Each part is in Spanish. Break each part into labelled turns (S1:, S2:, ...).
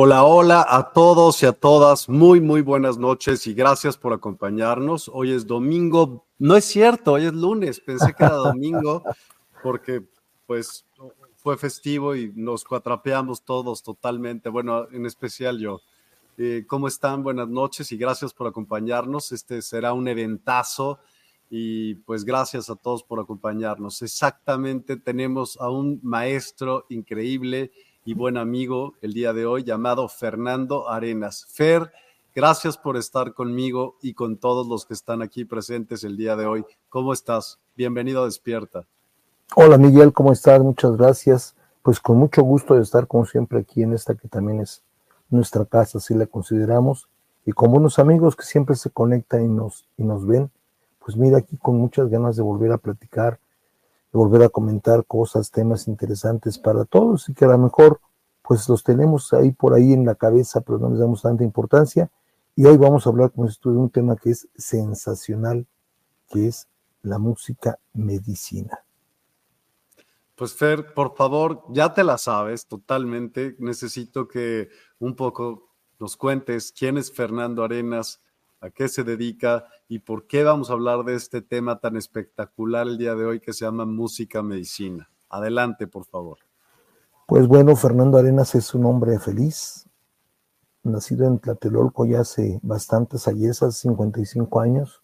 S1: Hola, hola a todos y a todas. Muy, muy buenas noches y gracias por acompañarnos. Hoy es domingo. No es cierto, hoy es lunes. Pensé que era domingo porque pues fue festivo y nos cuatrapeamos todos totalmente. Bueno, en especial yo. Eh, ¿Cómo están? Buenas noches y gracias por acompañarnos. Este será un eventazo y pues gracias a todos por acompañarnos. Exactamente, tenemos a un maestro increíble y buen amigo el día de hoy llamado Fernando Arenas. Fer, gracias por estar conmigo y con todos los que están aquí presentes el día de hoy. ¿Cómo estás? Bienvenido a Despierta.
S2: Hola Miguel, ¿cómo estás? Muchas gracias. Pues con mucho gusto de estar como siempre aquí en esta que también es nuestra casa, así la consideramos. Y como unos amigos que siempre se conectan y nos, y nos ven, pues mira aquí con muchas ganas de volver a platicar volver a comentar cosas, temas interesantes para todos y que a lo mejor pues los tenemos ahí por ahí en la cabeza, pero no les damos tanta importancia. Y hoy vamos a hablar con esto de un tema que es sensacional, que es la música medicina.
S1: Pues Fer, por favor, ya te la sabes totalmente. Necesito que un poco nos cuentes quién es Fernando Arenas, a qué se dedica y por qué vamos a hablar de este tema tan espectacular el día de hoy que se llama música medicina. Adelante, por favor.
S2: Pues bueno, Fernando Arenas es un hombre feliz, nacido en Tlatelolco ya hace bastantes años, 55 años,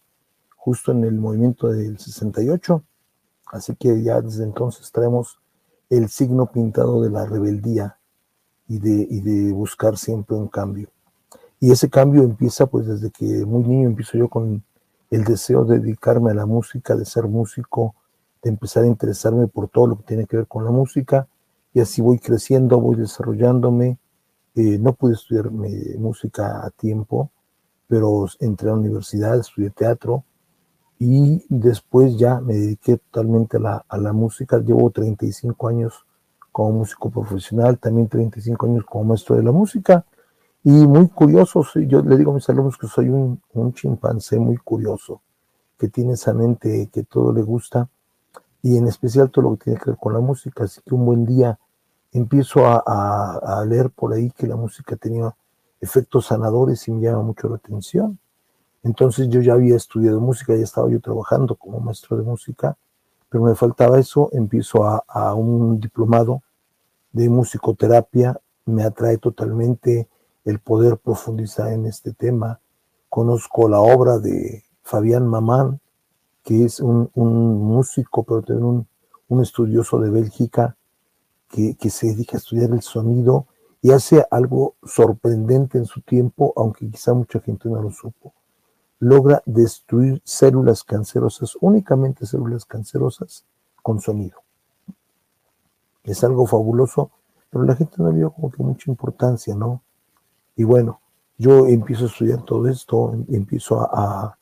S2: justo en el movimiento del 68. Así que ya desde entonces traemos el signo pintado de la rebeldía y de, y de buscar siempre un cambio. Y ese cambio empieza pues desde que muy niño empiezo yo con el deseo de dedicarme a la música, de ser músico, de empezar a interesarme por todo lo que tiene que ver con la música. Y así voy creciendo, voy desarrollándome. Eh, no pude estudiar música a tiempo, pero entré a la universidad, estudié teatro y después ya me dediqué totalmente a la, a la música. Llevo 35 años como músico profesional, también 35 años como maestro de la música y muy curioso, yo le digo a mis alumnos que soy un, chimpancé muy curioso, que tiene esa mente que todo le gusta y en especial todo lo que tiene que ver con la música. Así que un buen día empiezo a, a, leer por ahí que la música tenía efectos sanadores y me llama mucho la atención. Entonces yo ya había estudiado música, ya estaba yo trabajando como maestro de música, pero me faltaba eso, empiezo a, a un diplomado de musicoterapia, me atrae totalmente el poder profundizar en este tema. Conozco la obra de Fabián Mamán, que es un, músico, pero también un, estudioso de Bélgica, que, que, se dedica a estudiar el sonido y hace algo sorprendente en su tiempo, aunque quizá mucha gente no lo supo. Logra destruir células cancerosas, únicamente células cancerosas, con sonido. Es algo fabuloso, pero la gente no le dio como que mucha importancia, ¿no? Y bueno, yo empiezo a estudiar todo esto, em, empiezo a,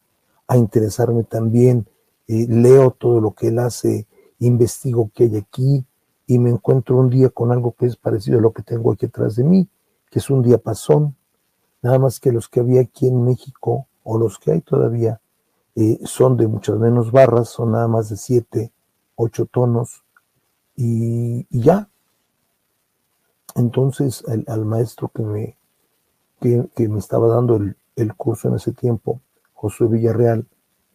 S2: interesarme también, eh, leo todo lo que él hace, investigo qué hay aquí y me encuentro un día con algo que es parecido a lo que tengo aquí atrás de mí, que es un diapasón, nada más que los que había aquí en México o los que hay todavía eh, son de muchas menos barras, son nada más de siete, ocho tonos y, ya. Entonces al maestro que me, que, me estaba dando el, curso en ese tiempo, Josué Villarreal,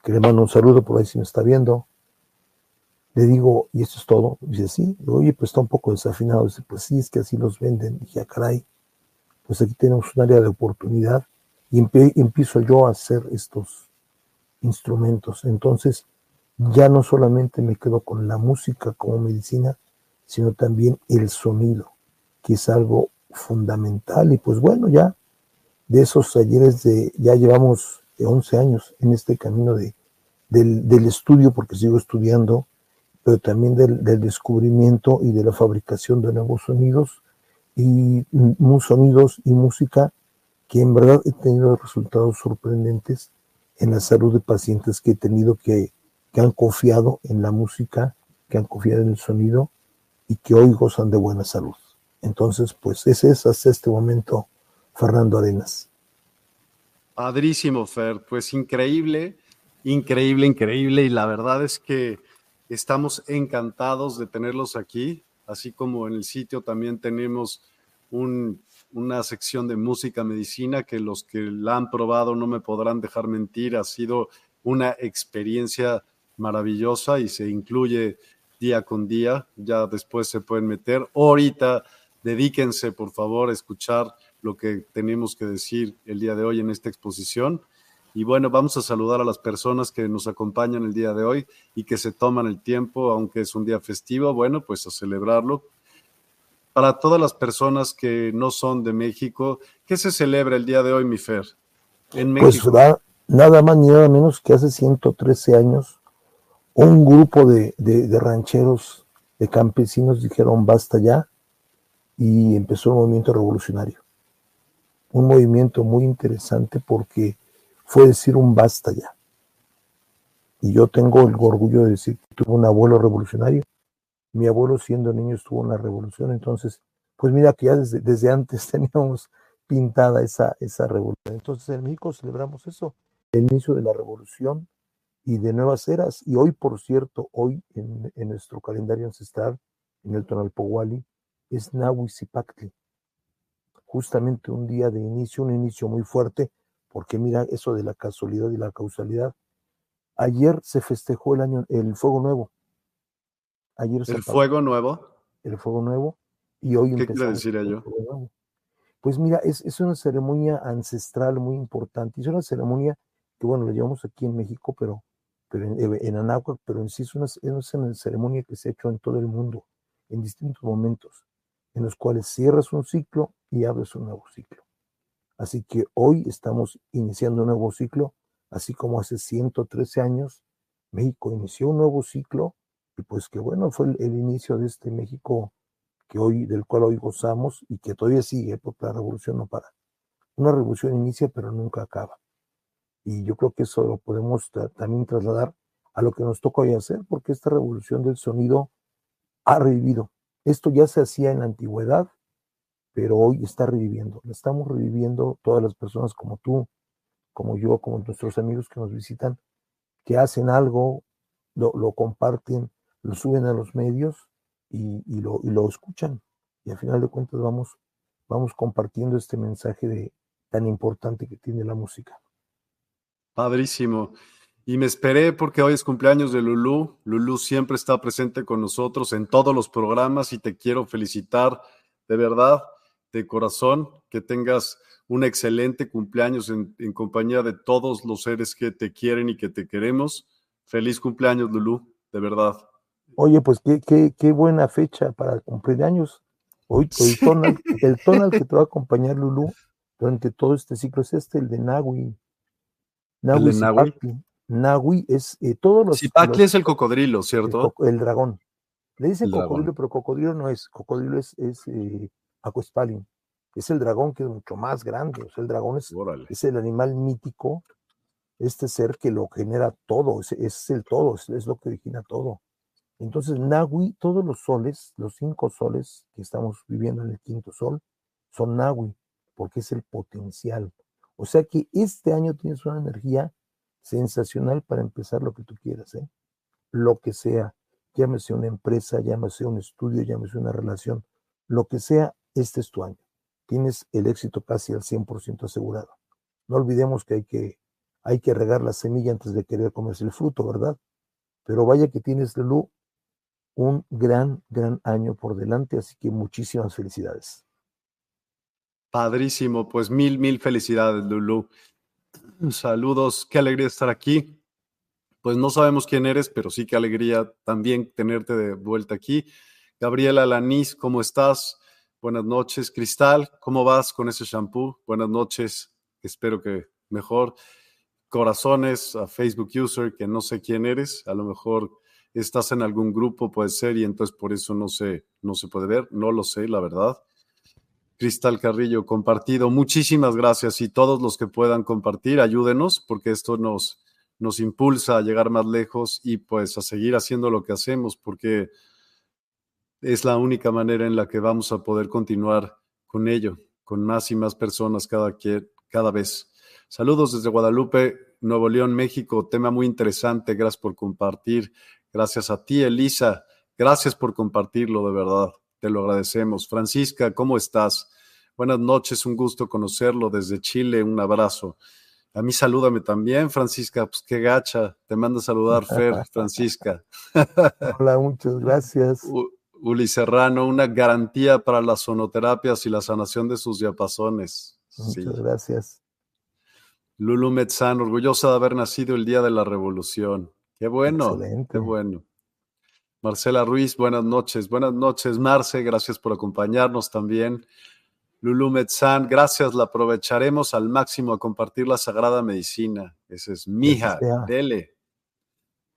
S2: que le mando un saludo por ahí si me está viendo. Le digo, ¿y esto es todo? dice, sí. oye, pues está un poco desafinado. Dice, pues sí, es que así los venden. dije, ah, caray, pues aquí tenemos un área de oportunidad. Y empiezo yo a hacer estos instrumentos. Entonces, ya no solamente me quedo con la música como medicina, sino también el sonido, que es algo fundamental. Y pues bueno, ya de esos talleres de, ya llevamos 11 años en este camino de, del, estudio, porque sigo estudiando, pero también del, descubrimiento y de la fabricación de nuevos sonidos y sonidos y música que en verdad he tenido resultados sorprendentes en la salud de pacientes que he tenido que, que han confiado en la música, que han confiado en el sonido y que hoy gozan de buena salud. Entonces, pues ese es hasta este momento Fernando Arenas.
S1: Padrísimo, Fer. Pues increíble, increíble, increíble. Y la verdad es que estamos encantados de tenerlos aquí, así como en el sitio también tenemos una sección de música medicina que los que la han probado no me podrán dejar mentir. Ha sido una experiencia maravillosa y se incluye día con día. Ya después se pueden meter. Ahorita dedíquense, por favor, a escuchar lo que tenemos que decir el día de hoy en esta exposición. Y bueno, vamos a saludar a las personas que nos acompañan el día de hoy y que se toman el tiempo, aunque es un día festivo, bueno, pues a celebrarlo. Para todas las personas que no son de México, ¿qué se celebra el día de hoy, mi Fer?
S2: En pues México. Pues nada más ni nada menos que hace 113 años, un grupo de, de rancheros, de campesinos dijeron basta ya y empezó un movimiento revolucionario un movimiento muy interesante porque fue decir un basta ya. Y yo tengo el orgullo de decir que tuve un abuelo revolucionario. Mi abuelo siendo niño estuvo en la revolución, entonces, pues mira que ya desde, antes teníamos pintada esa, esa revolución. Entonces en México celebramos eso, el inicio de la revolución y de nuevas eras. Y hoy, por cierto, hoy en, nuestro calendario ancestral, en el Tonalpohuali, es Nahuizipactli, justamente un día de inicio, un inicio muy fuerte, porque mira eso de la casualidad y la causalidad. Ayer se festejó el año, el fuego nuevo.
S1: Ayer ¿El fuego nuevo?
S2: El fuego nuevo. Y hoy
S1: ¿Qué quiere decir ello?
S2: Pues mira, es, es, una ceremonia ancestral muy importante. Es una ceremonia que, bueno, la llevamos aquí en México, pero, pero en, en Anáhuac, pero en sí es una, es una ceremonia que se ha hecho en todo el mundo, en distintos momentos en los cuales cierras un ciclo y abres un nuevo ciclo. Así que hoy estamos iniciando un nuevo ciclo, así como hace 113 años México inició un nuevo ciclo y pues que bueno, fue el, inicio de este México que hoy, del cual hoy gozamos y que todavía sigue, porque la revolución no para. Una revolución inicia pero nunca acaba. Y yo creo que eso lo podemos también trasladar a lo que nos toca hoy hacer, porque esta revolución del sonido ha revivido, esto ya se hacía en la antigüedad, pero hoy está reviviendo. Lo estamos reviviendo todas las personas como tú, como yo, como nuestros amigos que nos visitan, que hacen algo, lo, comparten, lo suben a los medios y, lo, lo, escuchan. Y al final de cuentas vamos, vamos compartiendo este mensaje de, tan importante que tiene la música.
S1: Padrísimo. Y me esperé porque hoy es cumpleaños de Lulú. Lulú siempre está presente con nosotros en todos los programas y te quiero felicitar de verdad de corazón, que tengas un excelente cumpleaños en, compañía de todos los seres que te quieren y que te queremos. Feliz cumpleaños, Lulú, de verdad.
S2: Oye, pues qué, qué, qué buena fecha para cumplir años. Hoy el, tonal, el tonal que te va a acompañar, Lulú, durante todo este ciclo es este, el de Nahui.
S1: Nahui, ¿El
S2: Nahui es eh, todos los.
S1: Zipacli es el cocodrilo, ¿cierto?
S2: El, dragón. Le dicen cocodrilo, pero cocodrilo no es. Cocodrilo es, es eh, Es el dragón que es mucho más grande. O sea, el dragón es, es el animal mítico, este ser que lo genera todo, es, es el todo, es, es, lo que origina todo. Entonces, Nahui, todos los soles, los cinco soles que estamos viviendo en el quinto sol, son Nahui, porque es el potencial. O sea que este año tienes una energía sensacional para empezar lo que tú quieras, ¿eh? lo que sea, llámese una empresa, llámese un estudio, llámese una relación, lo que sea, este es tu año. Tienes el éxito casi al 100% asegurado. No olvidemos que hay, que hay que regar la semilla antes de querer comerse el fruto, ¿verdad? Pero vaya que tienes, Lulú, un gran, gran año por delante, así que muchísimas felicidades.
S1: Padrísimo, pues mil, mil felicidades, Lulú. Saludos, qué alegría estar aquí. Pues no sabemos quién eres, pero sí qué alegría también tenerte de vuelta aquí. Gabriela Lanís, ¿cómo estás? Buenas noches. Cristal, ¿cómo vas con ese shampoo? Buenas noches, espero que mejor. Corazones a Facebook User, que no sé quién eres, a lo mejor estás en algún grupo, puede ser, y entonces por eso no se, no se puede ver, no lo sé, la verdad. Cristal Carrillo, compartido. Muchísimas gracias y todos los que puedan compartir, ayúdenos porque esto nos, nos impulsa a llegar más lejos y pues a seguir haciendo lo que hacemos porque es la única manera en la que vamos a poder continuar con ello, con más y más personas cada, cada vez. Saludos desde Guadalupe, Nuevo León, México. Tema muy interesante. Gracias por compartir. Gracias a ti, Elisa. Gracias por compartirlo, de verdad. Te lo agradecemos. Francisca, ¿cómo estás? Buenas noches, un gusto conocerlo desde Chile. Un abrazo. A mí salúdame también, Francisca. Pues qué gacha. Te manda a saludar, Fer, Francisca.
S2: Hola, muchas gracias.
S1: Uli Serrano, una garantía para las sonoterapias y la sanación de sus diapasones.
S2: Muchas gracias.
S1: Lulu Metzán, orgullosa de haber nacido el día de la revolución. Qué bueno, qué bueno. Marcela Ruiz, buenas noches. Buenas noches, Marce, gracias por acompañarnos también. Lulu Metzán, gracias, la aprovecharemos al máximo a compartir la sagrada medicina. Ese es Mija, dele.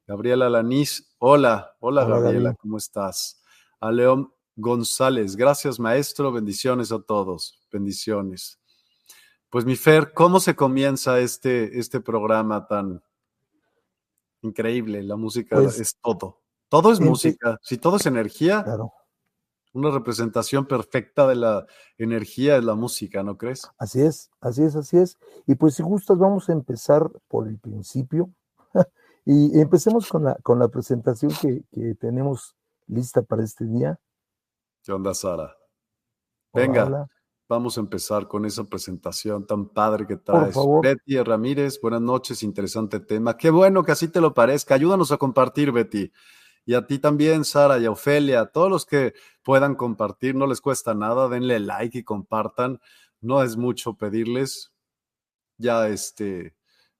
S1: Gabriela Lanís, hola, hola, Gabriela, ¿cómo estás? A León González, gracias maestro, bendiciones a todos, bendiciones. Pues mi Fer, ¿cómo se comienza este, este programa tan increíble? La música pues es todo. Todo es música. Si todo es energía, una representación perfecta de la energía es la música, ¿no crees?
S2: Así es, así es, así es. Y pues si gustas, vamos a empezar por el principio. y empecemos con la, con la presentación que, tenemos lista para este día.
S1: ¿Qué onda, Sara? Venga, vamos a empezar con esa presentación tan padre que traes. Betty Ramírez, buenas noches, interesante tema. Qué bueno que así te lo parezca. Ayúdanos a compartir, Betty. Y a ti también, Sara y a Ofelia, a todos los que puedan compartir, no les cuesta nada, denle like y compartan. No es mucho pedirles. Ya este,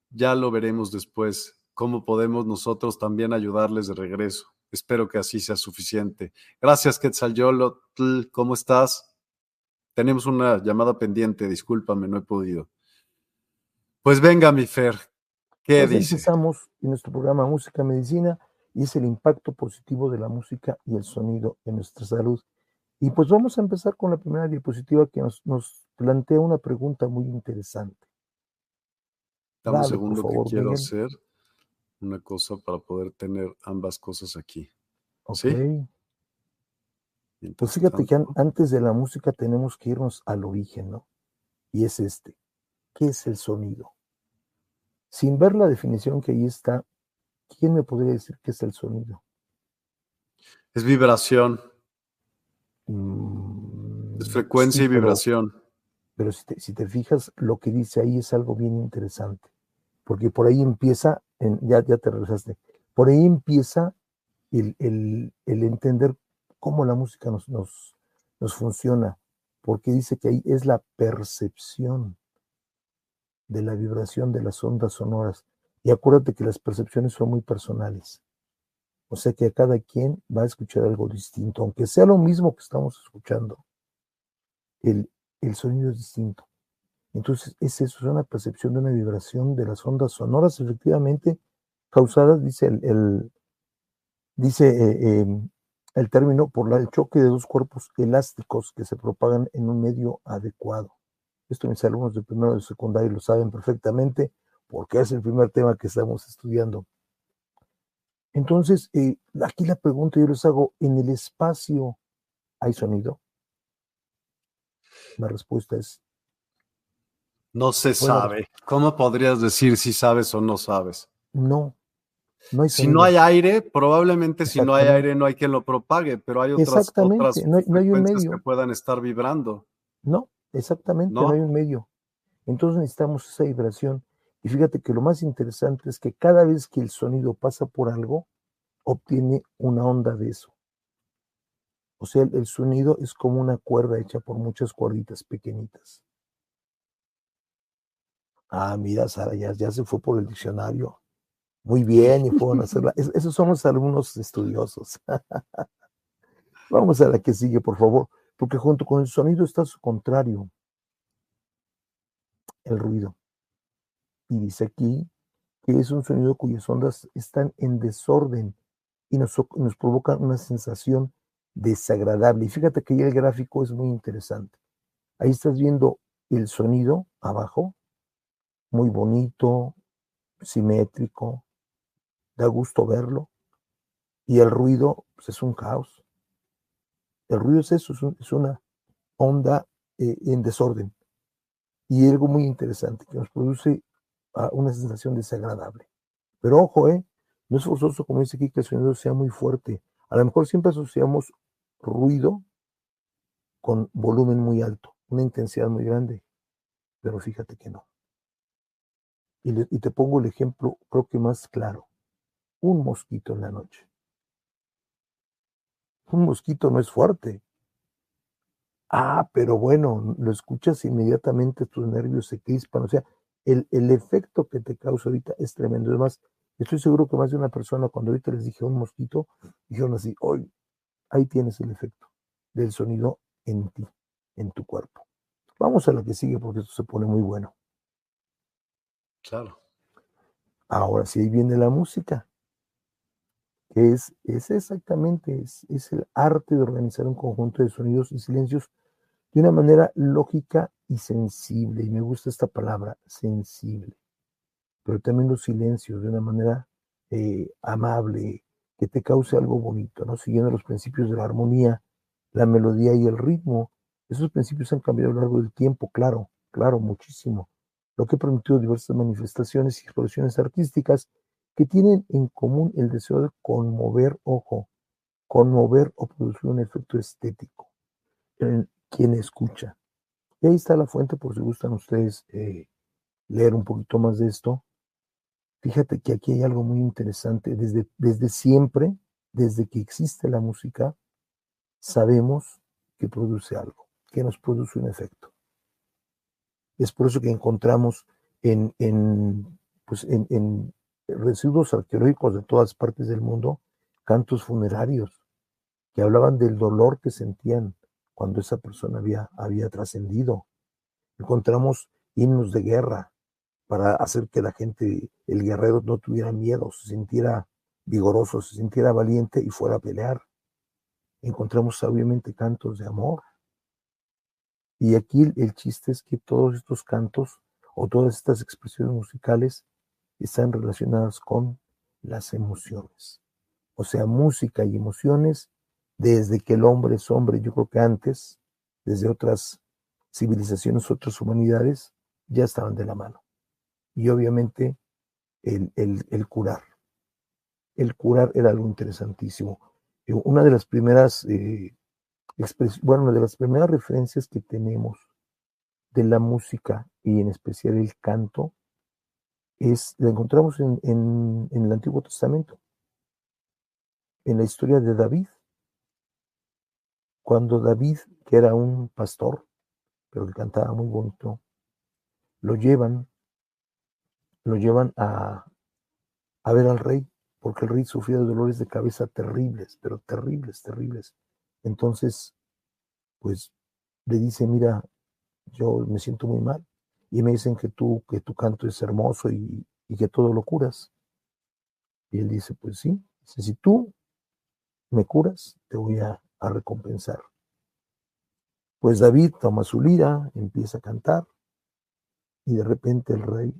S1: ya lo veremos después, cómo podemos nosotros también ayudarles de regreso. Espero que así sea suficiente. Gracias, Quetzal Yolo. ¿Cómo estás? Tenemos una llamada pendiente, discúlpame, no he podido. Pues venga, mi Fer, ¿qué pues dice?
S2: Empezamos en nuestro programa Música Medicina y es el impacto positivo de la música y el sonido en nuestra salud. Y pues vamos a empezar con la primera diapositiva que nos, plantea una pregunta muy interesante.
S1: Dame un segundo que quiero hacer una cosa para poder tener ambas cosas aquí. ¿Sí?
S2: Pues fíjate que antes de la música tenemos que irnos al origen, ¿no? Y es este. ¿Qué es el sonido? Sin ver la definición que ahí está, ¿quién me podría decir qué es el sonido?
S1: Es vibración. Mm, es frecuencia y vibración.
S2: Pero, si, te, fijas, lo que dice ahí es algo bien interesante, porque por ahí empieza, ya, ya te regresaste, por ahí empieza el, entender cómo la música nos, nos, nos funciona. porque dice que ahí es la percepción de la vibración de las ondas sonoras. Y acuérdate que las percepciones son muy personales. O sea que cada quien va a escuchar algo distinto, aunque sea lo mismo que estamos escuchando. El, el sonido es distinto. Entonces, es eso, es una percepción de una vibración de las ondas sonoras, efectivamente, causadas, dice el, dice eh, em, el término, por el choque de dos cuerpos elásticos que se propagan en un medio adecuado. Esto mis alumnos de primero de secundario lo saben perfectamente porque es el primer tema que estamos estudiando. Entonces, eh, aquí la pregunta yo les hago, ¿en el espacio hay sonido? La respuesta es...
S1: No se sabe. ¿Cómo podrías decir si sabes o no sabes?
S2: No,
S1: si no hay aire, probablemente si no hay aire no hay quien lo propague, pero hay otras, otras
S2: no, hay un medio.
S1: que puedan estar vibrando.
S2: No, exactamente, ¿No? hay un medio. Entonces necesitamos esa vibración. Y fíjate que lo más interesante es que cada vez que el sonido pasa por algo, obtiene una onda de eso. O sea, el, sonido es como una cuerda hecha por muchas cuerditas pequeñitas. Ah, mira, Sara, ya, ya se fue por el diccionario muy bien y pueden hacerla. esos son los alumnos estudiosos. Vamos a la que sigue, por favor, porque junto con el sonido está su contrario, el ruido. Y dice aquí que es un sonido cuyas ondas están en desorden y nos, nos provocan una sensación desagradable. Y fíjate que ya el gráfico es muy interesante. Ahí estás viendo el sonido abajo, muy bonito, simétrico, da gusto verlo. Y el ruido pues, es un caos. El ruido es eso, es, una onda eh, en desorden. Y algo muy interesante que nos produce ah, una sensación desagradable. Pero ojo, eh, no es forzoso, como dice aquí, que el sonido sea muy fuerte. A lo mejor siempre asociamos ruido con volumen muy alto, una intensidad muy grande. Pero fíjate que no. Y te pongo el ejemplo, creo que más claro un mosquito en la noche. Un mosquito no es fuerte. Ah, pero bueno, lo escuchas inmediatamente, tus nervios se crispan. O sea, el, el efecto que te causa ahorita es tremendo. Además, estoy seguro que más de una persona, cuando ahorita les dije un mosquito, dijeron así, hoy, ahí tienes el efecto del sonido en ti, en tu cuerpo. Vamos a la que sigue porque esto se pone muy bueno.
S1: Claro.
S2: Ahora sí, viene la música que es, es exactamente, es, es el arte de organizar un conjunto de sonidos y silencios de una manera lógica y sensible. Y me gusta esta palabra, sensible. Pero también los silencios de una manera eh, amable, que te cause algo bonito, ¿no? Siguiendo los principios de la armonía, la melodía y el ritmo. Esos principios han cambiado a lo largo del tiempo, claro, claro, muchísimo. Lo que ha permitido diversas manifestaciones y expresiones artísticas que tienen en común el deseo de conmover, ojo, conmover o producir un efecto estético en quien escucha. Y ahí está la fuente por si gustan ustedes eh, leer un poquito más de esto. Fíjate que aquí hay algo muy interesante. Desde, desde siempre, desde que existe la música, sabemos que produce algo, que nos produce un efecto. Es por eso que encontramos en, en, pues en, en residuos arqueológicos de todas partes del mundo, cantos funerarios que hablaban del dolor que sentían cuando esa persona había, había trascendido. Encontramos himnos de guerra para hacer que la gente, el guerrero, no tuviera miedo, se sintiera vigoroso, se sintiera valiente y fuera a pelear. Encontramos obviamente cantos de amor. Y aquí el chiste es que todos estos cantos o todas estas expresiones musicales están relacionadas con las emociones. O sea, música y emociones, desde que el hombre es hombre, yo creo que antes, desde otras civilizaciones, otras humanidades, ya estaban de la mano. Y obviamente el, el, curar. El curar era algo interesantísimo. Una de las primeras, eh, bueno, de las primeras referencias que tenemos de la música y en especial el canto es, la encontramos en, en, el Antiguo Testamento, en la historia de David. Cuando David, que era un pastor, pero que cantaba muy bonito, lo llevan, lo llevan a, a ver al rey, porque el rey sufría de dolores de cabeza terribles, pero terribles, terribles. Entonces, pues le dice, mira, yo me siento muy mal, y me dicen que tú, que tu canto es hermoso y, y que todo lo curas. Y él dice, pues sí, si tú me curas, te voy a, a recompensar. Pues David toma su lira, empieza a cantar, y de repente el rey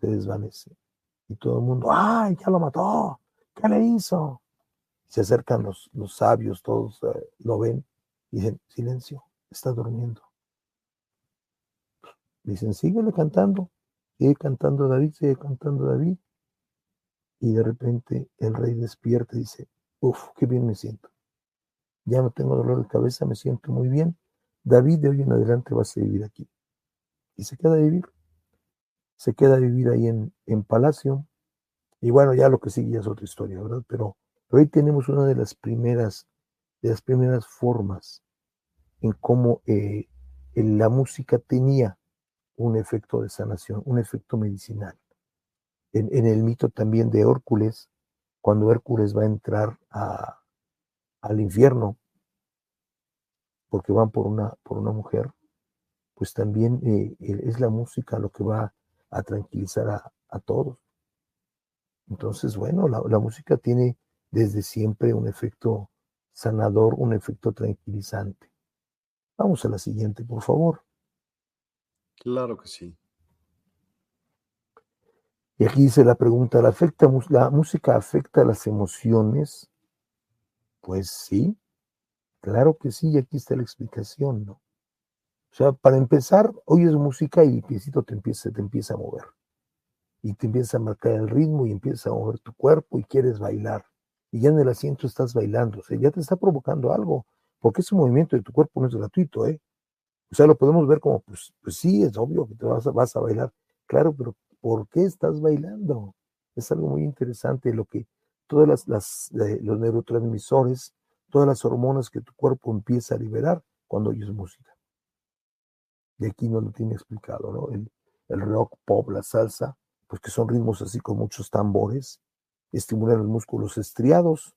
S2: se desvanece. Y todo el mundo, ¡ay, ya lo mató! ¿Qué le hizo? Se acercan los, los sabios, todos eh, lo ven, y dicen, silencio, está durmiendo. Dicen, síguele cantando, sigue cantando David, sigue cantando David. Y de repente el rey despierta y dice, uff, qué bien me siento. Ya no tengo dolor de cabeza, me siento muy bien. David de hoy en adelante vas a vivir aquí. Y se queda a vivir. Se queda a vivir ahí en, en Palacio. Y bueno, ya lo que sigue ya es otra historia, ¿verdad? Pero, pero hoy tenemos una de las primeras, de las primeras formas en cómo eh, la música tenía un efecto de sanación, un efecto medicinal. En, el mito también de Hércules, cuando Hércules va a entrar al infierno, porque van por una, por una mujer, pues también eh, es la música lo que va a tranquilizar a, todos. Entonces, bueno, la, música tiene desde siempre un efecto sanador, un efecto tranquilizante. Vamos a la siguiente, por favor.
S1: Claro que sí.
S2: Y aquí dice la pregunta, ¿la, afecta, ¿la música afecta las emociones? Pues sí, claro que sí, y aquí está la explicación, ¿no? O sea, para empezar, oyes música y piecito te empieza, te empieza a mover. Y te empieza a marcar el ritmo y empieza a mover tu cuerpo y quieres bailar. Y ya en el asiento estás bailando. O sea, ya te está provocando algo. Porque ese movimiento de tu cuerpo no es gratuito, ¿eh? O sea, lo podemos ver como, pues, pues sí, es obvio que te vas a, vas a bailar. Claro, pero ¿por qué estás bailando? Es algo muy interesante lo que todas las, las eh, los neurotransmisores, todas las hormonas que tu cuerpo empieza a liberar cuando oyes música. Y aquí no lo tiene explicado, ¿no? El, el rock, pop, la salsa, pues que son ritmos así con muchos tambores, estimulan los músculos estriados,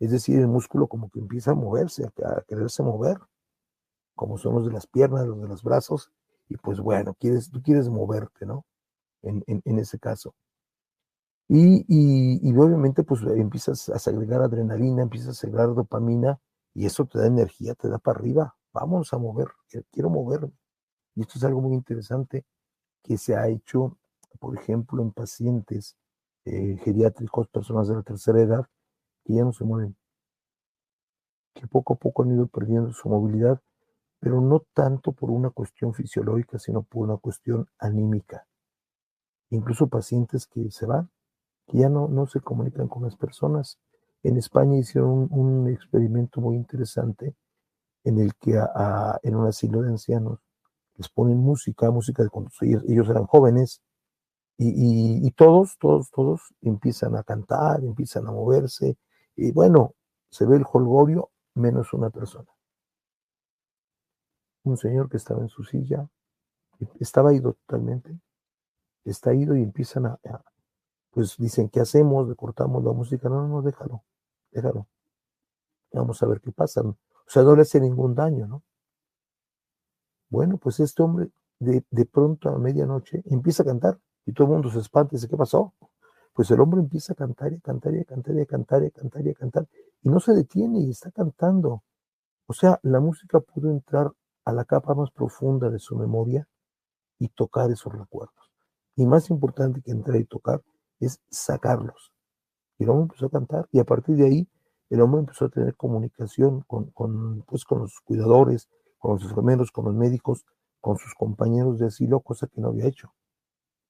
S2: es decir, el músculo como que empieza a moverse, a quererse mover como son los de las piernas, los de los brazos, y pues bueno, quieres, tú quieres moverte, ¿no? En, en, ese caso. Y, y, obviamente pues empiezas a segregar adrenalina, empiezas a segregar dopamina, y eso te da energía, te da para arriba, vamos a mover, quiero moverme. Y esto es algo muy interesante que se ha hecho, por ejemplo, en pacientes eh, geriátricos, personas de la tercera edad, que ya no se mueven, que poco a poco han ido perdiendo su movilidad pero no tanto por una cuestión fisiológica, sino por una cuestión anímica. Incluso pacientes que se van, que ya no, no se comunican con las personas. En España hicieron un, experimento muy interesante en el que en un asilo de ancianos les ponen música, música de cuando ellos, eran jóvenes, y, todos, todos, todos empiezan a cantar, empiezan a moverse, y bueno, se ve el holgorio menos una persona un señor que estaba en su silla, estaba ido totalmente, está ido y empiezan a, pues dicen, ¿qué hacemos? ¿Le cortamos la música? No, no, no, déjalo, déjalo. Vamos a ver qué pasa. O sea, no le hace ningún daño, ¿no? Bueno, pues este hombre de, de pronto a medianoche empieza a cantar y todo el mundo se espanta y dice, ¿qué pasó? Pues el hombre empieza a cantar y a cantar y a cantar y a cantar y a cantar y a cantar y no se detiene y está cantando. O sea, la música pudo entrar a la capa más profunda de su memoria y tocar esos recuerdos. Y más importante que entrar y tocar es sacarlos. Y el hombre empezó a cantar y a partir de ahí el hombre empezó a tener comunicación con, con, pues, con los cuidadores, con los enfermeros, con los médicos, con sus compañeros de asilo, cosa que no había hecho.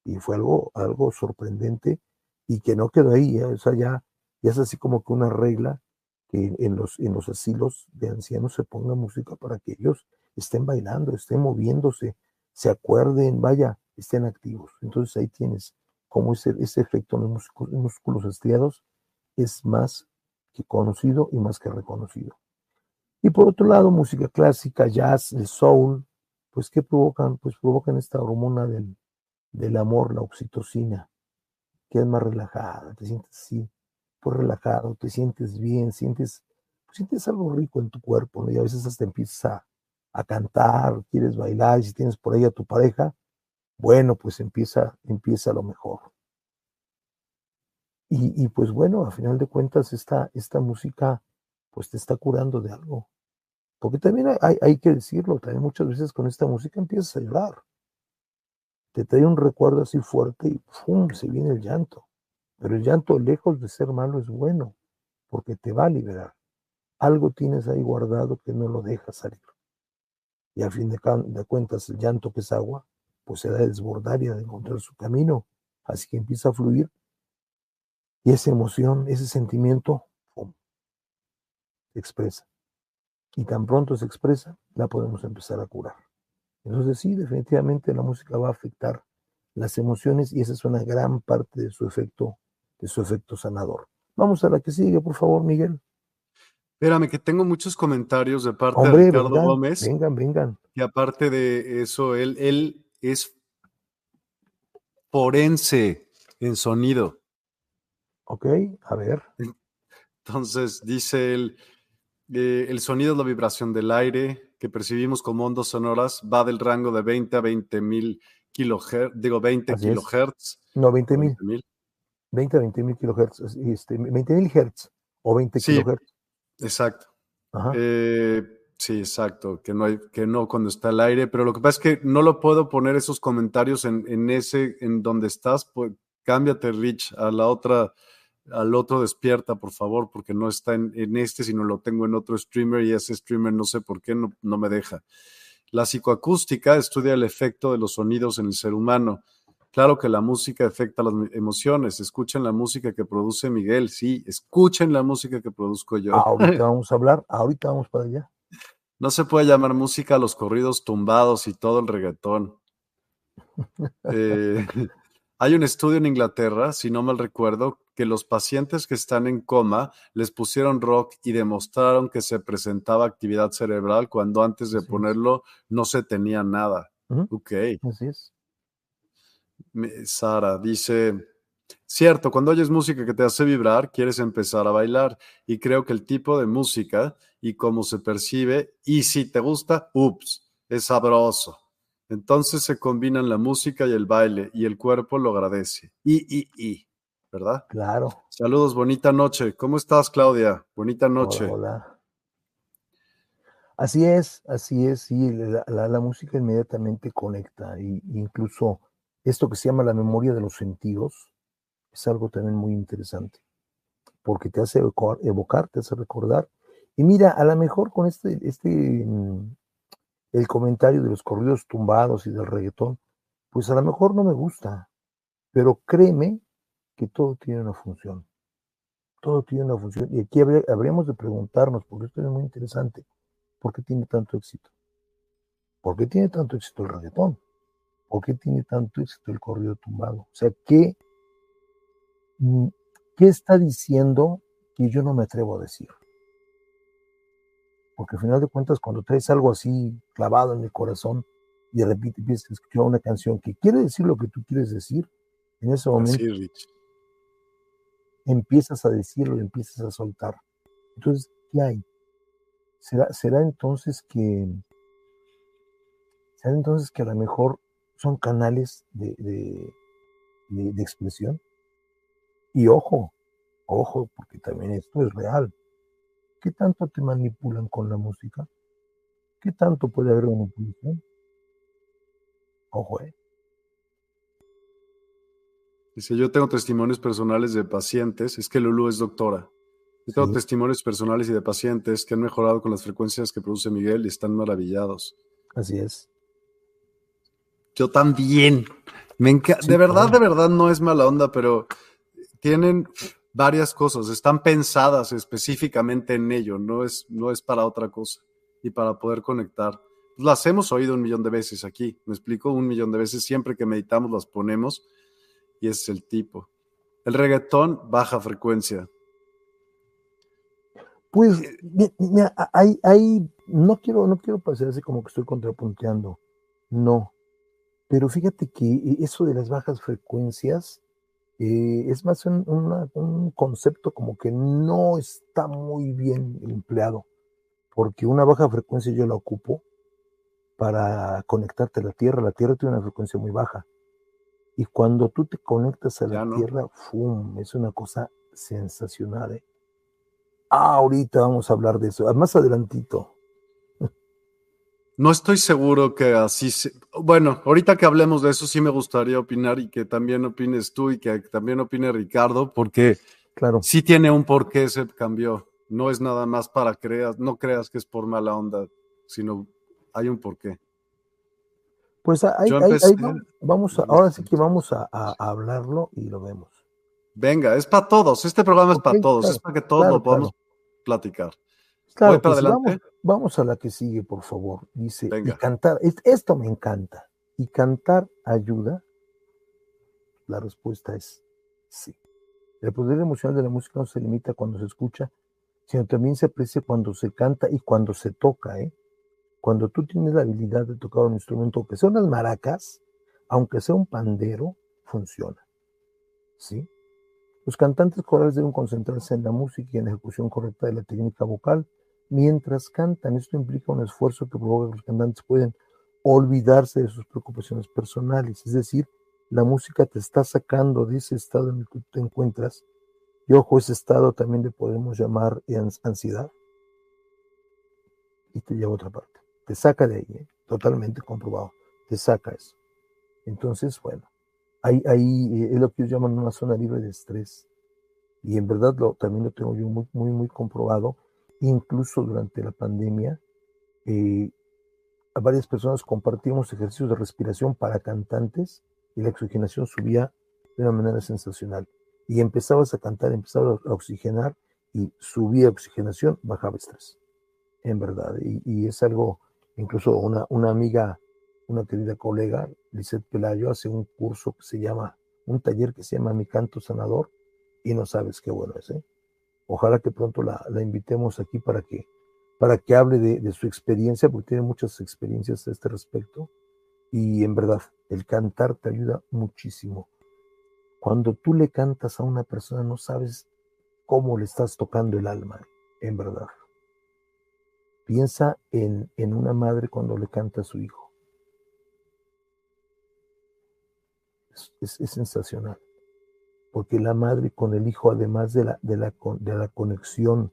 S2: Y fue algo, algo sorprendente y que no quedó ahí, ¿eh? o sea, ya, es así como que una regla que en los, en los asilos de ancianos se ponga música para que ellos estén bailando, estén moviéndose, se acuerden, vaya, estén activos. Entonces ahí tienes cómo ese, ese efecto en los músculos, músculos estriados es más que conocido y más que reconocido. Y por otro lado, música clásica, jazz, el soul, pues ¿qué provocan? Pues provocan esta hormona del, del amor, la oxitocina, que es más relajada, te sientes así, pues relajado, te sientes bien, sientes, pues, sientes algo rico en tu cuerpo, ¿no? y a veces hasta empiezas a, a cantar, quieres bailar, y si tienes por ahí a tu pareja, bueno, pues empieza, empieza lo mejor. Y, y, pues bueno, a final de cuentas, esta, esta música pues te está curando de algo. Porque también hay, hay, que decirlo, también muchas veces con esta música empiezas a llorar. Te trae un recuerdo así fuerte y ¡pum! se viene el llanto. Pero el llanto, lejos de ser malo, es bueno, porque te va a liberar. Algo tienes ahí guardado que no lo deja salir. Y a fin de, de cuentas, el llanto que es agua, pues se da a desbordar y a encontrar su camino. Así que empieza a fluir. Y esa emoción, ese sentimiento, ¡pum! se expresa. Y tan pronto se expresa, la podemos empezar a curar. Entonces sí, definitivamente la música va a afectar las emociones y esa es una gran parte de su efecto, de su efecto sanador. Vamos a la que sigue, por favor, Miguel.
S1: Espérame, que tengo muchos comentarios de parte de Ricardo Gómez.
S2: Vengan, vengan.
S1: Y aparte de eso, él, él es forense en sonido.
S2: Ok, a ver.
S1: Entonces, dice él, eh, el sonido es la vibración del aire que percibimos como ondas sonoras, va del rango de 20 a 20 mil kilohertz, digo 20
S2: Así es.
S1: kilohertz.
S2: No, 20 mil.
S1: 20,000.
S2: 20 a 20 mil kilohertz. Este, 20 mil hertz o 20
S1: Sí.
S2: kilohertz.
S1: Exacto.
S2: Ajá.
S1: Eh, sí, exacto, que no hay, que no cuando está el aire, pero lo que pasa es que no lo puedo poner esos comentarios en, en ese, en donde estás, pues cámbiate, Rich, a la otra, al otro despierta, por favor, porque no está en, en este, sino lo tengo en otro streamer y ese streamer no sé por qué no, no me deja. La psicoacústica estudia el efecto de los sonidos en el ser humano. Claro que la música afecta las emociones. Escuchen la música que produce Miguel, sí, escuchen la música que produzco yo.
S2: Ahorita vamos a hablar, ahorita vamos para allá.
S1: No se puede llamar música a los corridos tumbados y todo el reggaetón. Eh, hay un estudio en Inglaterra, si no mal recuerdo, que los pacientes que están en coma les pusieron rock y demostraron que se presentaba actividad cerebral cuando antes de ponerlo no se tenía nada.
S2: Ujú.
S1: Ok.
S2: Así es.
S1: Sara dice, cierto, cuando oyes música que te hace vibrar, quieres empezar a bailar. Y creo que el tipo de música y cómo se percibe, y si te gusta, ups, es sabroso. Entonces se combinan la música y el baile, y el cuerpo lo agradece. Y, y, y, ¿verdad?
S2: Claro.
S1: Saludos, bonita noche. ¿Cómo estás, Claudia? Bonita noche.
S2: Hola, hola. Así es, así es, sí, la, la- la música inmediatamente conecta, y, incluso esto que se llama la memoria de los sentidos es algo también muy interesante, porque te hace evocar, evocar, te hace recordar. Y mira, a lo mejor con este, este, mm, el comentario de los corridos tumbados y del reggaetón, pues a lo mejor no me gusta, pero créeme que todo tiene una función. Todo tiene una función. Y aquí habría- habríamos de preguntarnos, porque esto es muy interesante, ¿por qué tiene tanto éxito? ¿Por qué tiene tanto éxito el reggaetón? ¿Por qué tiene tanto éxito el corrido tumbado? O sea, ¿qué, mm, ¿qué está diciendo que yo no me atrevo a decir? Porque al final de cuentas, cuando traes algo así clavado en el corazón y de repente empiezas a escuchar una canción que quiere decir lo que tú quieres decir, en ese momento empiezas a decirlo empiezas a soltar. Entonces, ¿qué hay? ¿Será, será entonces que será entonces que a lo mejor son canales de, de, de- de expresión? Y ojo, ojo, porque también esto es real. ¿Qué tanto te manipulan con la música? ¿Qué tanto puede haber manipulación? Ojo, eh.
S1: Dice, yo tengo testimonios personales de pacientes, es que Lulu es doctora. Yo tengo
S2: Sí.
S1: testimonios personales y de pacientes que han mejorado con las frecuencias que produce Miguel y están maravillados.
S2: Así es.
S1: Yo también. Me enca-
S2: Sí,
S1: de verdad,
S2: claro.
S1: de verdad no es mala onda, pero tienen varias cosas, están pensadas específicamente en ello, no es, no es para otra cosa y para poder conectar. Las hemos oído un millón de veces aquí, me explico, un millón de veces, siempre que meditamos las ponemos y ese es el tipo. El reggaetón, baja frecuencia.
S2: Pues, mi- mira, hay, hay, no quiero, no quiero parecerse como que estoy contrapunteando, no. Pero fíjate que eso de las bajas frecuencias eh, es más un, un, concepto como que no está muy bien empleado, porque una baja frecuencia yo la ocupo para conectarte a la Tierra. La Tierra tiene una frecuencia muy baja. Y cuando tú te conectas a la Tierra, ¡fum! es una cosa sensacional. ¿eh? Ah, ahorita vamos a hablar de eso, más adelantito.
S1: No estoy seguro que así se... Bueno, ahorita que hablemos de eso sí me gustaría opinar y que también opines tú y que también opine Ricardo, porque claro. sí tiene un porqué ese cambio. No es nada más para creas, no creas que es por mala onda, sino hay un porqué.
S2: Pues ahí, vamos, ahora sí que vamos a, hablarlo y lo vemos.
S1: Venga, es para todos. Este programa es para todos, es para que todos lo podamos platicar.
S2: Claro, pues Vamos, a la que sigue, por favor. Dice, y cantar, esto me encanta. ¿Y cantar ayuda? La respuesta es sí. El poder emocional de la música no se limita cuando se escucha, sino también se aprecia cuando se canta y cuando se toca, ¿eh? Cuando tú tienes la habilidad de tocar un instrumento, aunque sea unas maracas, aunque sea un pandero, funciona. ¿Sí? Los cantantes corales deben concentrarse en la música y en la ejecución correcta de la técnica vocal mientras cantan. Esto implica un esfuerzo que provoca que los cantantes pueden olvidarse de sus preocupaciones personales. Es decir, la música te está sacando de ese estado en el que te encuentras. Y ojo, ese estado también le podemos llamar ansiedad. Y te lleva a otra parte te saca de ahí, ¿eh? totalmente comprobado, te saca eso. Entonces, bueno, ahí, ahí eh, es lo que ellos llaman una zona libre de estrés. Y en verdad lo, también lo tengo yo muy, muy, muy comprobado. Incluso durante la pandemia, eh, a varias personas compartimos ejercicios de respiración para cantantes y la oxigenación subía de una manera sensacional. Y empezabas a cantar, empezabas a oxigenar y subía oxigenación, bajaba estrés. En verdad. Y, es algo Incluso una, una amiga, una querida colega, Lizeth Pelayo, hace un curso que se llama, un taller que se llama Mi Canto Sanador, y no sabes qué bueno es, ¿eh? Ojalá que pronto la, invitemos aquí para que, para que hable de, su experiencia, porque tiene muchas experiencias a este respecto. Y en verdad, el cantar te ayuda muchísimo. Cuando tú le cantas a una persona, no sabes cómo le estás tocando el alma, en verdad. Piensa en, una madre cuando le canta a su hijo. Es, sensacional. Porque la madre con el hijo, además de la, de la, de la conexión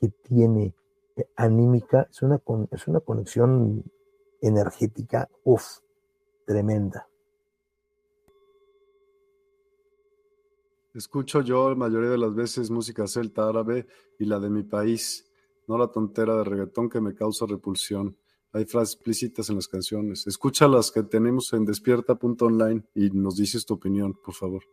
S2: que tiene eh, anímica, es una, es una conexión energética, uff, tremenda.
S1: Escucho yo la mayoría de las veces música celta árabe y la de mi país no la tontera de reggaetón que me causa repulsión. Hay frases explícitas en las canciones. Escucha las que tenemos en despierta.online y nos dices tu opinión, por favor.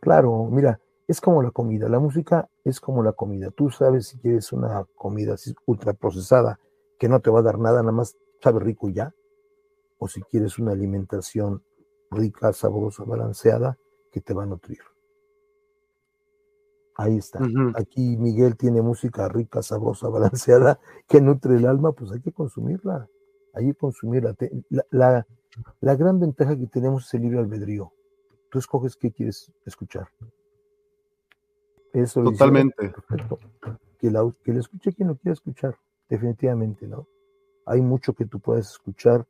S2: Claro, mira, es como la comida. La música es como la comida. Tú sabes si quieres una comida así ultra procesada que no te va a dar nada, nada más sabe rico ya. O si quieres una alimentación rica, sabrosa, balanceada, que te va a nutrir. Ahí está. Aquí Miguel tiene música rica, sabrosa, balanceada, que nutre el alma, pues hay que consumirla. Hay que consumirla. La, la, gran ventaja que tenemos es el libre albedrío. Tú escoges qué quieres escuchar.
S1: Eso Totalmente.
S2: Que, la, que le escuche quien lo quiera escuchar, definitivamente, ¿no? Hay mucho que tú puedes escuchar,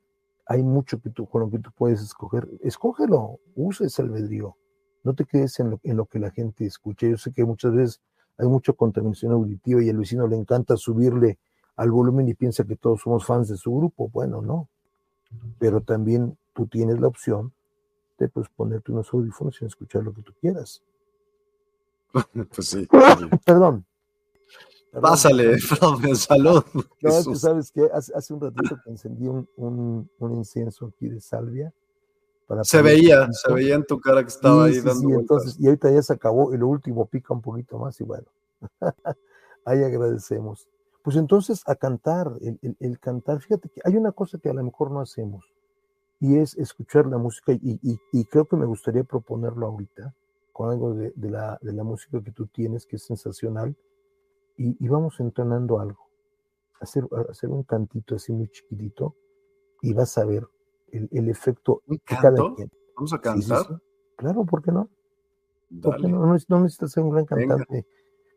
S2: hay mucho que tú, con lo que tú puedes escoger. Escógelo, use ese albedrío no te quedes en lo, que la gente escucha. Yo sé que muchas veces hay mucha contaminación auditiva y al vecino le encanta subirle al volumen y piensa que todos somos fans de su grupo. Bueno, no. Pero también tú tienes la opción de pues, ponerte unos audífonos y escuchar lo que tú quieras.
S1: pues sí.
S2: Perdón.
S1: Pásale, perdón, salud.
S2: No, tú sabes que hace, un ratito que encendí un, un incienso aquí de salvia
S1: se veía, se veía en tu cara que estaba ahí dando.
S2: Sí, entonces, y ahorita ya se acabó y lo último pica un poquito más y bueno, ahí agradecemos. Pues entonces a cantar, el, cantar, fíjate que hay una cosa que a lo mejor no hacemos y es escuchar la música y, creo que me gustaría proponerlo ahorita con algo de, la, de la música que tú tienes que es sensacional y, vamos entrenando algo, hacer, hacer un cantito así muy chiquitito y vas a ver el, efecto
S1: de cada quien. ¿Vamos a cantar?
S2: Claro, ¿por qué no? Porque no, no, necesitas ser un gran cantante,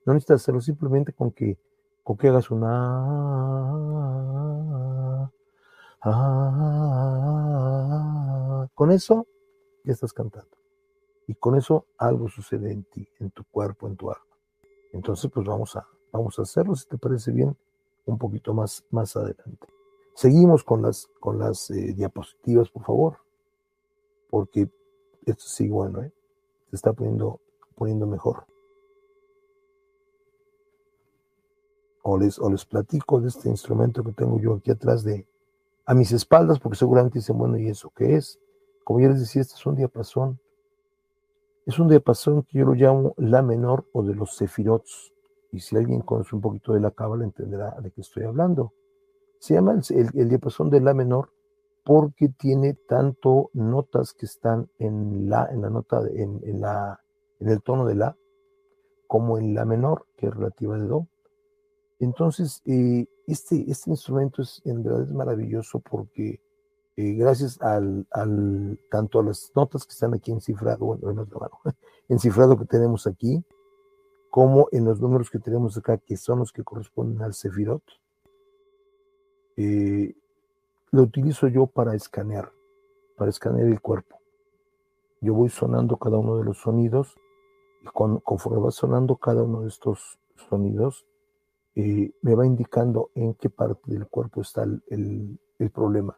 S2: no necesitas hacerlo simplemente con que, con que hagas una... Ah, con eso ya estás cantando. Y con eso algo sucede en ti, en tu cuerpo, en tu alma. Entonces, pues vamos a, vamos a hacerlo, si te parece bien, un poquito más, más adelante. Seguimos con las, con las eh, diapositivas, por favor, porque esto sí, bueno, ¿eh? se está poniendo, poniendo mejor. O les, o les platico de este instrumento que tengo yo aquí atrás de, a mis espaldas, porque seguramente dicen, bueno, ¿y eso qué es? Como ya les decía, este es un diapasón. Es un diapasón que yo lo llamo la menor o de los sefirots. Y si alguien conoce un poquito de la cábala, entenderá de qué estoy hablando. Se llama el, diapasón de la menor porque tiene tanto notas que están en la, en la nota, en, en, la, en el tono de la, como en la menor, que es relativa de do. Entonces, eh, este, este instrumento es, en verdad es maravilloso porque eh, gracias al, tanto a las notas que están aquí en cifrado, bueno, en cifrado que tenemos aquí, como en los números que tenemos acá, que son los que corresponden al Sefirot, eh, lo utilizo yo para escanear, para escanear el cuerpo. Yo voy sonando cada uno de los sonidos y conforme va sonando cada uno de estos sonidos, eh, me va indicando en qué parte del cuerpo está el, problema,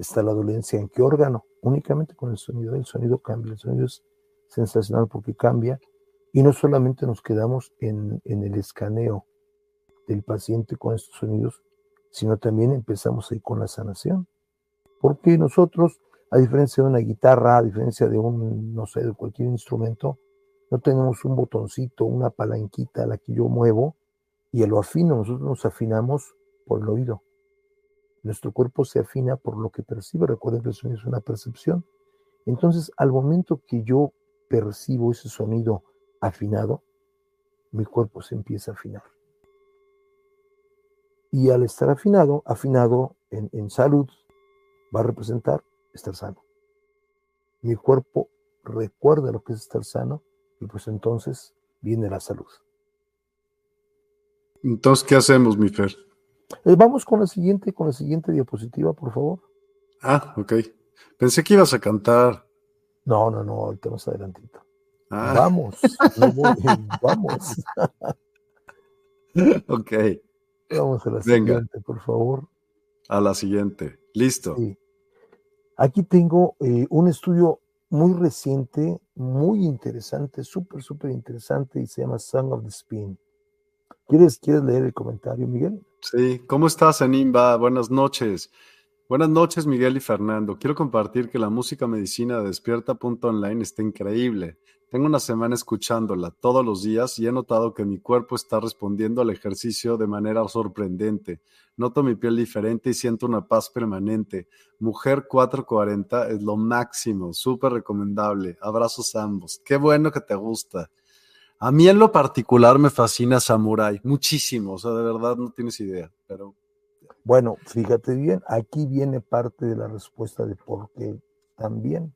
S2: está la dolencia, en qué órgano, únicamente con el sonido. El sonido cambia, el sonido es sensacional porque cambia y no solamente nos quedamos en, en el escaneo del paciente con estos sonidos, sino también empezamos ahí con la sanación. Porque nosotros, a diferencia de una guitarra, a diferencia de un, no sé, de cualquier instrumento, no tenemos un botoncito, una palanquita a la que yo muevo y a lo afino, nosotros nos afinamos por el oído. Nuestro cuerpo se afina por lo que percibe. Recuerden que el sonido es una percepción. Entonces, al momento que yo percibo ese sonido afinado, mi cuerpo se empieza a afinar. Y al estar afinado, afinado en, salud, va a representar estar sano. Mi cuerpo recuerda lo que es estar sano y pues entonces viene la salud.
S1: Entonces, ¿qué hacemos, mi Fer?
S2: Eh, vamos con la siguiente, con la siguiente diapositiva, por favor.
S1: Ah, ok. Pensé que ibas a cantar.
S2: No, no, no, ahorita más adelantito. Ah. Vamos, vamos.
S1: ok.
S2: Vamos a la siguiente, por favor.
S1: A la siguiente. Listo.
S2: Aquí tengo eh, un estudio muy reciente, muy interesante, súper, súper interesante y se llama Song of the Spin. ¿Quieres, ¿Quieres leer el comentario, Miguel?
S1: Sí, ¿cómo estás, Animba? Buenas noches. Buenas noches, Miguel y Fernando. Quiero compartir que la música medicina de Despierta.online está increíble. Tengo una semana escuchándola todos los días y he notado que mi cuerpo está respondiendo al ejercicio de manera sorprendente. Noto mi piel diferente y siento una paz permanente. Mujer 440 es lo máximo, súper recomendable. Abrazos ambos. Qué bueno que te gusta. A mí en lo particular me fascina Samurai, muchísimo, o sea, de verdad no tienes idea, pero...
S2: Bueno, fíjate bien, aquí viene parte de la respuesta de por qué también.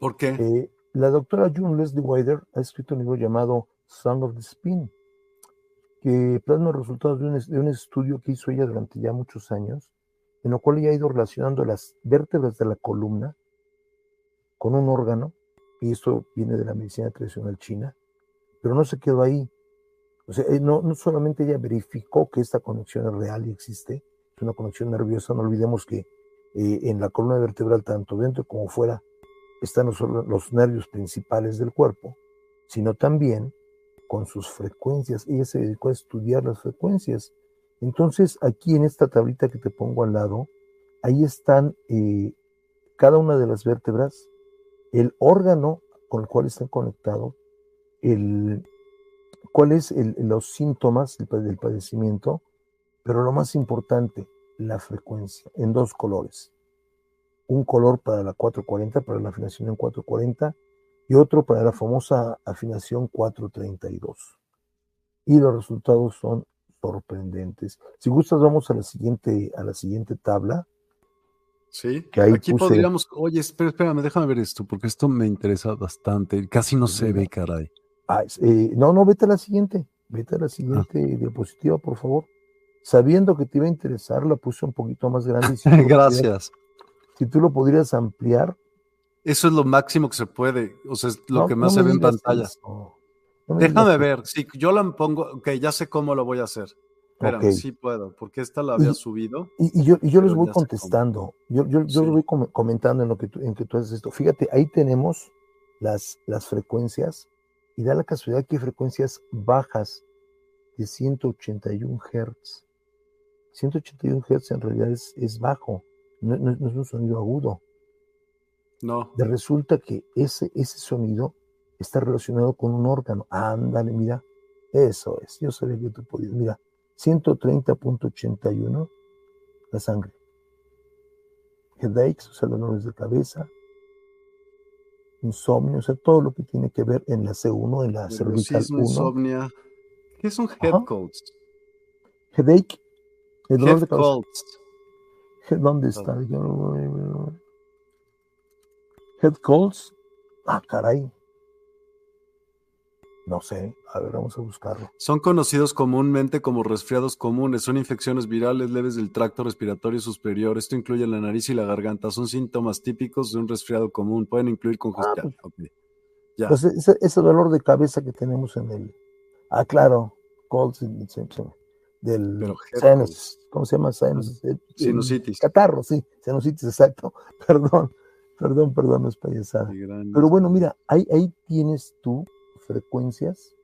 S1: ¿Por qué?
S2: Eh, la doctora June Leslie Wider ha escrito un libro llamado Song of the Spin, que plasma los resultados de un, estudio que hizo ella durante ya muchos años, en lo cual ella ha ido relacionando las vértebras de la columna con un órgano, y esto viene de la medicina tradicional china, pero no se quedó ahí. O sea, eh, no, no solamente ella verificó que esta conexión es real y existe, es una conexión nerviosa, no olvidemos que eh, en la columna vertebral, tanto dentro como fuera, están los nervios principales del cuerpo, sino también con sus frecuencias. Ella se dedicó a estudiar las frecuencias. Entonces, aquí en esta tablita que te pongo al lado, ahí están eh, cada una de las vértebras, el órgano con el cual están conectados, el, cuáles los síntomas del padecimiento, pero lo más importante, la frecuencia, en dos colores un color para la 440, para la afinación en 440, y otro para la famosa afinación 432. Y los resultados son sorprendentes. Si gustas, vamos a la siguiente, a la siguiente tabla.
S1: Sí,
S2: que ahí
S1: aquí
S2: puse-
S1: podríamos, oye, espera, espérame, déjame ver esto, porque esto me interesa bastante. Casi no se ve, caray.
S2: Ah, eh, no, no, vete a la siguiente, vete
S1: Ah.
S2: a la siguiente diapositiva, por favor. Sabiendo que te iba a interesar, la puse un poquito más grande. si
S1: Gracias.
S2: Si tú lo pudieras ampliar.
S1: Eso es lo máximo que se puede, o sea, es lo
S2: no-
S1: que
S2: no
S1: más se ve en pantalla. Déjame ver, si yo la pongo, ok, ya sé cómo lo voy a hacer. Espérame,
S2: Ok.
S1: sí puedo, porque esta la había
S2: Y-
S1: subido.
S2: Y, y yo, y yo les voy contestando, yo, yo, yo
S1: Sí.
S2: les voy com- comentando en lo que tú, en que tú haces esto. Fíjate, ahí tenemos las, las frecuencias y da la casualidad que hay frecuencias bajas de 181 Hz. 181 Hz en realidad es, es bajo, no, no- no es un sonido agudo.
S1: No,
S2: De resulta que ese, ese sonido está relacionado con un órgano. Ándale, mira, eso es. Yo sabía que tú podías. Mira, 130.81, la sangre. Headaches, o sea, dolores de cabeza. Insomnio, o sea, todo lo que tiene que ver en la C1, en la cervical
S1: nerviosismo,
S2: 1.
S1: insomnia. ¿Qué es un head colds?
S2: Headache, el dolor
S1: Head
S2: de cabeza.
S1: colds.
S2: Head- ¿Dónde está? Head colds. Ah, caray. No sé. A ver, vamos a buscarlo.
S1: Son conocidos comúnmente como resfriados comunes. Son infecciones virales leves del tracto respiratorio superior. Esto incluye la nariz y la garganta. Son síntomas típicos de un resfriado común. Pueden incluir congestión.
S2: pues.
S1: Ok. Ya.
S2: Pues ese, ese dolor de cabeza que tenemos en el. Ah, claro. Se- se- del
S1: Pero
S2: sinus. ¿Cómo se llama? Sinus. El- el
S1: Sinusitis.
S2: Catarro, sí. Sinusitis, exacto. Perdón. Perdón, perdón, es payasada. Pero bueno, mira, ahí, ahí tienes tú frecuencias,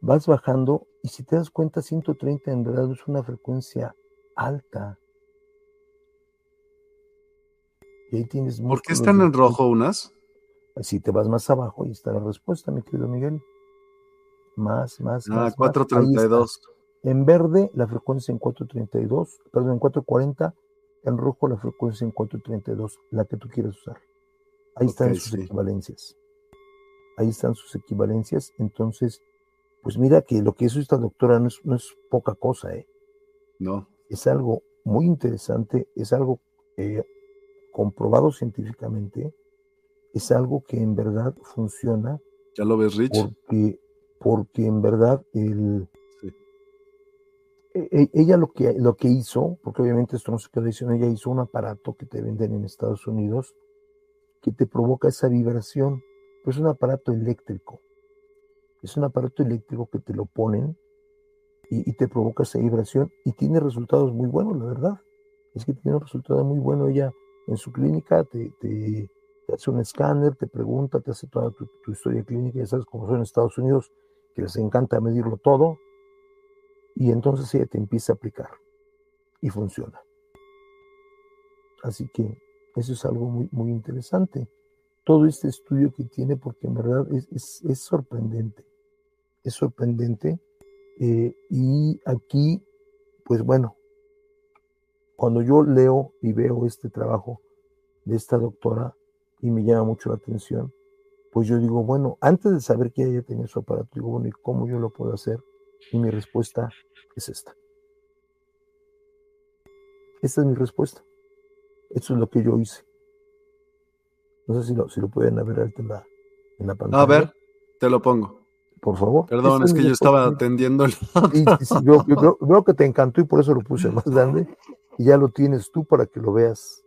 S2: vas bajando y si te das cuenta, 130 en verdad es una frecuencia alta. Y ahí tienes
S1: ¿Por qué están en rojo unas?
S2: Si te vas más abajo, ahí está la respuesta, mi querido Miguel. Más, más,
S1: Ah,
S2: más, más. Ahí está.
S1: 432.
S2: En verde, la frecuencia en 432, perdón, en 440. En rojo, la frecuencia en 432, la que tú quieres usar. Ahí están sus
S1: sí.
S2: equivalencias. Ahí están sus equivalencias. Entonces, pues mira que lo que hizo esta doctora no es, no es poca cosa, ¿eh?
S1: No.
S2: es algo muy interesante, es algo eh, comprobado científicamente, es algo que en verdad funciona
S1: ¿Ya lo ves, Rich?
S2: porque, porque en verdad el,
S1: Sí.
S2: e- e- ella lo que, lo que hizo, porque obviamente esto no se quedó diciendo, ella hizo un aparato que te venden en Estados Unidos que te provoca esa vibración, pues es un aparato eléctrico, es un aparato eléctrico que te lo ponen y, te provoca esa vibración y tiene resultados muy buenos, la verdad, es que tiene un resultado muy bueno. Ella en su clínica, te hace un escáner, te pregunta, te hace toda tu, tu historia clínica, ya sabes cómo son en Estados Unidos, que les encanta medirlo todo, y entonces ella te empieza a aplicar y funciona. Así que eso es algo muy, muy interesante. Todo este estudio que tiene, porque en verdad es, sorprendente, es sorprendente. eh, y aquí, pues bueno, cuando yo leo y veo este trabajo de esta doctora y me llama mucho la atención, pues yo digo, bueno, antes de saber que ella tenía su aparato, digo, bueno, ¿y cómo yo lo puedo hacer? Y mi respuesta es esta. Esta es mi respuesta. Esto es lo que yo hice. No sé si lo, si lo pueden ver en la, en la pantalla.
S1: A ver, te lo pongo.
S2: Por favor.
S1: Perdón,
S2: Esta
S1: es que yo estaba atendiendo el
S2: yo, yo creo, que te encantó y por eso lo puse más grande. Y ya lo tienes tú para que lo veas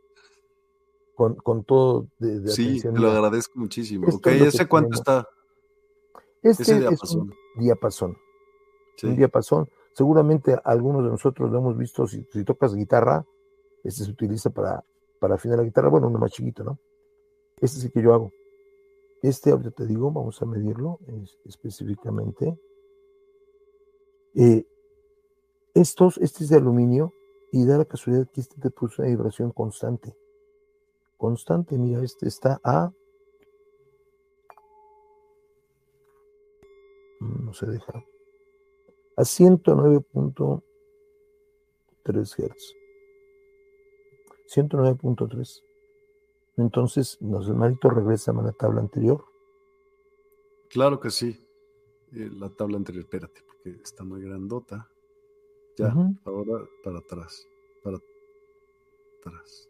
S2: con, con todo de, de
S1: Sí,
S2: atención.
S1: te lo agradezco muchísimo.
S2: Esto
S1: Ok,
S2: es
S1: ¿ese cuánto
S2: tenemos.
S1: está?
S2: Este
S1: Ese
S2: es un diapasón.
S1: Sí.
S2: Un diapasón. Seguramente algunos de nosotros lo hemos visto. Si, si tocas guitarra, este se utiliza para, para afinar la guitarra. Bueno, uno más chiquito, ¿no? Este es el que yo hago. Este, ahorita te digo, vamos a medirlo es- específicamente. Eh, estos, este es de aluminio y da la casualidad que este te puso una vibración constante. Constante, mira, este está a. Mm, No se deja. A 109.3 Hz. 109.3. Entonces, nos hermanito regresan a la tabla anterior.
S1: Claro que sí. Eh, la tabla anterior, espérate, porque está muy grandota. Ya, ahora para atrás. Para, atrás.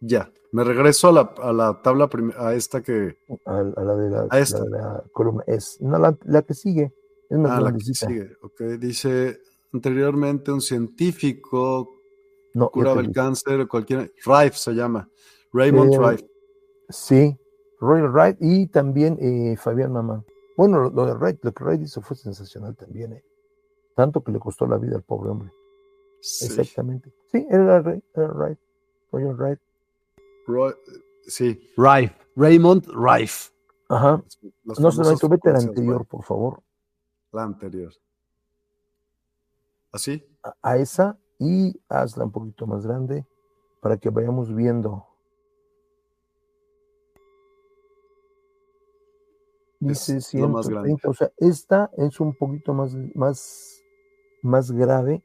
S1: Ya, me regreso a la, a la tabla, a esta que...
S2: A, la, de la,
S1: a esta.
S2: la, columna. Es, no, la, la que sigue. Es más
S1: ah, la que sigue, ok. Dice, anteriormente un científico
S2: no,
S1: curaba el cáncer, cualquier... Rife se llama, Raymond
S2: Eh,
S1: Rife.
S2: Sí, Royal Wright y también eh, Fabián Mamán. Bueno, lo, de Wright, lo que Wright hizo fue sensacional también, eh. Tanto que le costó la vida al pobre hombre.
S1: Sí.
S2: Exactamente. Sí, era, Ray- era Wright. Royal Wright.
S1: Roy- sí, Rife, Raymond Rife.
S2: Ajá. No se vete a la anterior, por favor.
S1: La anterior. ¿Así?
S2: A, a esa y hazla un poquito más grande para que vayamos viendo. Dice
S1: Es lo más
S2: 130, o sea, esta es un poquito más, más, más grave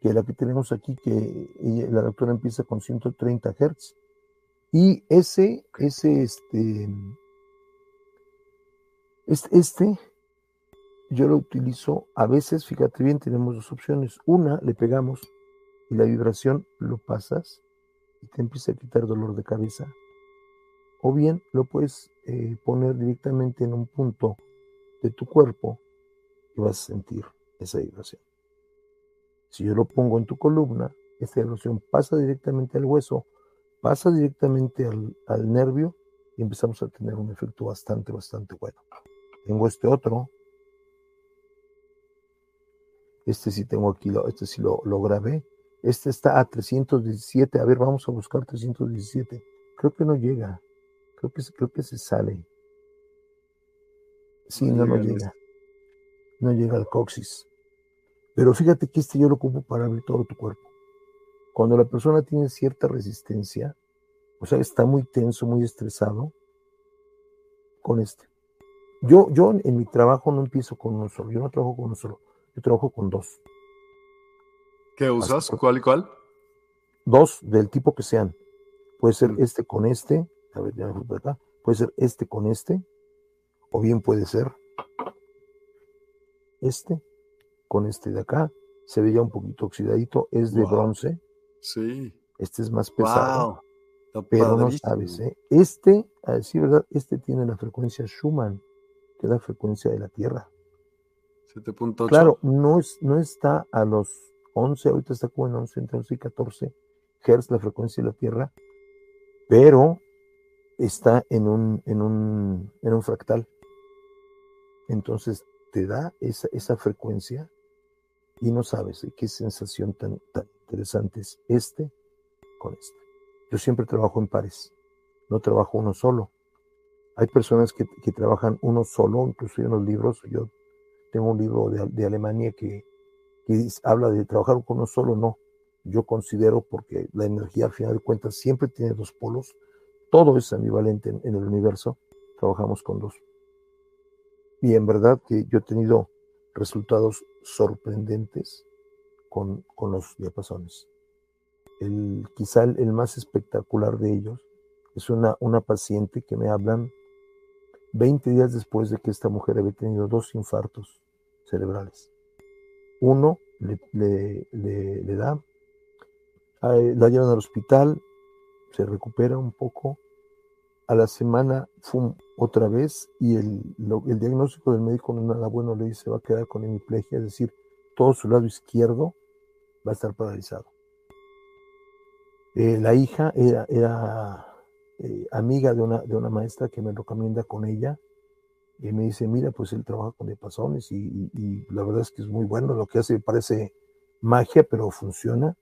S2: que la que tenemos aquí, que la doctora empieza con 130 Hz. Y ese, ese, este, este, este, yo lo utilizo a veces, fíjate bien, tenemos dos opciones. Una, le pegamos y la vibración lo pasas y te empieza a quitar dolor de cabeza. O bien lo puedes eh, poner directamente en un punto de tu cuerpo y vas a sentir esa vibración. Si yo lo pongo en tu columna, esta vibración pasa directamente al hueso, pasa directamente al, al nervio y empezamos a tener un efecto bastante, bastante bueno. Tengo este otro. Este sí tengo aquí, este sí lo, lo grabé. Este está a 317. A ver, vamos a buscar 317. Creo que no llega. Creo que, se- creo que se sale. Sí,
S1: No
S2: no, no
S1: llega.
S2: No llega al coxis. Pero fíjate que este yo lo ocupo para abrir todo tu cuerpo. Cuando la persona tiene cierta resistencia, o sea, está muy tenso, muy estresado, con este. Yo, yo en mi trabajo no empiezo con uno solo, yo no trabajo con uno solo, yo trabajo con dos.
S1: ¿Qué usas? ¿Cuál y cuál?
S2: Dos del tipo que sean. Puede ser
S1: Mm.
S2: este con este, a ver, ya me fui por acá, puede ser este con este, o bien puede ser este con este de acá. Se ve ya un poquito oxidadito, es de
S1: Wow.
S2: bronce,
S1: Sí.
S2: este es más pesado.
S1: Wow.
S2: Pero no sabes, ¿eh? Este, a decir verdad, este tiene la frecuencia Schumann, que es la frecuencia de la Tierra.
S1: 7.8.
S2: Claro, no, es, no está a los 11, ahorita está como en 11, entre 11 y 14 Hz la frecuencia de la Tierra, pero está en un, en un, en un fractal. Entonces te da esa, esa frecuencia y no sabes qué sensación tan, tan interesante es este con este. Yo siempre trabajo en pares, no trabajo uno solo. Hay personas que, que trabajan uno solo, incluso en los libros. Yo tengo un libro de, de Alemania que, que habla de trabajar con uno solo, no. Yo considero, porque la energía al final de cuentas siempre tiene dos polos, todo es ambivalente en, el universo, trabajamos con dos. Y en verdad que yo he tenido resultados sorprendentes con, con los diapasones. El, quizá el, más espectacular de ellos es una, una paciente que me hablan 20 días después de que esta mujer había tenido dos infartos cerebrales. Uno le, le- le- le da, eh, la llevan al hospital, se recupera un poco, a la semana fum, otra vez y el, el diagnóstico del médico no nada bueno, le dice va a quedar con hemiplegia, es decir, todo su lado izquierdo va a estar paralizado. Eh, la hija era, era eh, amiga de una, de una maestra que me recomienda con ella y me dice, mira, pues él trabaja con diapasones y, y- y la verdad es que es muy bueno, lo que hace parece magia, pero funciona.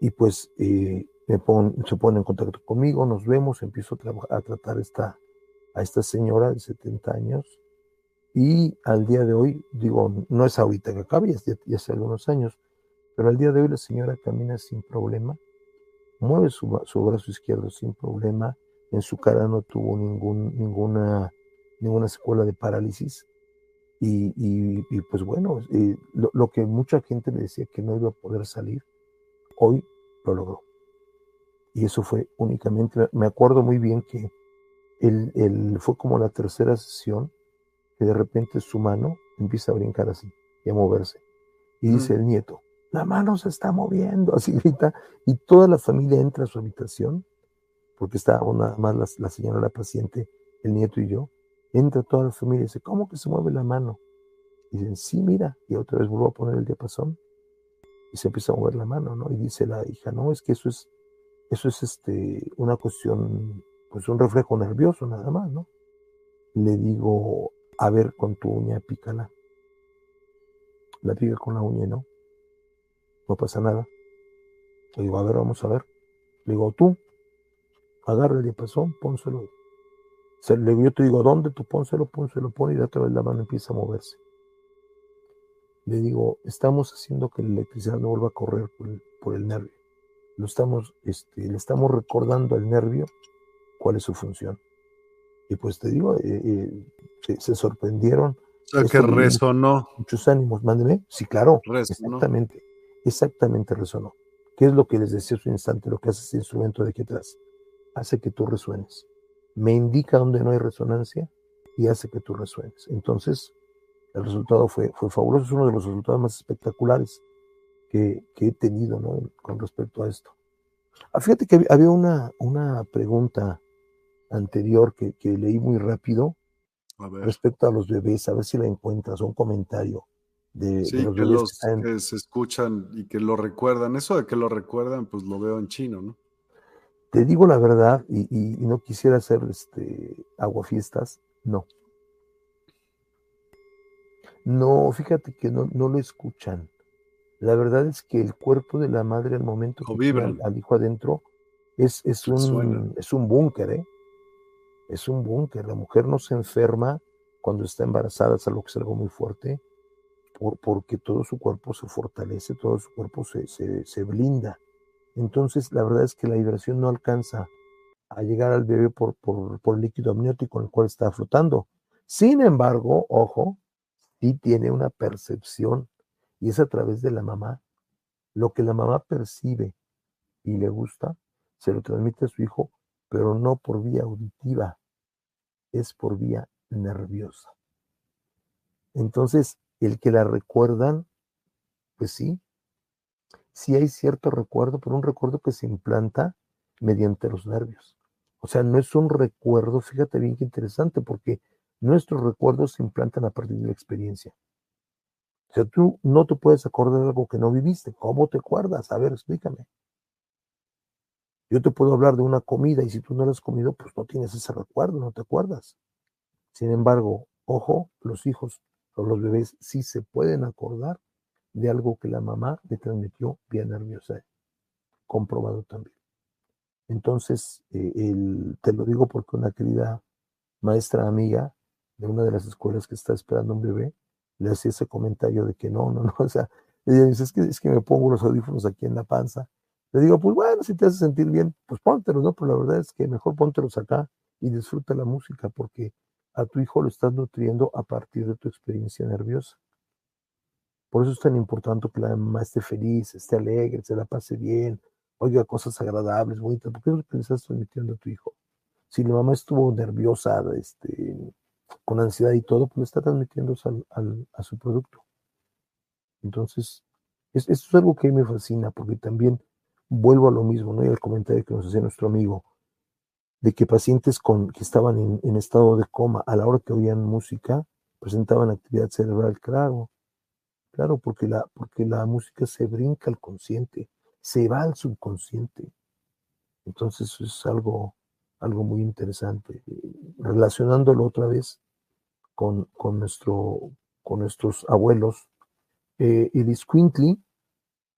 S2: Y pues eh, me pon- se pone en contacto conmigo, nos vemos, empiezo a, tratar esta, a esta señora de 70 años y al día de hoy, digo, no es ahorita que acabe, ya, ya hace algunos años, pero al día de hoy la señora camina sin problema, mueve su, su brazo izquierdo sin problema, en su cara no tuvo ningún, ninguna, ninguna secuela de parálisis. Y, y- y, pues bueno, eh, lo, lo que mucha gente le decía que no iba a poder salir, hoy lo logró. Y eso fue únicamente, me acuerdo muy bien que el, el- fue como la tercera sesión, que de repente su mano empieza a brincar así y a moverse. Y dice
S1: Mm.
S2: el nieto, la mano se está moviendo, así grita, y toda la familia entra a su habitación, porque está nada más la, la señora, la paciente, el nieto y yo, entra toda la familia y dice, ¿cómo que se mueve la mano? Y dicen, sí, mira, y otra vez vuelvo a poner el diapasón, y se empieza a mover la mano, ¿no? Y dice la hija, no, es que eso es, eso es este, una cuestión, pues un reflejo nervioso nada más, ¿no? Le digo, a ver, con tu uña pícala. La pica con la uña, ¿no? No pasa nada. Le digo, a ver, vamos a ver. Le digo, tú, agarra el diapasón, pónselo. Le digo, yo te digo, ¿dónde? Tú pónselo, pónselo, pone y de otra vez la mano empieza a moverse le digo, estamos haciendo que la electricidad no vuelva a correr por el, nervio. Lo estamos, este, le estamos recordando al nervio cuál es su función. Y pues te digo, eh, eh, se, sorprendieron.
S1: O sea, que resonó.
S2: Muchos ánimos, mándeme. Sí, claro. Exactamente. Exactamente resonó. ¿Qué es lo que les decía hace un instante? Lo que hace ese instrumento de aquí atrás. Hace que tú resuenes. Me indica dónde no hay resonancia y hace que tú resuenes. Entonces, el resultado fue, fue fabuloso, es uno de los resultados más espectaculares que, he tenido con respecto a esto. Ah, fíjate que había una, una pregunta anterior que, leí muy rápido respecto a los bebés, a ver si la encuentras, un comentario de,
S1: los que bebés que, se escuchan y que lo recuerdan. Eso de que lo recuerdan, pues lo veo en chino, ¿no?
S2: Te digo la verdad, y, y no quisiera hacer este, aguafiestas, no. No, fíjate que no, no lo escuchan. La verdad es que el cuerpo de la madre al momento que tiene al, hijo adentro es, es un, es un búnker, ¿eh? Es un búnker. La mujer no se enferma cuando está embarazada, es algo que es algo muy fuerte, por, porque todo su cuerpo se fortalece, todo su cuerpo se, se, blinda. Entonces, la verdad es que la vibración no alcanza a llegar al bebé por, por, por el líquido amniótico en el cual está flotando. Sin embargo, ojo, sí tiene una percepción y es a través de la mamá. Lo que la mamá percibe y le gusta, se lo transmite a su hijo, pero no por vía auditiva, es por vía nerviosa. Entonces, el que la recuerdan, pues sí, sí hay cierto recuerdo, pero un recuerdo que se implanta mediante los nervios. O sea, no es un recuerdo, fíjate bien qué interesante, porque Nuestros recuerdos se implantan a partir de la experiencia. O sea, tú no te puedes acordar de algo que no viviste. ¿Cómo te acuerdas? A ver, explícame. Yo te puedo hablar de una comida y si tú no la has comido, pues no tienes ese recuerdo, no te acuerdas. Sin embargo, ojo, los hijos o los bebés sí se pueden acordar de algo que la mamá le transmitió vía nerviosa. Comprobado también. Entonces, eh, te lo digo porque una querida maestra amiga de una de las escuelas que está esperando un bebé, le hacía ese comentario de que no, no, no, o sea, ella dice, es que, es que me pongo los audífonos aquí en la panza. Le digo, pues bueno, si te hace sentir bien, pues póntelos, ¿no? Pero la verdad es que mejor póntelos acá y disfruta la música porque a tu hijo lo estás nutriendo a partir de tu experiencia nerviosa. Por eso es tan importante que la mamá esté feliz, esté alegre, se la pase bien, oiga cosas agradables, bonitas, es lo que le estás transmitiendo a tu hijo. Si la mamá estuvo nerviosa, este, con ansiedad y todo, pues está transmitiendo a su producto. Entonces, esto es algo que me fascina, porque también vuelvo a lo mismo, ¿no? Y al comentario que nos hacía nuestro amigo, de que pacientes con, que estaban en, estado de coma a la hora que oían música presentaban actividad cerebral, claro, claro, porque la, porque la música se brinca al consciente, se va al subconsciente. Entonces es algo, algo muy interesante, relacionándolo otra vez con, con, nuestro, con nuestros abuelos. Eh, el Squintly,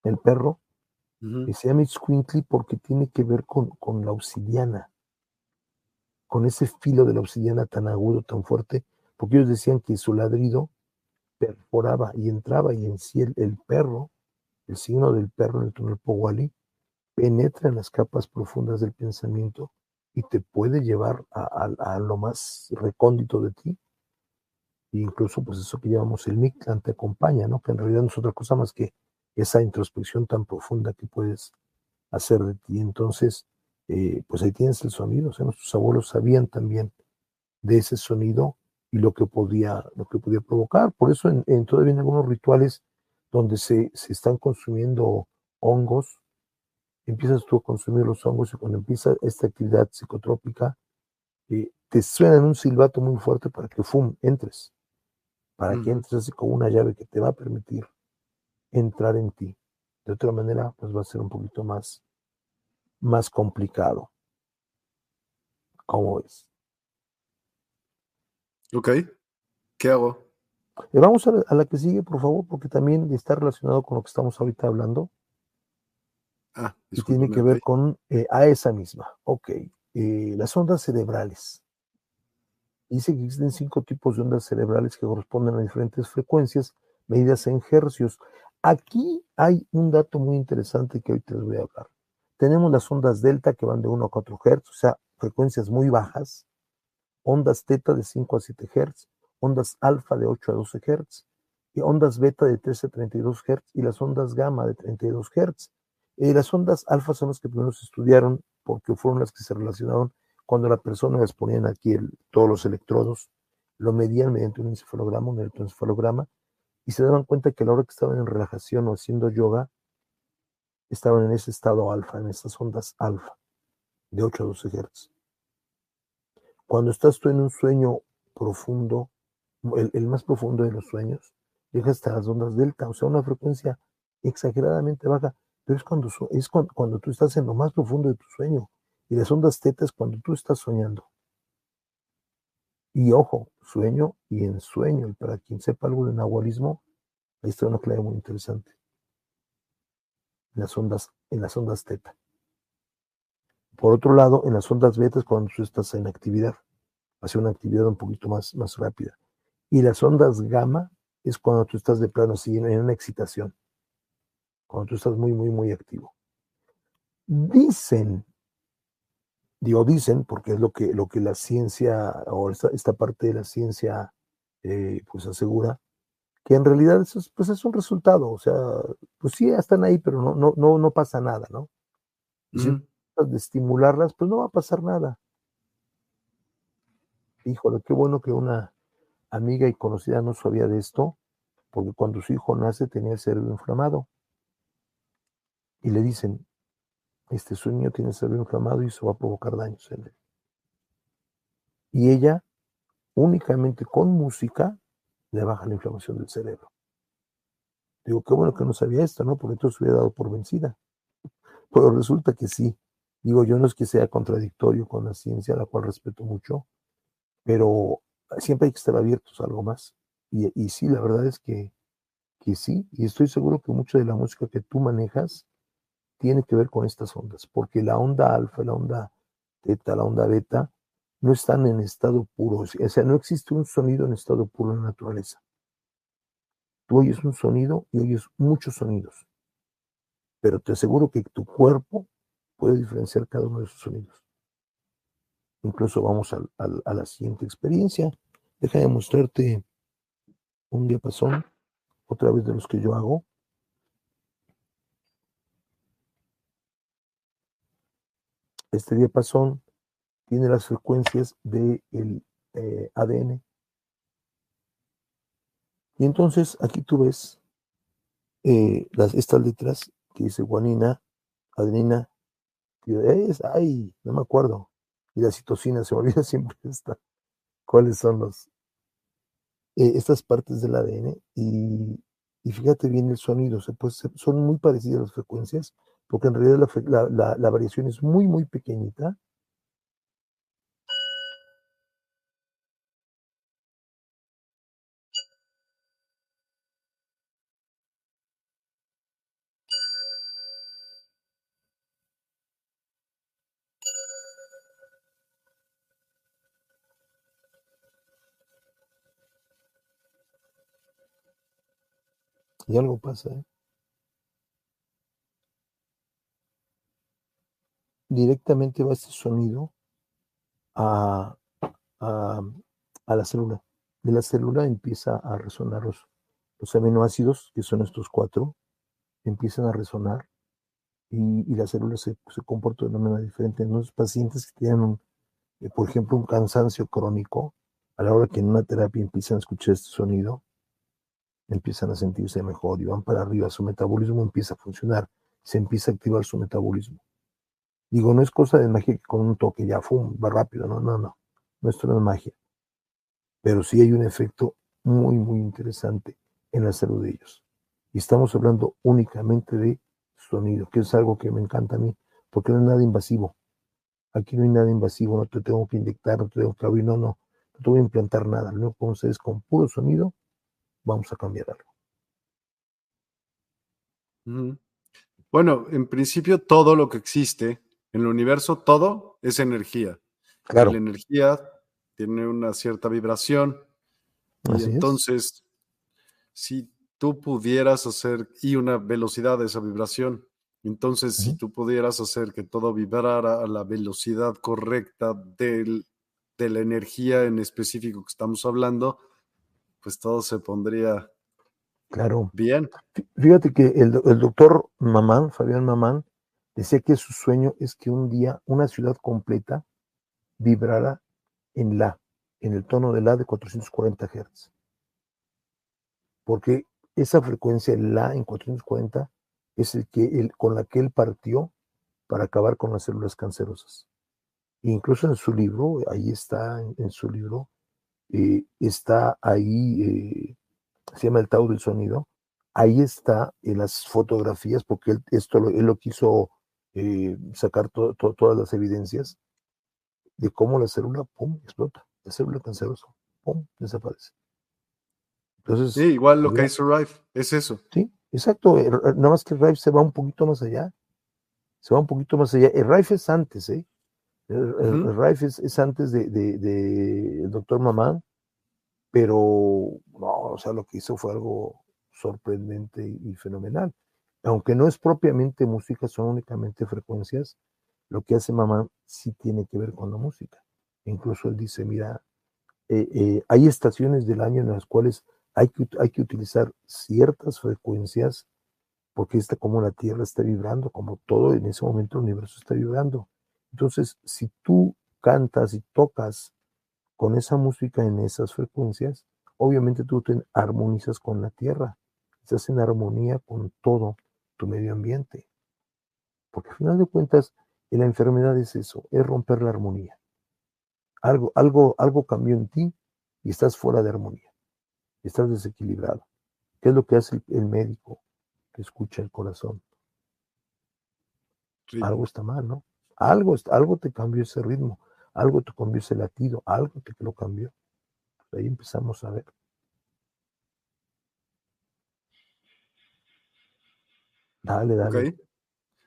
S2: el perro, se llama Squintly porque tiene que ver con, con la obsidiana, con ese filo de la obsidiana tan agudo, tan fuerte, porque ellos decían que su ladrido perforaba y entraba y en sí el, perro, el signo del perro en el túnel Powali, penetra en las capas profundas del pensamiento y te puede llevar a, lo más recóndito de ti. E incluso, pues eso que llamamos el Mictlan te acompaña, ¿no? Que en realidad no es otra cosa más que esa introspección tan profunda que puedes hacer de ti. Entonces, eh, pues ahí tienes el sonido. O sea, nuestros abuelos sabían también de ese sonido y lo que podía, lo que podía provocar. Por eso en, todavía en algunos rituales donde se, se están consumiendo hongos, empiezas tú a consumir los hongos y cuando empieza esta actividad psicotrópica, eh, te suena un silbato muy fuerte para que fum, entres, para que entres así como una llave que te va a permitir entrar en ti. De otra manera, pues va a ser un poquito más, más complicado. ¿Cómo es?
S1: Ok. ¿Qué hago?
S2: Eh, vamos a la, a la, que sigue, por favor, porque también está relacionado con lo que estamos ahorita hablando.
S1: Ah,
S2: y tiene que ver con eh, a esa misma. Ok. Eh, las ondas cerebrales. Dice que existen cinco tipos de ondas cerebrales que corresponden a diferentes frecuencias medidas en hercios. Aquí hay un dato muy interesante que hoy te les voy a hablar. Tenemos las ondas delta que van de 1 a 4 Hz, o sea, frecuencias muy bajas, ondas teta de 5 a 7 Hz, ondas alfa de 8 a 12 Hz, y ondas beta de 13 a 32 Hz y las ondas gamma de 32 Hz. Eh, las ondas alfa son las que primero se estudiaron porque fueron las que se relacionaron cuando la persona les ponían aquí todos los electrodos, lo medían mediante un encefalograma, un electroencefalograma, y se daban cuenta que a la hora que estaban en relajación o haciendo yoga, estaban en ese estado alfa, en esas ondas alfa, de 8 a 12 Hz. Cuando estás tú en un sueño profundo, el, el más profundo de los sueños, llega hasta las ondas delta, o sea, una frecuencia exageradamente baja, pero es cuando, es cuando, cuando tú estás en lo más profundo de tu sueño. Y las ondas teta es cuando tú estás soñando. Y ojo, sueño y en sueño. Y para quien sepa algo de nahualismo, ahí está una clave muy interesante. En las ondas, en las ondas teta. Por otro lado, en las ondas beta es cuando tú estás en actividad. Hace una actividad un poquito más, más rápida. Y las ondas gamma es cuando tú estás de plano así en una excitación cuando tú estás muy, muy, muy activo. Dicen, digo dicen, porque es lo que, lo que la ciencia, o esta, esta parte de la ciencia, eh, pues asegura, que en realidad eso es, pues es un resultado, o sea, pues sí, están ahí, pero no, no, no, no pasa nada, ¿no? Y si de estimularlas, pues no va a pasar nada. Híjole, qué bueno que una amiga y conocida no sabía de esto, porque cuando su hijo nace tenía el cerebro inflamado y le dicen, este sueño tiene cerebro inflamado y eso va a provocar daños en él. Y ella, únicamente con música, le baja la inflamación del cerebro. Digo, qué bueno que no sabía esto, ¿no? Porque entonces hubiera dado por vencida. Pero resulta que sí. Digo, yo no es que sea contradictorio con la ciencia, la cual respeto mucho, pero siempre hay que estar abiertos a algo más. Y, y sí, la verdad es que, que sí, y estoy seguro que mucha de la música que tú manejas tiene que ver con estas ondas, porque la onda alfa, la onda teta, la onda beta, no están en estado puro, o sea, no existe un sonido en estado puro en la naturaleza. Tú oyes un sonido y oyes muchos sonidos, pero te aseguro que tu cuerpo puede diferenciar cada uno de esos sonidos. Incluso vamos a, a, la siguiente experiencia. Deja de mostrarte un diapasón, otra vez de los que yo hago. Este diapasón tiene las frecuencias del de eh, ADN. Y entonces aquí tú ves eh, las, estas letras que dice guanina, adenina, es, ay, no me acuerdo. Y la citosina, se me olvida siempre esta. ¿Cuáles son los, eh, estas partes del ADN? Y, y, fíjate bien el sonido, se, pues, son muy parecidas las frecuencias, porque en realidad la, la, la variación es muy, muy pequeñita. Y algo pasa, ¿eh? Directamente va este sonido a, a, la célula. De la célula empieza a resonar los, los aminoácidos, que son estos cuatro, empiezan a resonar y, y la célula se, se, comporta de una manera diferente. En los pacientes que tienen, eh, por ejemplo, un cansancio crónico, a la hora que en una terapia empiezan a escuchar este sonido, empiezan a sentirse mejor y van para arriba, su metabolismo empieza a funcionar, se empieza a activar su metabolismo. Digo, no es cosa de magia que con un toque ya fum, va rápido, no, no, no, no esto no es magia. Pero sí hay un efecto muy, muy interesante en la salud de ellos. Y estamos hablando únicamente de sonido, que es algo que me encanta a mí, porque no es nada invasivo. Aquí no hay nada invasivo, no te tengo que inyectar, no te tengo que abrir, no, no, no te voy a implantar nada. Lo único que podemos hacer es con puro sonido, vamos a cambiar algo.
S1: Bueno, en principio todo lo que existe en el universo, todo es energía.
S2: Claro.
S1: La energía tiene una cierta vibración. y entonces, si tú pudieras hacer, y una velocidad de esa vibración, entonces si tú pudieras hacer que todo vibrara a la velocidad correcta de la energía en específico que estamos hablando, pues todo se pondría
S2: claro.
S1: bien.
S2: Fíjate que el, el doctor Mamán, Fabián Mamán, decía que su sueño es que un día una ciudad completa vibrara en la, en el tono de la de 440 Hz. Porque esa frecuencia, la en 440, es el que, con la que él partió para acabar con las células cancerosas. E incluso en su libro, ahí está, en, su libro, eh, está ahí, eh, se llama El Tao del Sonido, ahí está en las fotografías, porque él, esto lo, él lo quiso eh, sacar todas las evidencias de cómo la célula, pum, explota, la célula cancerosa, pum, desaparece.
S1: Entonces, sí, igual lo que hizo Rife, es eso.
S2: Sí, exacto, nada más que Rife se va un poquito más allá, se va un poquito más allá. El Rife es antes, ¿eh? El, Rife es, antes de, de, doctor Mamán, pero no, o sea, lo que hizo fue algo sorprendente y fenomenal. Aunque no es propiamente música, son únicamente frecuencias, lo que hace mamá sí tiene que ver con la música. Incluso él dice, mira, eh, eh, hay estaciones del año en las cuales hay que, hay que utilizar ciertas frecuencias porque está como la Tierra está vibrando, como todo en ese momento el universo está vibrando. Entonces, si tú cantas y tocas con esa música en esas frecuencias, obviamente tú te armonizas con la Tierra, estás en armonía con todo tu medio ambiente. Porque al final de cuentas, la enfermedad es eso, es romper la armonía. Algo, algo, algo cambió en ti y estás fuera de armonía. Estás desequilibrado. ¿Qué es lo que hace el, médico que escucha el corazón? Algo está mal, ¿no? Algo, algo te cambió ese ritmo, algo te cambió ese latido, algo te lo cambió. Ahí empezamos a ver. Dale, dale.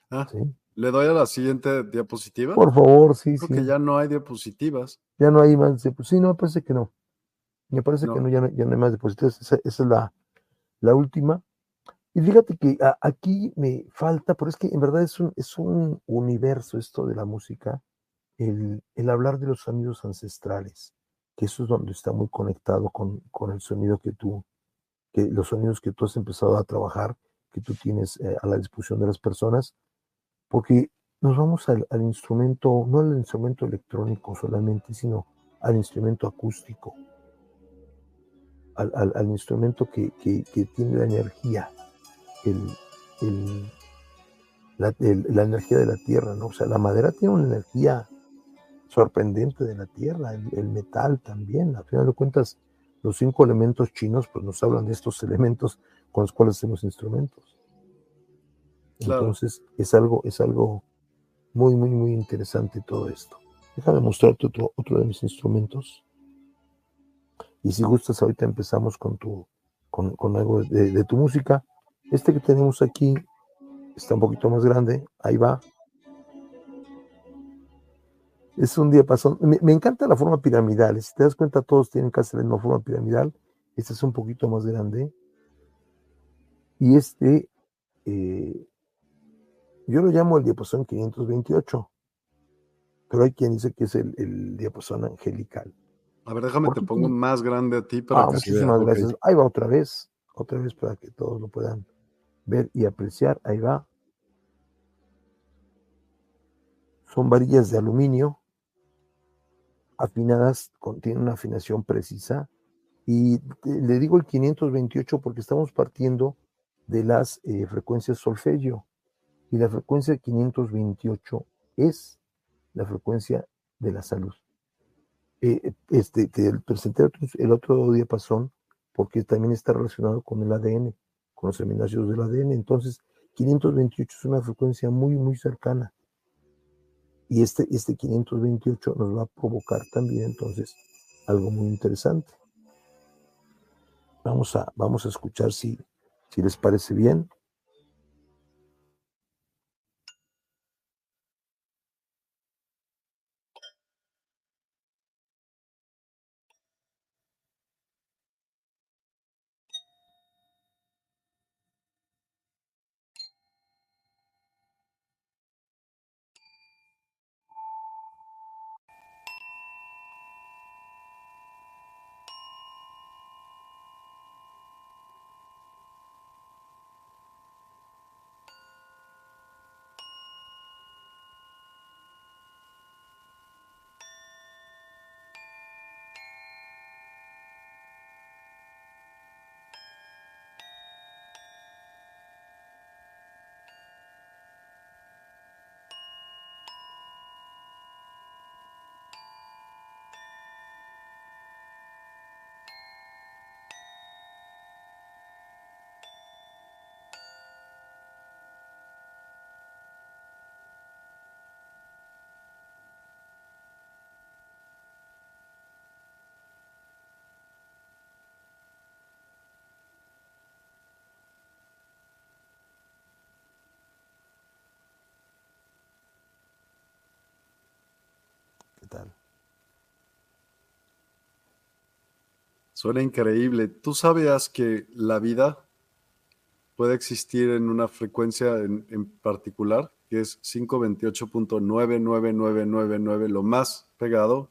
S1: Ah, ¿Sí? ¿Le doy a la siguiente diapositiva?
S2: Por favor, sí,
S1: Creo que ya no hay diapositivas.
S2: Ya no hay más diapositivas. Sí, no, me parece que no. Me parece que no, ya no, ya no hay más diapositivas. Esa, es la, la, última. Y fíjate que aquí me falta, pero es que en verdad es un, es un universo esto de la música, el, el, hablar de los sonidos ancestrales, que eso es donde está muy conectado con, con el sonido que tú, que los sonidos que tú has empezado a trabajar, que tú tienes eh, a la disposición de las personas porque nos vamos al, instrumento, no al instrumento electrónico solamente, sino al instrumento acústico, al, instrumento que, tiene la energía, la, energía de la tierra, ¿no? O sea, la madera tiene una energía sorprendente de la tierra, el, metal también, a final de cuentas, los cinco elementos chinos pues nos hablan de estos elementos con los cuales hacemos instrumentos. Entonces es algo, es algo muy, muy, muy interesante todo esto. Déjame mostrarte otro, otro de mis instrumentos. Y si gustas, ahorita empezamos con tu, con, algo de, tu música. Este que tenemos aquí está un poquito más grande. Ahí va. Es un diapasón. Me, me encanta la forma piramidal. Si te das cuenta, todos tienen casi la misma forma piramidal. Este es un poquito más grande. Y este eh, yo lo llamo el diapasón 528, pero hay quien dice que es el, el diapasón angelical.
S1: A ver, déjame te pongo más grande a ti para
S2: ah, muchísimas gracias. Ahí va otra vez, otra vez para que todos lo puedan ver y apreciar. Ahí va. Son varillas de aluminio afinadas, tienen una afinación precisa Y le digo el 528 porque estamos partiendo de las eh, frecuencias solfegio. Y la frecuencia 528 es la frecuencia de la salud. Eh, este, te presenté el otro diapasón porque también está relacionado con el ADN, con los aminoácidos del ADN. Entonces, 528 es una frecuencia muy, muy cercana. Y este, este 528 nos va a provocar también entonces algo muy interesante. Vamos a, vamos a escuchar si, si les parece bien.
S1: Suena increíble. ¿Tú sabías que la vida puede existir en una frecuencia en, particular, que es 528.99999, lo más pegado,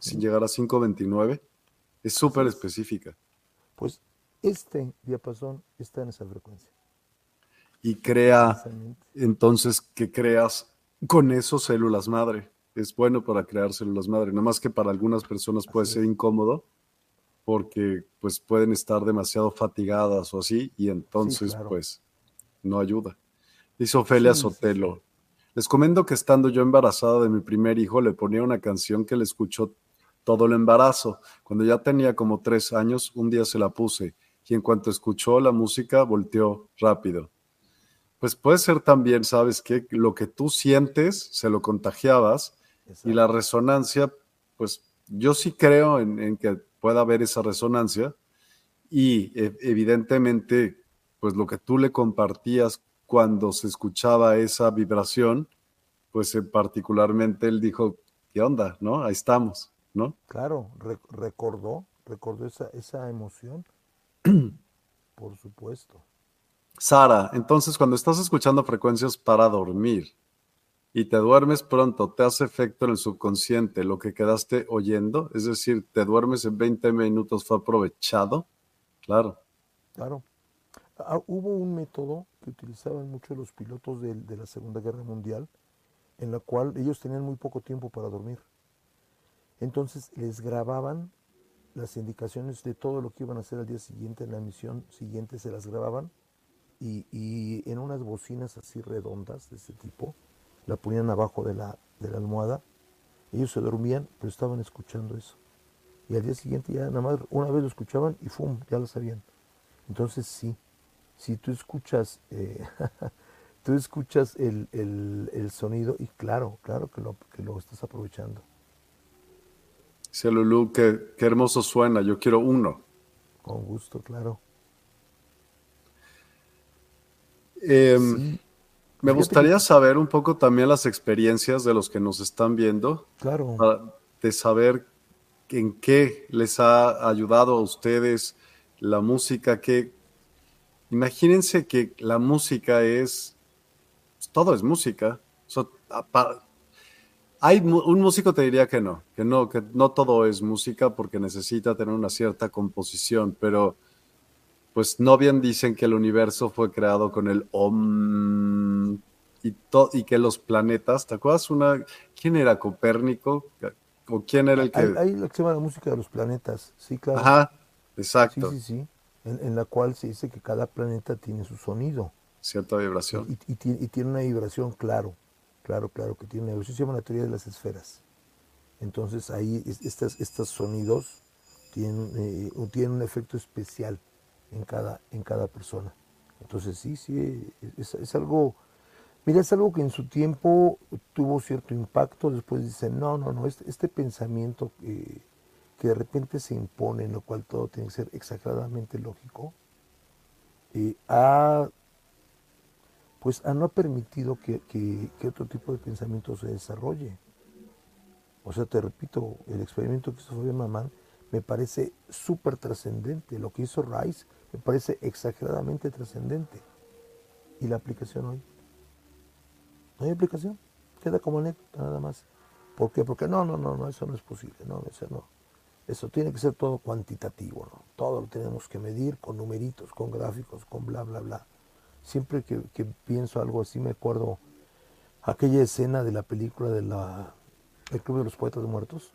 S1: sin llegar a 529? Es súper específica.
S2: Pues este diapasón está en esa frecuencia.
S1: Y crea, entonces, que creas con eso células madre es bueno para crear células madre, nada más que para algunas personas puede ser incómodo porque pues pueden estar demasiado fatigadas o así y entonces pues no ayuda. Dice Ofelia Sotelo, les comento que estando yo embarazada de mi primer hijo le ponía una canción que le escuchó todo el embarazo. Cuando ya tenía como tres años, un día se la puse y en cuanto escuchó la música volteó rápido. Pues puede ser también, ¿sabes qué? Lo que tú sientes, se lo contagiabas y la resonancia, pues yo sí creo en, que pueda haber esa resonancia y e, evidentemente, pues lo que tú le compartías cuando se escuchaba esa vibración, pues eh, particularmente él dijo, ¿qué onda? ¿No? Ahí estamos, ¿no?
S2: Claro, recordó, recordó esa, esa emoción, por supuesto.
S1: Sara, entonces cuando estás escuchando frecuencias para dormir, y te duermes pronto, te hace efecto en el subconsciente lo que quedaste oyendo, es decir, te duermes en 20 minutos, fue aprovechado. Claro.
S2: Claro. Ah, hubo un método que utilizaban mucho los pilotos de, de la Segunda Guerra Mundial, en la cual ellos tenían muy poco tiempo para dormir. Entonces les grababan las indicaciones de todo lo que iban a hacer al día siguiente, en la misión siguiente se las grababan y, y en unas bocinas así redondas de ese tipo, la ponían abajo de la, de la almohada. Ellos se dormían, pero estaban escuchando eso. Y al día siguiente ya nada más una vez lo escuchaban y ¡fum! ya lo sabían. Entonces sí, si tú escuchas, eh, tú escuchas el, el, sonido y claro, claro que lo, que lo estás aprovechando.
S1: Lulú, qué, qué hermoso suena, yo quiero uno.
S2: Con gusto, claro.
S1: Eh, me gustaría saber un poco también las experiencias de los que nos están viendo.
S2: Claro.
S1: De saber en qué les ha ayudado a ustedes la música, que imagínense que la música es, todo es música. hay un músico te diría que no, que no, que no todo es música porque necesita tener una cierta composición, pero pues no bien dicen que el universo fue creado con el Om y, y que los planetas, ¿te acuerdas una? ¿Quién era Copérnico? ¿O quién era el que...?
S2: Ahí lo que se llama la música de los planetas, sí, claro.
S1: Ajá, Exacto.
S2: Sí, sí, sí. En, la cual se dice que cada planeta tiene su sonido.
S1: Cierta vibración.
S2: Y, tiene una vibración, claro, claro, claro, que tiene una vibración. Se llama la teoría de las esferas. Entonces ahí estas, estos sonidos tienen, eh, tienen un efecto especial en cada, en cada persona. Entonces sí, sí, es, algo, mira, es algo que en su tiempo tuvo cierto impacto, después dicen, no, no, no, este, este pensamiento que de repente se impone, en lo cual todo tiene que ser exageradamente lógico, eh, ha, pues no ha permitido que, que, otro tipo de pensamiento se desarrolle. O sea, te repito, el experimento que hizo Fabián Mamán me parece súper trascendente. Lo que hizo Rice me parece exageradamente trascendente. ¿Y la aplicación hoy? No hay aplicación. Queda como anécdota nada más. ¿Por qué? Porque no, no, no, no, eso no es posible. No, eso no. Eso tiene que ser todo cuantitativo. Todo lo tenemos que medir con numeritos, con gráficos, con bla, bla, bla. Siempre que, pienso algo así me acuerdo aquella escena de la película de la, El Club de los Poetas Muertos,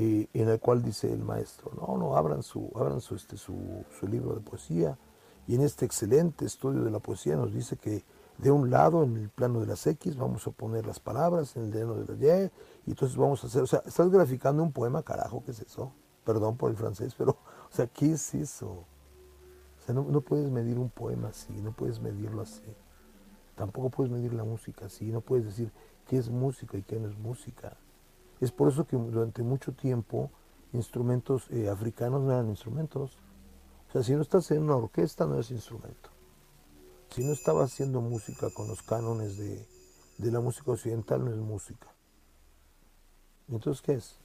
S2: en el cual dice el maestro, no, no, abran su, abran su, este, su, su libro de poesía, y en este excelente estudio de la poesía nos dice que de un lado, en el plano de las X, vamos a poner las palabras, en el plano de la Y, y entonces vamos a hacer, o sea, estás graficando un poema, carajo, ¿qué es eso? Perdón por el francés, pero, o sea, ¿qué es eso? O sea, no, no puedes medir un poema así, no puedes medirlo así. Tampoco puedes medir la música así, no puedes decir qué es música y qué no es música. Es por eso que durante mucho tiempo instrumentos eh, africanos no eran instrumentos. O sea, si no estás en una orquesta, no es instrumento. Si no estaba haciendo música con los cánones de, de la música occidental, no es música. Entonces, ¿qué es?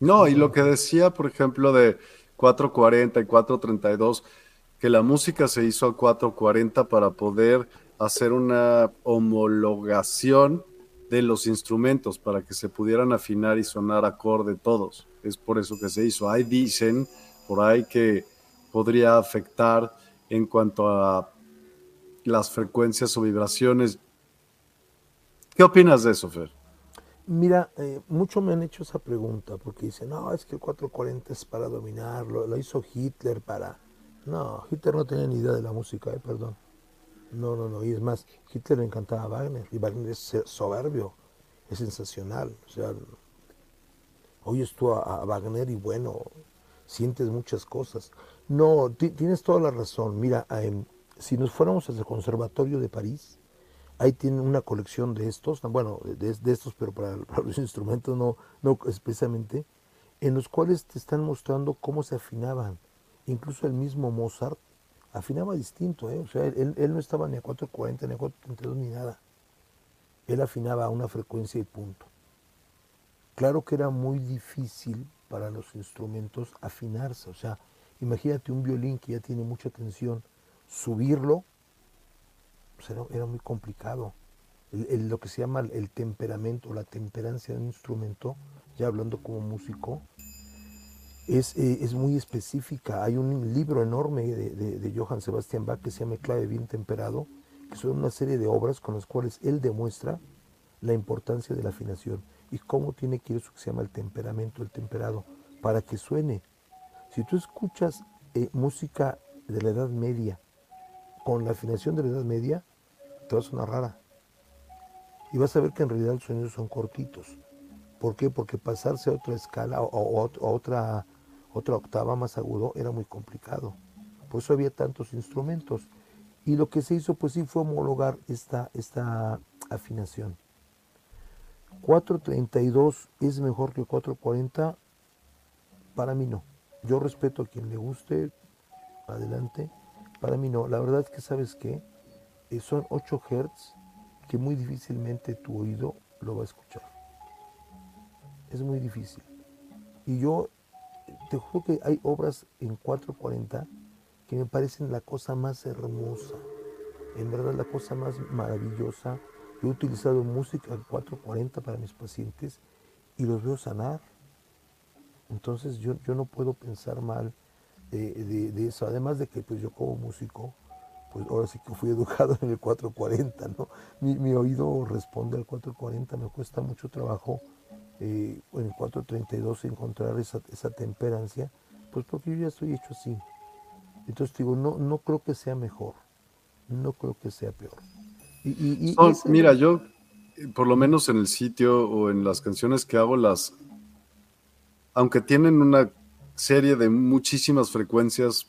S1: No, y lo que decía, por ejemplo, de 440 y 432, que la música se hizo a 440 para poder hacer una homologación de los instrumentos, para que se pudieran afinar y sonar acorde todos. Es por eso que se hizo. Ahí dicen por ahí que podría afectar en cuanto a las frecuencias o vibraciones. ¿Qué opinas de eso, Fer?
S2: Mira, eh, mucho me han hecho esa pregunta porque dicen, no, es que el 440 es para dominarlo, lo hizo Hitler para... No, Hitler no tenía ni idea de la música, eh, perdón. No, no, no, y es más, Hitler le encantaba a Wagner, y Wagner es soberbio, es sensacional. O sea, oyes tú a, Wagner y bueno, sientes muchas cosas. No, tienes toda la razón. Mira, si nos fuéramos al Conservatorio de París, ahí tienen una colección de estos, bueno, de, estos, pero para, los instrumentos no, no especialmente, en los cuales te están mostrando cómo se afinaban. Incluso el mismo Mozart afinaba distinto, ¿eh? o sea, él, él no estaba ni a 440, ni a 432, ni nada. Él afinaba a una frecuencia y punto. Claro que era muy difícil para los instrumentos afinarse, o sea, imagínate un violín que ya tiene mucha tensión, subirlo pues, era, muy complicado. lo que se llama el temperamento, la temperancia de un instrumento, ya hablando como músico, es, eh, es muy específica. Hay un libro enorme de, Johann Sebastian Bach que se llama Clave bien temperado, que son una serie de obras con las cuales él demuestra la importancia de la afinación y cómo tiene que ir eso que se llama el temperamento, el temperado, para que suene. Si tú escuchas eh, música de la Edad Media con la afinación de la Edad Media, te va a sonar rara. Y vas a ver que en realidad los sonidos son cortitos. ¿Por qué? Porque pasarse a otra escala o, a otra, otra octava más agudo era muy complicado. Por eso había tantos instrumentos. Y lo que se hizo, pues sí, fue homologar esta, esta afinación. 432 es mejor que 440. Para mí no. Yo respeto a quien le guste, adelante. Para mí no. La verdad es que, ¿sabes qué? Eh, son 8 Hz que muy difícilmente tu oído lo va a escuchar. Es muy difícil. Y yo te juro que hay obras en 440 que me parecen la cosa más hermosa, en verdad la cosa más maravillosa. Yo he utilizado música en 440 para mis pacientes y los veo sanar. Entonces yo, yo no puedo pensar mal de, de, eso. Además de que pues yo como músico, pues ahora sí que fui educado en el 440, ¿no? Mi, oído responde al 440, me cuesta mucho trabajo eh, en el 432 encontrar esa, esa temperancia, Pues porque yo ya estoy hecho así. Entonces digo, no, no creo que sea mejor, no creo que sea peor.
S1: Y, mira, yo, por lo menos en el sitio o en las canciones que hago, las, aunque tienen una serie de muchísimas frecuencias,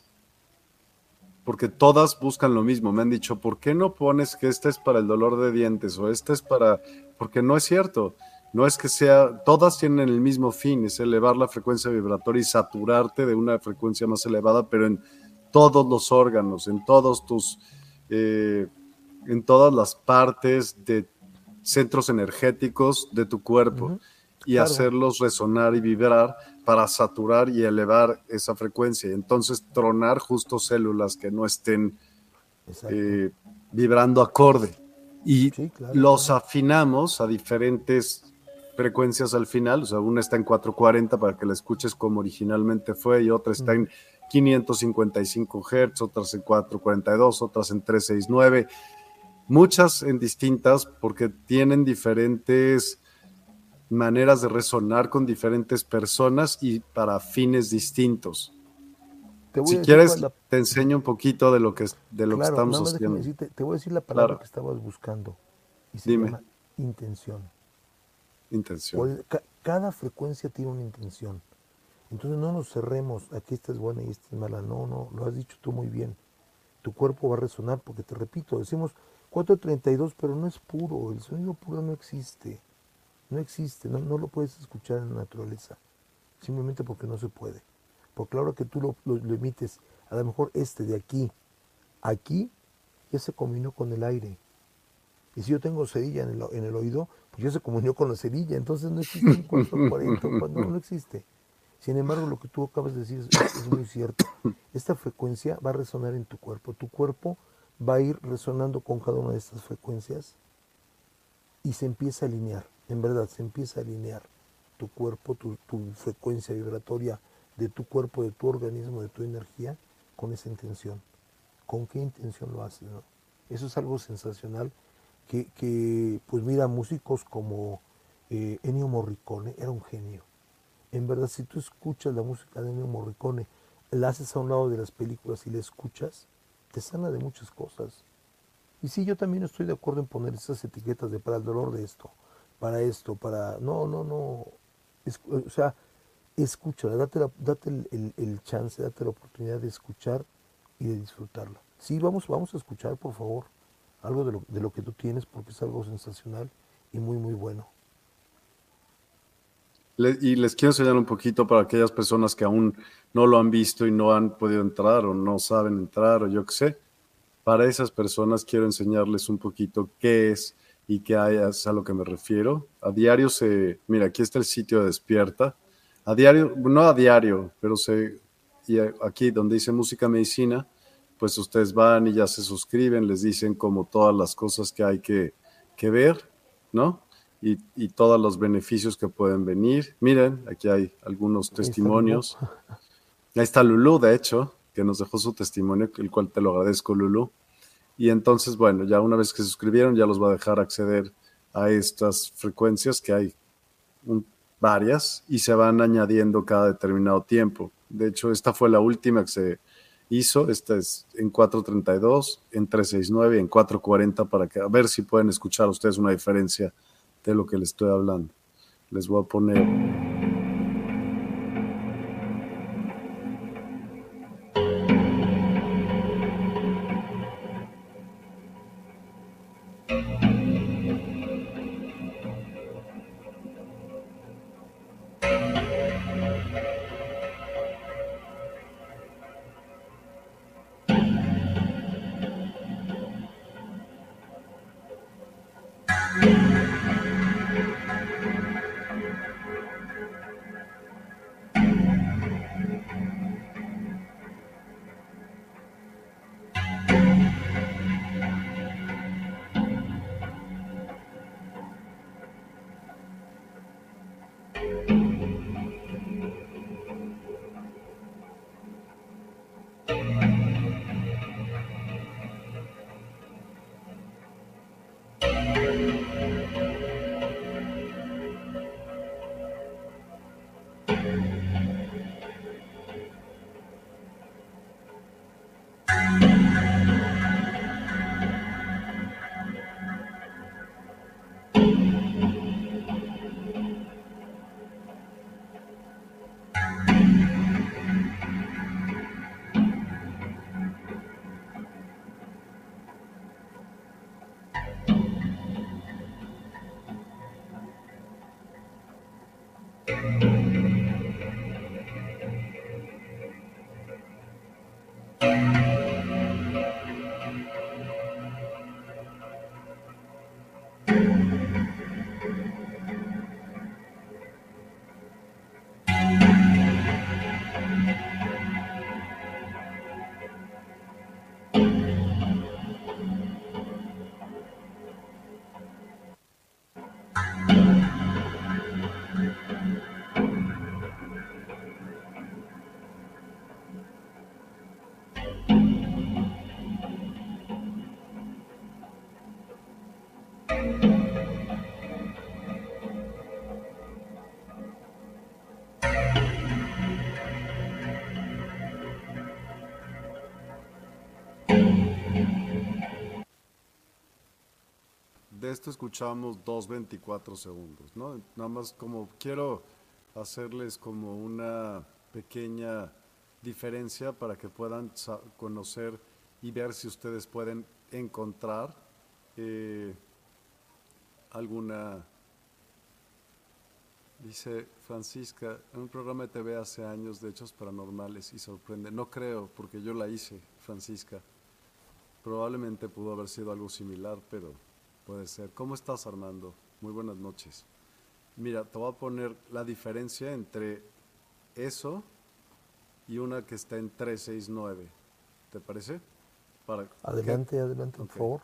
S1: porque todas buscan lo mismo. Me han dicho, ¿por qué no pones que este es para el dolor de dientes o este es para... Porque no es cierto. No es que sea, todas tienen el mismo fin, es elevar la frecuencia vibratoria y saturarte de una frecuencia más elevada, pero en todos los órganos, en todos tus, eh, en todas las partes de centros energéticos de tu cuerpo y hacerlos resonar y vibrar para saturar y elevar esa frecuencia. Y entonces tronar justo células que no estén eh, vibrando acorde. Y los afinamos a diferentes frecuencias al final. O sea, una está en 440 para que la escuches como originalmente fue y otra está en 555 Hz, otras en 442, otras en 369. Muchas en distintas porque tienen diferentes maneras de resonar con diferentes personas y para fines distintos. si quieres, te enseño un poquito de lo que, de lo que estamos haciendo.
S2: te voy a decir la palabra que estabas buscando. Y se Dime. llama intención. Cada frecuencia tiene una intención. Entonces no nos cerremos, aquí esta es buena y esta es mala. No, no, lo has dicho tú muy bien. Tu cuerpo va a resonar porque te repito, decimos 432, pero no es puro, el sonido puro no existe. No existe, no, lo puedes escuchar en la naturaleza, simplemente porque no se puede. Porque ahora que tú lo, lo, emites, a lo mejor este de aquí, aquí, ya se combinó con el aire. Y si yo tengo cerilla en el, en el oído, pues ya se comunió con la cerilla, entonces no existe un 440, no, no existe. Sin embargo, lo que tú acabas de decir es, es, muy cierto. Esta frecuencia va a resonar en tu cuerpo. Tu cuerpo va a ir resonando con cada una de estas frecuencias y se empieza a alinear en verdad se empieza a alinear tu cuerpo, tu, frecuencia vibratoria de tu cuerpo, de tu organismo, de tu energía, con esa intención. ¿Con qué intención lo haces? Eso es algo sensacional que, pues mira, músicos como eh, Ennio Morricone era un genio. En verdad, si tú escuchas la música de Ennio Morricone, la haces a un lado de las películas y la escuchas, te sana de muchas cosas. Y sí, yo también estoy de acuerdo en poner esas etiquetas de para el dolor de esto, para esto, para... No, no, no. o sea, escúchala, date, date el, chance, date la oportunidad de escuchar y de disfrutarla. Sí, vamos, vamos a escuchar, por favor, algo de lo, de lo que tú tienes, porque es algo sensacional y muy, muy bueno.
S1: y les quiero enseñar un poquito para aquellas personas que aún no lo han visto y no han podido entrar o no saben entrar o yo qué sé. Para esas personas quiero enseñarles un poquito qué es y que hayas a lo que me refiero. A diario se, mira, aquí está el sitio de Despierta. A diario, no a diario, pero se, y aquí donde dice música medicina, pues ustedes van y ya se suscriben, les dicen como todas las cosas que hay que, que ver, ¿no? Y, y, todos los beneficios que pueden venir. Miren, aquí hay algunos testimonios. Ahí está Lulu, de hecho, que nos dejó su testimonio, el cual te lo agradezco, Lulu. Y entonces, bueno, ya una vez que se suscribieron, ya los va a dejar acceder a estas frecuencias que hay varias y se van añadiendo cada determinado tiempo. De hecho, esta fue la última que se hizo. Esta es en 432, en 369 y en 440 para que a ver si pueden escuchar ustedes una diferencia de lo que les estoy hablando. Les voy a poner esto escuchamos 2.24 segundos, ¿no? Nada más como quiero hacerles como una pequeña diferencia para que puedan conocer y ver si ustedes pueden encontrar eh, alguna... Dice Francisca, en un programa de TV hace años de hechos paranormales y sorprende. No creo, porque yo la hice, Francisca. Probablemente pudo haber sido algo similar, pero puede ser. ¿Cómo estás, Armando? Muy buenas noches. Mira, te voy a poner la diferencia entre eso y una que está en 369. ¿Te parece?
S2: Para adelante, adelante, por favor.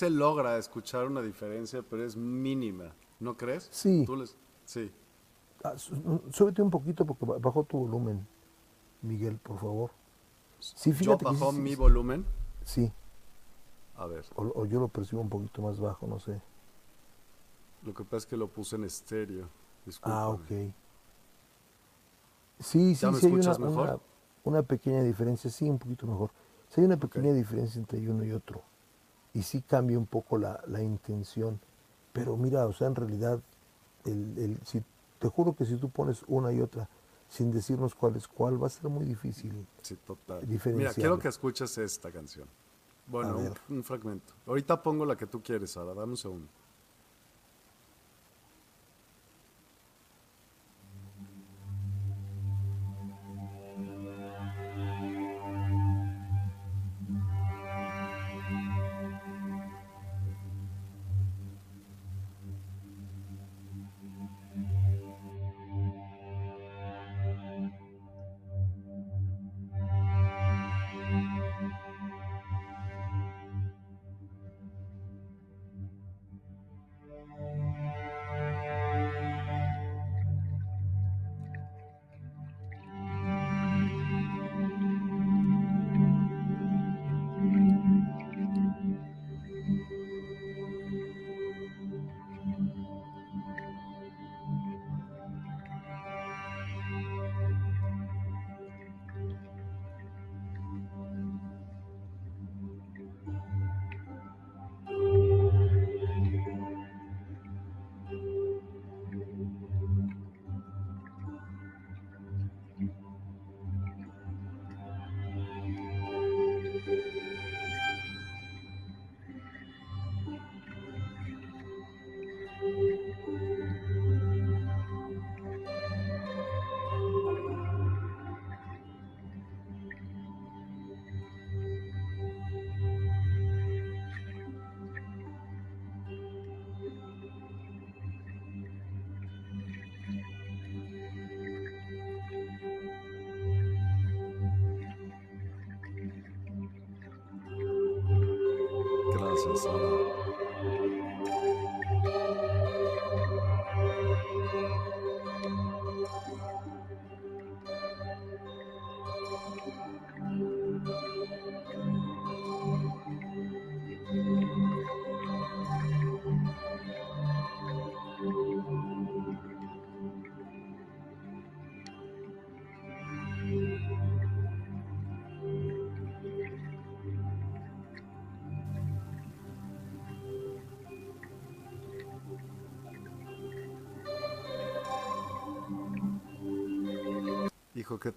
S1: Se logra escuchar una diferencia, pero es mínima, ¿no crees?
S2: Sí.
S1: sí.
S2: Ah, súbete un poquito porque bajó tu volumen, Miguel, por favor.
S1: Sí, fíjate ¿Yo bajó mi volumen?
S2: Sí.
S1: A ver.
S2: O, yo lo percibo un poquito más bajo, no sé.
S1: Lo que pasa es que lo puse en estéreo.
S2: Ah, ok. Sí, sí, sí hay una, Una, pequeña diferencia, sí, un poquito mejor. Sí hay una pequeña diferencia entre uno y otro y sí cambia un poco la, intención. Pero mira, o sea, en realidad, el, el, si, te juro que si tú pones una y otra sin decirnos cuál es cuál, va a ser muy difícil.
S1: Sí, total. Mira, quiero que escuches esta canción. Bueno, un, un, fragmento. Ahorita pongo la que tú quieres, Sara, dame un segundo.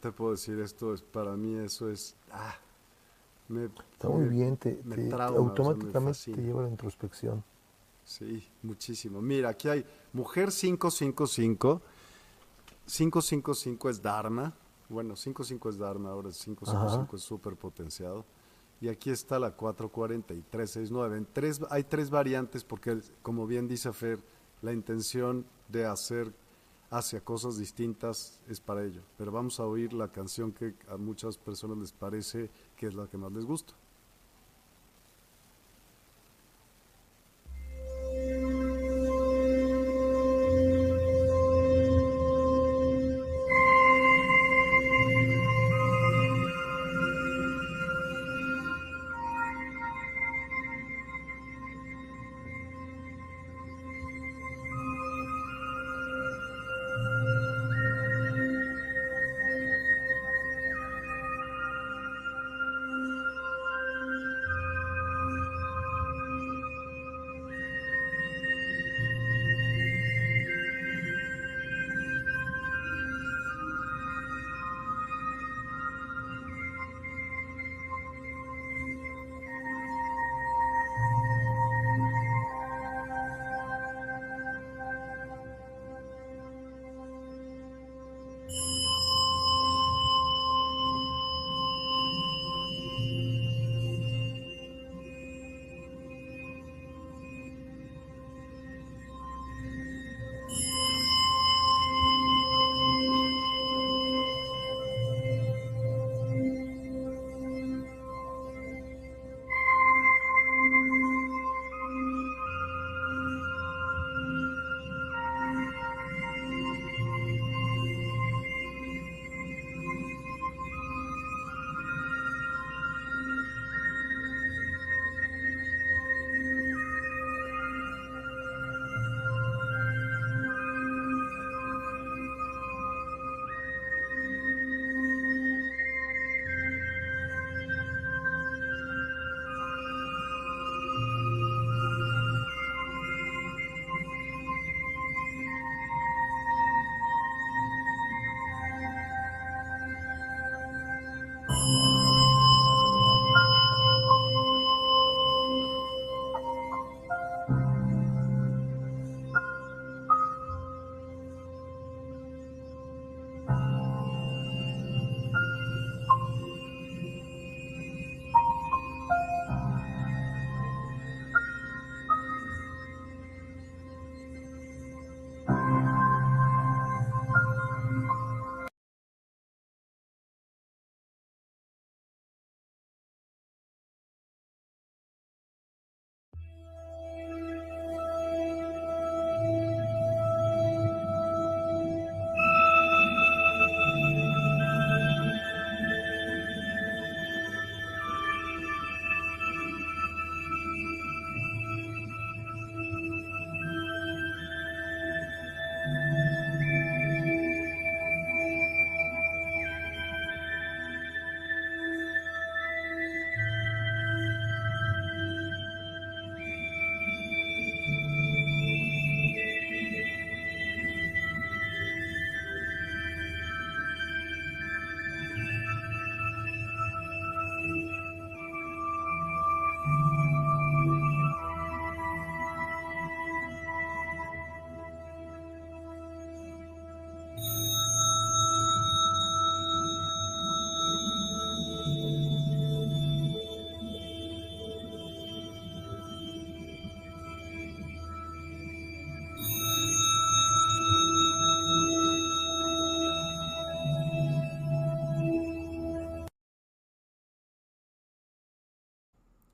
S1: Te puedo decir? Esto es para mí, eso es. Ah, me,
S2: Está muy
S1: me-
S2: bien, te,
S1: me
S2: te-
S1: trauma, o sea, me
S2: automáticamente te lleva a la introspección.
S1: Sí, muchísimo. Mira, aquí hay mujer 555. 555 es Dharma. Bueno, 55 es Dharma, ahora el 555 es súper potenciado. Y aquí está la 44369. En tres, hay tres variantes porque, como bien dice Fer, la intención de hacer hacia cosas distintas es para ello. Pero vamos a oír la canción que a muchas personas les parece que es la que más les gusta.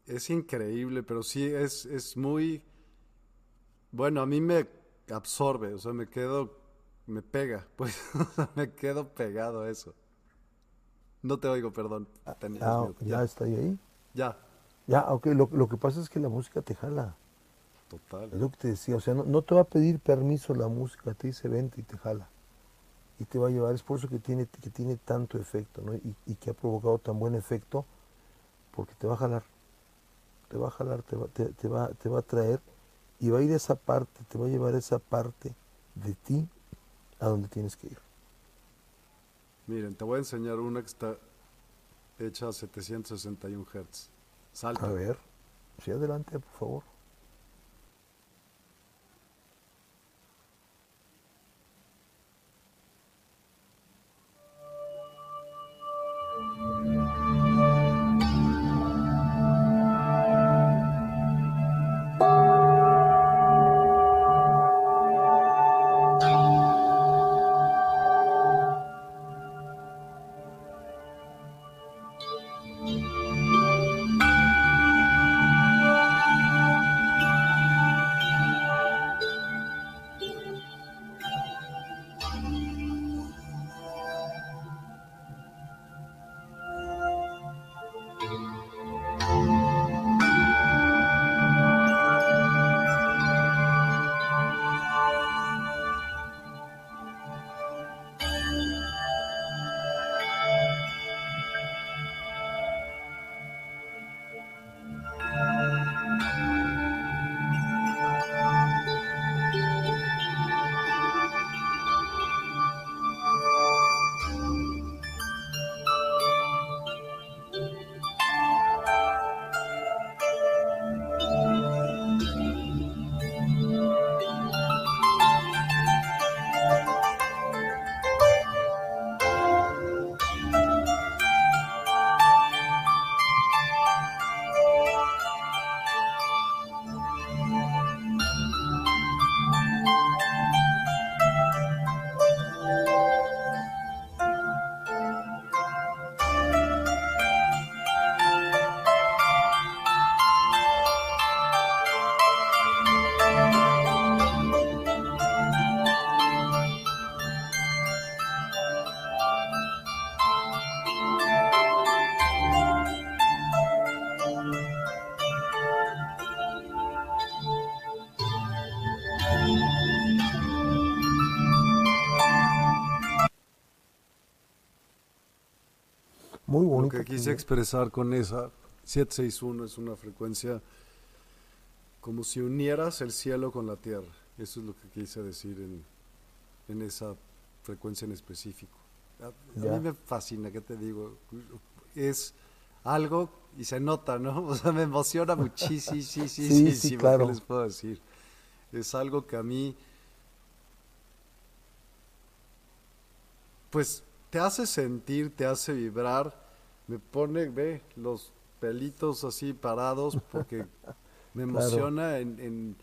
S1: Es increíble, pero sí es, es muy... Bueno, a mí me absorbe, o sea, me quedo, me pega, pues, me quedo pegado a eso. No te oigo, perdón.
S2: Ah, ah ya está ahí.
S1: Ya.
S2: Ya, ok, lo, lo, que pasa es que la música te jala.
S1: Total.
S2: Es lo que te decía, o sea, no, te va a pedir permiso la música, te dice vente y te jala. Y te va a llevar, es por eso que tiene, que tiene tanto efecto, ¿no? Y, y que ha provocado tan buen efecto, porque te va a jalar te va a jalar, te va, te, va, te va a traer y va a ir esa parte, te va a llevar esa parte de ti a donde tienes que ir.
S1: Miren, te voy a enseñar una que está hecha a 761 Hz. Salta.
S2: A ver, sí, adelante, por favor.
S1: Lo que quise expresar con esa 761 es una frecuencia como si unieras el cielo con la tierra. Eso es lo que quise decir en, en esa frecuencia en específico. A, mí me fascina, ¿qué te digo? Es algo y se nota, ¿no? O sea, me emociona muchísimo, sí, sí, sí, sí, claro. ¿qué les puedo decir? Es algo que a mí, pues, te hace sentir, te hace vibrar me pone, ve, los pelitos así parados porque me emociona en,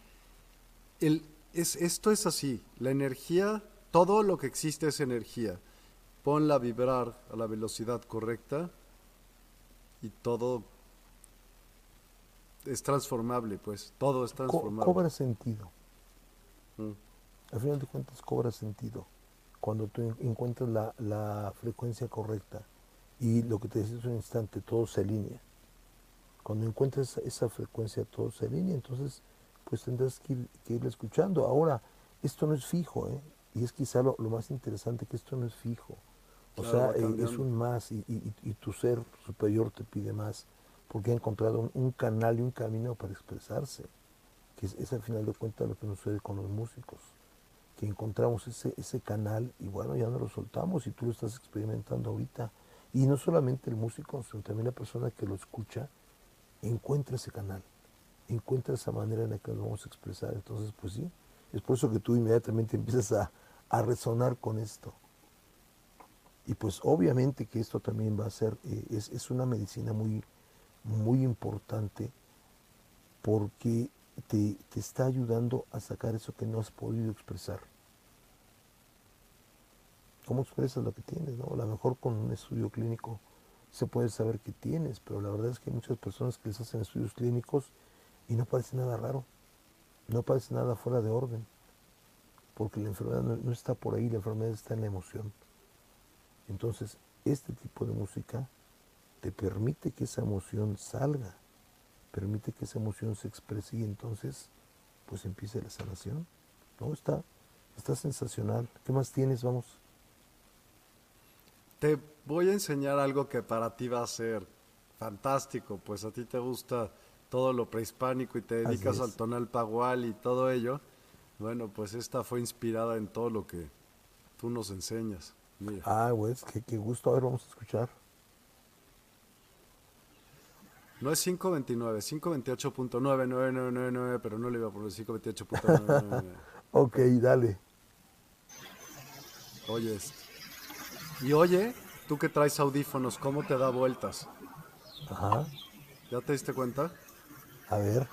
S1: el, es, esto es así, la energía, todo lo que existe es energía. Ponla a vibrar a la velocidad correcta y todo es transformable, pues, todo es transformable.
S2: cobra sentido. Mm. Al final de cuentas cobra sentido cuando tú encuentras la, la frecuencia correcta y lo que te decía hace un instante, todo se alinea. Cuando encuentres esa frecuencia, todo se alinea, entonces pues tendrás que, ir, escuchando. Ahora, esto no es fijo, ¿eh? y es quizá lo, más interesante que esto no es fijo. O sea, eh, es un más y, tu ser superior te pide más, porque ha encontrado un, canal y un camino para expresarse, que es, al final de cuentas lo que nos sucede con los músicos, que encontramos ese, ese canal y bueno, ya no lo soltamos y tú lo estás experimentando ahorita y no solamente el músico, sino también la persona que lo escucha, encuentra ese canal, encuentra esa manera en la que nos vamos a expresar. Entonces, pues sí, es por eso que tú inmediatamente empiezas a, resonar con esto. Y pues obviamente que esto también va a ser, eh, es, una medicina muy, muy importante porque te, te está ayudando a sacar eso que no has podido expresar cómo expresas lo que tienes, ¿no? A lo mejor con un estudio clínico se puede saber que tienes, pero la verdad es que hay muchas personas que les hacen estudios clínicos y no parece nada raro, no parece nada fuera de orden, porque la enfermedad no, está por ahí, la enfermedad está en la emoción. Entonces, este tipo de música te permite que esa emoción salga, permite que esa emoción se exprese y entonces pues empiece la sanación. No, está, está sensacional. ¿Qué más tienes? Vamos.
S1: Te voy a enseñar algo que para ti va a ser fantástico, pues a ti te gusta todo lo prehispánico y te dedicas al tonal pagual y todo ello. Bueno, pues esta fue inspirada en todo lo que tú nos enseñas.
S2: Ah, pues, qué, qué gusto. A ver, vamos a escuchar.
S1: No es 529, 528.99999, pero no le iba a poner 528.999.
S2: ok, dale.
S1: Oye, y oye, tú que traes audífonos, ¿cómo te da vueltas?
S2: Ajá.
S1: ¿Ya te diste cuenta?
S2: A ver.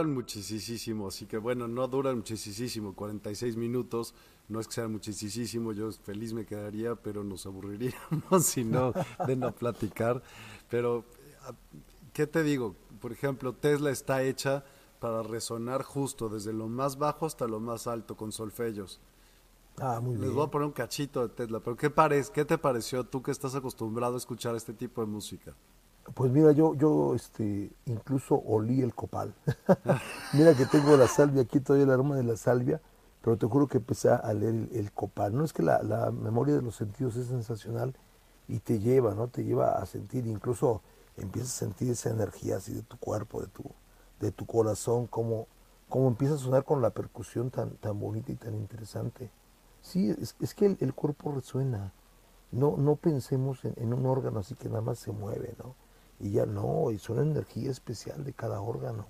S1: Duran muchísimo, así que bueno, no duran muchísimo, 46 minutos, no es que sea muchísimo, yo feliz me quedaría, pero nos aburriríamos si no de no platicar. Pero, ¿qué te digo? Por ejemplo, Tesla está hecha para resonar justo desde lo más bajo hasta lo más alto con solfellos.
S2: Ah, muy
S1: Les voy a poner un cachito de Tesla, pero ¿qué, ¿qué te pareció tú que estás acostumbrado a escuchar este tipo de música?
S2: Pues mira, yo, yo este, incluso olí el copal. mira que tengo la salvia aquí, todavía el aroma de la salvia, pero te juro que empecé a leer el, copal. No es que la, memoria de los sentidos es sensacional y te lleva, ¿no? Te lleva a sentir, incluso empiezas a sentir esa energía así de tu cuerpo, de tu, de tu corazón, como, como empieza a sonar con la percusión tan, tan bonita y tan interesante. Sí, es, es que el, cuerpo resuena. No, no pensemos en, en un órgano así que nada más se mueve, ¿no? Y ya no, es una energía especial de cada órgano,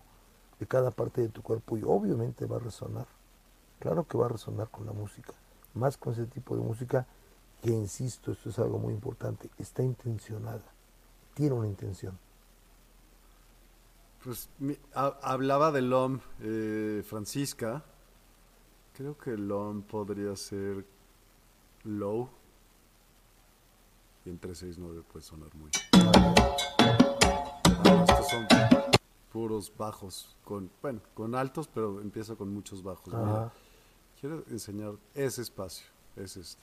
S2: de cada parte de tu cuerpo y obviamente va a resonar. Claro que va a resonar con la música, más con ese tipo de música que, insisto, esto es algo muy importante, está intencionada, tiene una intención.
S1: Pues hablaba del OM eh, Francisca, creo que el OM podría ser low y en 369 puede sonar muy son puros bajos, con, bueno, con altos, pero empieza con muchos bajos. quiero enseñar ese espacio, es este.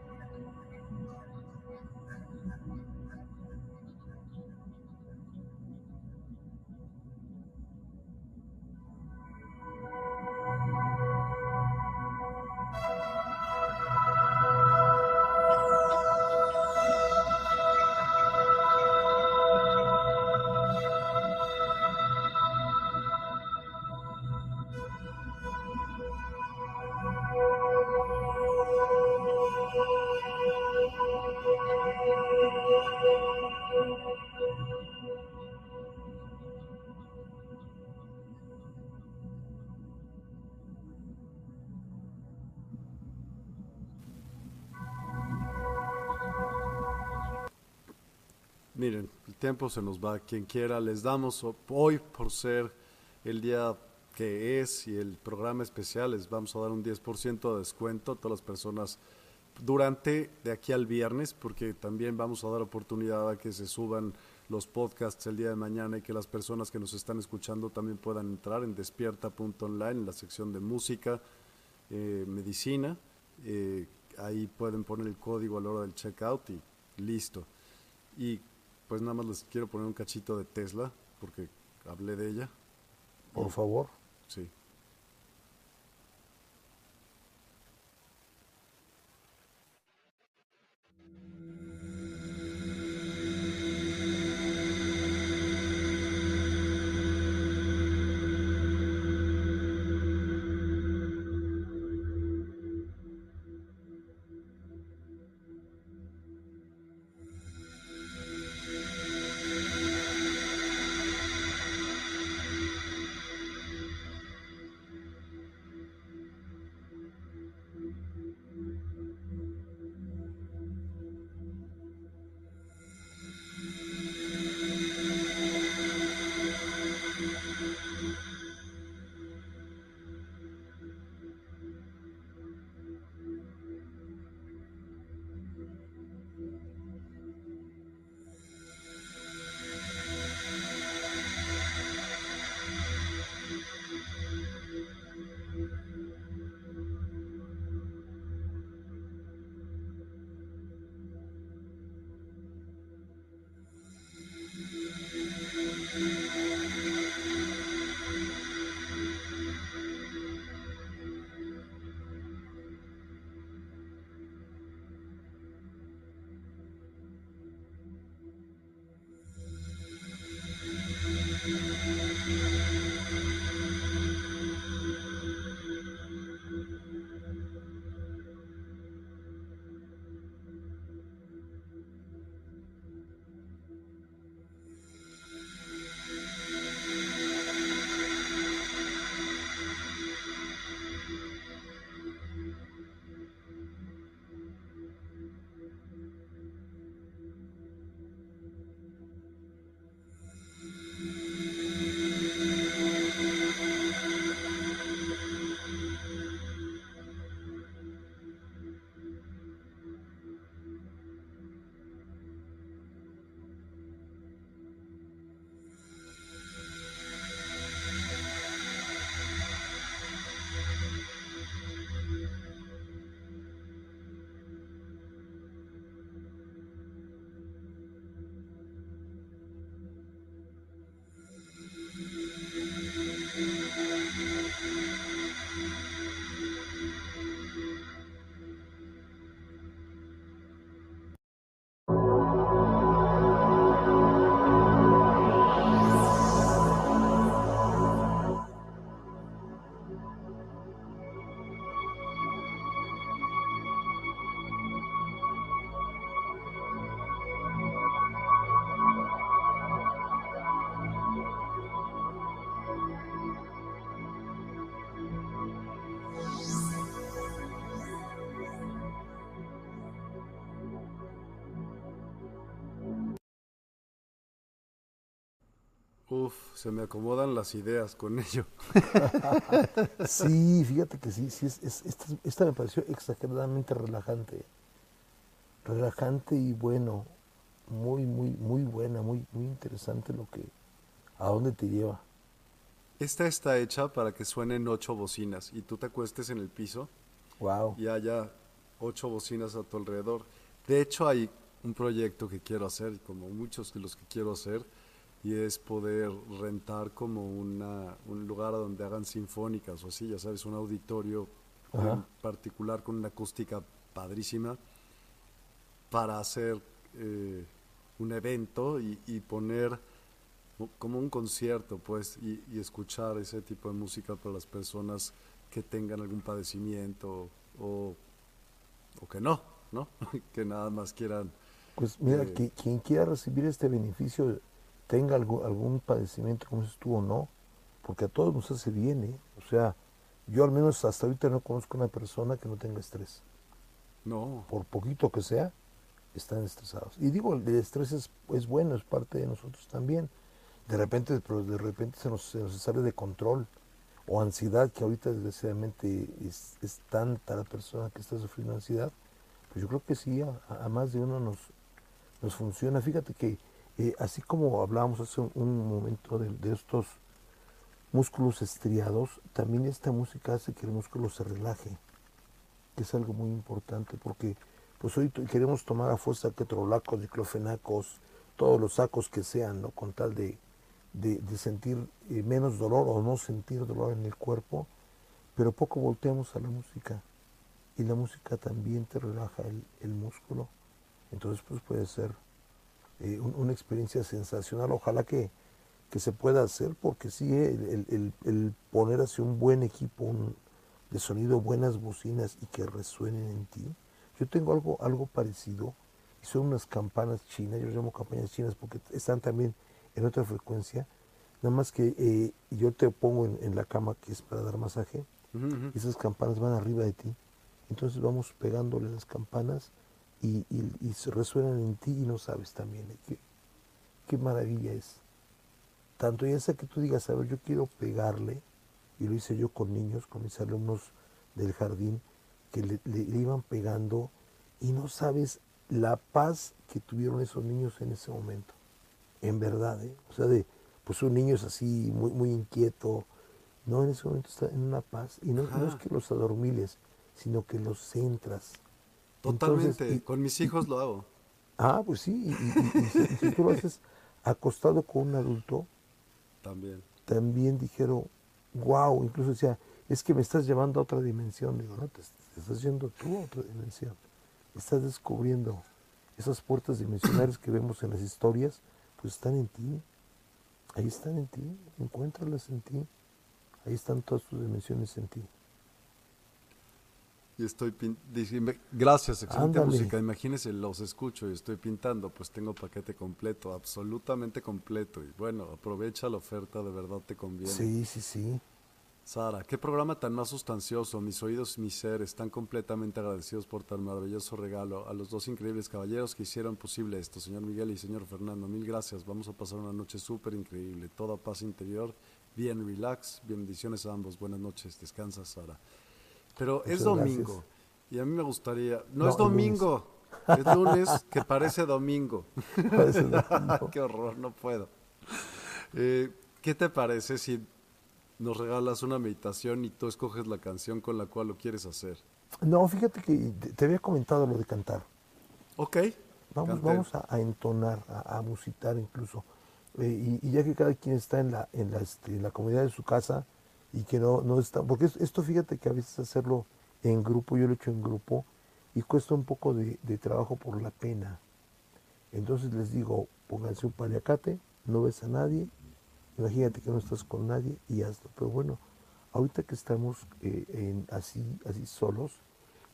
S1: tiempo se nos va. Quien quiera, les damos hoy por ser el día que es y el programa especial, les vamos a dar un 10% de descuento a todas las personas durante de aquí al viernes, porque también vamos a dar oportunidad a que se suban los podcasts el día de mañana y que las personas que nos están escuchando también puedan entrar en despierta.online en la sección de música, eh, medicina. Eh, ahí pueden poner el código a la hora del checkout y listo. Y pues nada más les quiero poner un cachito de Tesla, porque hablé de ella.
S2: Por favor.
S1: Sí. Uf, se me acomodan las ideas con ello.
S2: sí, fíjate que sí, sí, es, esta, me pareció exageradamente relajante. Relajante y bueno, muy, muy, muy buena, muy, muy interesante lo que, a dónde te lleva.
S1: Esta está hecha para que suenen ocho bocinas y tú te acuestes en el piso
S2: wow.
S1: y haya ocho bocinas a tu alrededor. De hecho, hay un proyecto que quiero hacer, como muchos de los que quiero hacer, y es poder rentar como una, un lugar donde hagan sinfónicas o así, ya sabes, un auditorio en particular con una acústica padrísima para hacer eh, un evento y, poner como un concierto, pues, y, escuchar ese tipo de música para las personas que tengan algún padecimiento o, o que no, ¿no? que nada más quieran.
S2: Pues mira, eh, que, quien quiera recibir este beneficio tenga algún, padecimiento como si estuvo o no, porque a todos nos hace bien, ¿eh? O sea, yo al menos hasta ahorita no conozco una persona que no tenga estrés.
S1: No.
S2: Por poquito que sea, están estresados. Y digo, el estrés es, es bueno, es parte de nosotros también. De repente, pero de repente se nos, se nos sale de control. O ansiedad, que ahorita desgraciadamente es, es tanta la persona que está sufriendo ansiedad, pues yo creo que sí, a, a más de uno nos, nos funciona. Fíjate que eh, así como hablábamos hace un, momento de, estos músculos estriados, también esta música hace que el músculo se relaje, que es algo muy importante, porque pues hoy queremos tomar a fuerza ketrolacos, diclofenacos, todos los sacos que sean, ¿no? con tal de, de, de sentir eh, menos dolor o no sentir dolor en el cuerpo, pero poco volteamos a la música y la música también te relaja el, el músculo. Entonces, pues puede ser eh, un, una experiencia sensacional. Ojalá que, que, se pueda hacer, porque sí, el, el, el, poner así un buen equipo un, de sonido, buenas bocinas y que resuenen en ti. Yo tengo algo, algo parecido, y son unas campanas chinas, yo llamo campanas chinas porque están también en otra frecuencia, nada más que eh, yo te pongo en, en, la cama que es para dar masaje, uh -huh. esas campanas van arriba de ti, entonces vamos pegándole las campanas y, y, y, se resuenan en ti y no sabes también. Qué, qué, maravilla es. Tanto ya sea que tú digas, a ver, yo quiero pegarle, y lo hice yo con niños, con mis alumnos del jardín, que le, le, le iban pegando y no sabes la paz que tuvieron esos niños en ese momento. En verdad, ¿eh? O sea, de, pues un niño es así, muy, muy inquieto. No, en ese momento está en una paz. Y no, no es que los adormiles, sino que los centras.
S1: Totalmente, Entonces, y, con mis hijos y, lo hago.
S2: Ah, pues sí, y, y, si tú lo haces acostado con un adulto,
S1: también.
S2: También dijeron, wow, incluso decía, es que me estás llevando a otra dimensión. Digo, no, te, te estás yendo tú a otra dimensión. Estás descubriendo esas puertas dimensionales que vemos en las historias, pues están en ti. Ahí están en ti, encuéntralas en ti. Ahí están todas tus dimensiones en ti
S1: y estoy pintando. Gracias, excelente Ándale. música. Imagínense, los escucho y estoy pintando, pues tengo paquete completo, absolutamente completo. Y bueno, aprovecha la oferta, de verdad te conviene.
S2: Sí, sí, sí.
S1: Sara, qué programa tan más sustancioso. Mis oídos y mi ser están completamente agradecidos por tan maravilloso regalo. A los dos increíbles caballeros que hicieron posible esto, señor Miguel y señor Fernando. Mil gracias. Vamos a pasar una noche súper increíble. Toda paz interior, bien relax. Bendiciones a ambos. Buenas noches. Descansa, Sara. Pero Muchas es domingo. Gracias. Y a mí me gustaría. No, no es domingo. Es lunes que parece domingo. Parece domingo. Qué horror, no puedo. Eh, ¿Qué te parece si nos regalas una meditación y tú escoges la canción con la cual lo quieres hacer?
S2: No, fíjate que te había comentado lo de cantar.
S1: Ok.
S2: Vamos, vamos a, a, entonar, a, a musitar incluso. Eh, y, y, ya que cada quien está en la, en la, este, en la comunidad de su casa, y que no, no está, porque esto fíjate que a veces hacerlo en grupo, yo lo he hecho en grupo y cuesta un poco de, de trabajo por la pena. Entonces les digo, pónganse un paliacate, no ves a nadie, imagínate que no estás con nadie y hazlo. Pero bueno, ahorita que estamos eh, así, así solos,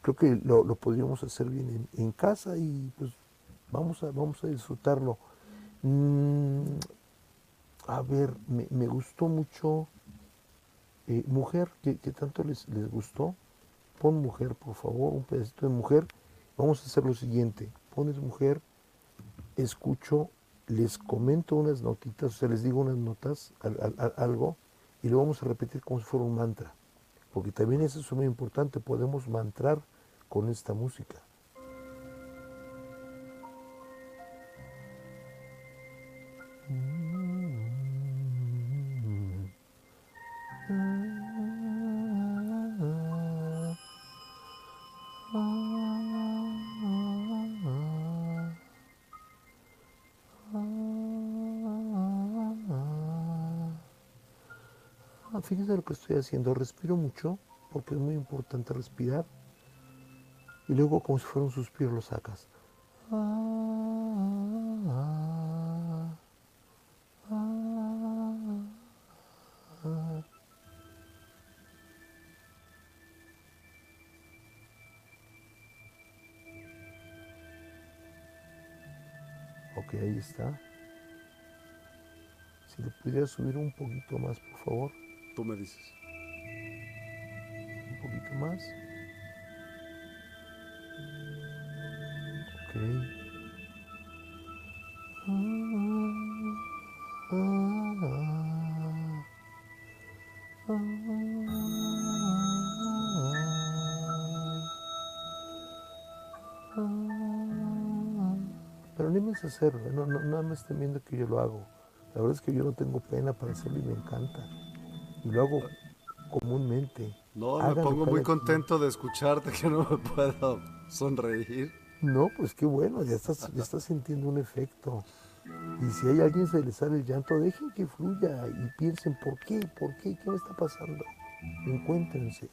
S2: creo que lo, lo podríamos hacer bien en, en, casa y pues vamos a, vamos a disfrutarlo. Mm, a ver, me, me gustó mucho eh, mujer, que, tanto les, les gustó, pon mujer, por favor, un pedacito de mujer. Vamos a hacer lo siguiente, pones mujer, escucho, les comento unas notitas, o sea, les digo unas notas, al, al, al, algo, y lo vamos a repetir como si fuera un mantra. Porque también eso es muy importante, podemos mantrar con esta música. Que estoy haciendo, respiro mucho, porque es muy importante respirar, y luego como si fuera un suspiro lo sacas. Ok, ahí está. Si le pudiera subir un poquito más, por favor.
S1: Tú me dices.
S2: Un poquito más. Ok. Pero anímense a hacerlo, ¿eh? no, no, nada más estén viendo que yo lo hago. La verdad es que yo no tengo pena para hacerlo y me encanta. Y lo hago comúnmente.
S1: No, me pongo muy contento de escucharte que no me puedo sonreír.
S2: No, pues qué bueno, ya estás, ya estás sintiendo un efecto. Y si hay alguien se le sale el llanto, dejen que fluya y piensen por qué, por qué, qué me está pasando. Encuéntrense.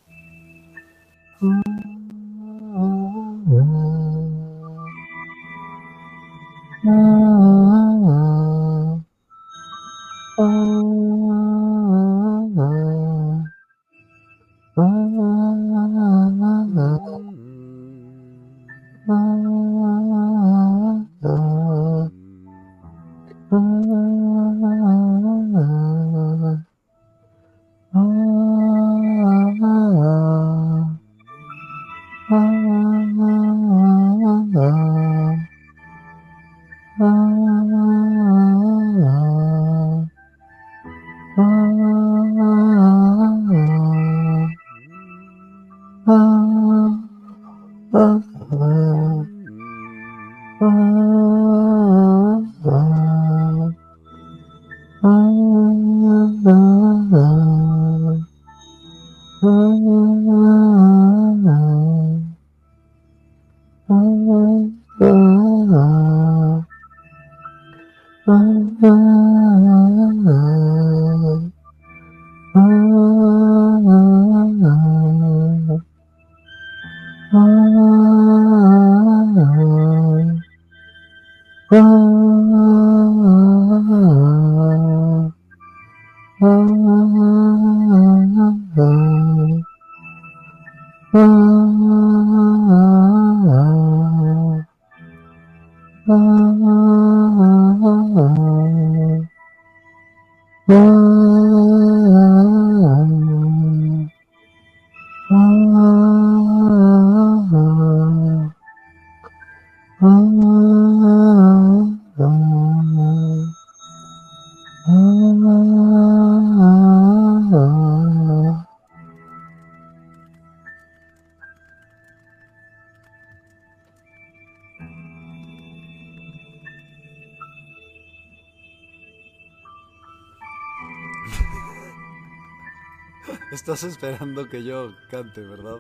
S1: Estás esperando que yo cante, ¿verdad?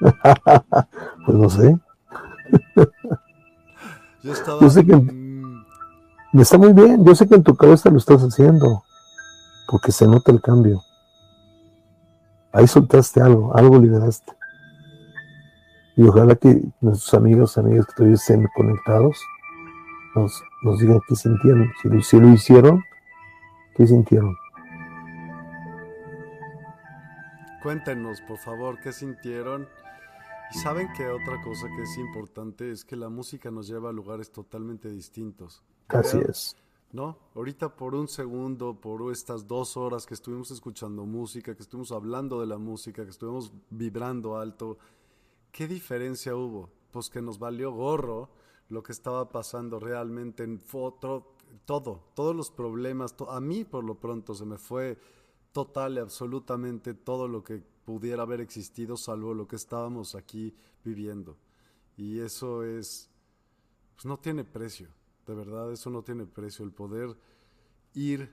S2: pues no sé.
S1: Yo estaba.
S2: sé que está muy bien. Yo sé que en tu cabeza lo estás haciendo. Porque se nota el cambio. Ahí soltaste algo, algo liberaste. Y ojalá que nuestros amigos, amigas que todavía estén conectados, nos, nos digan qué sintieron. Si si lo hicieron, ¿qué sintieron?
S1: Cuéntenos, por favor, qué sintieron. Y saben que otra cosa que es importante es que la música nos lleva a lugares totalmente distintos.
S2: Así es.
S1: ¿No? Ahorita por un segundo, por estas dos horas que estuvimos escuchando música, que estuvimos hablando de la música, que estuvimos vibrando alto, ¿qué diferencia hubo? Pues que nos valió gorro lo que estaba pasando realmente en foto, todo, todos los problemas, a mí por lo pronto se me fue total y absolutamente todo lo que pudiera haber existido salvo lo que estábamos aquí viviendo. Y eso es, pues no tiene precio, de verdad, eso no tiene precio, el poder ir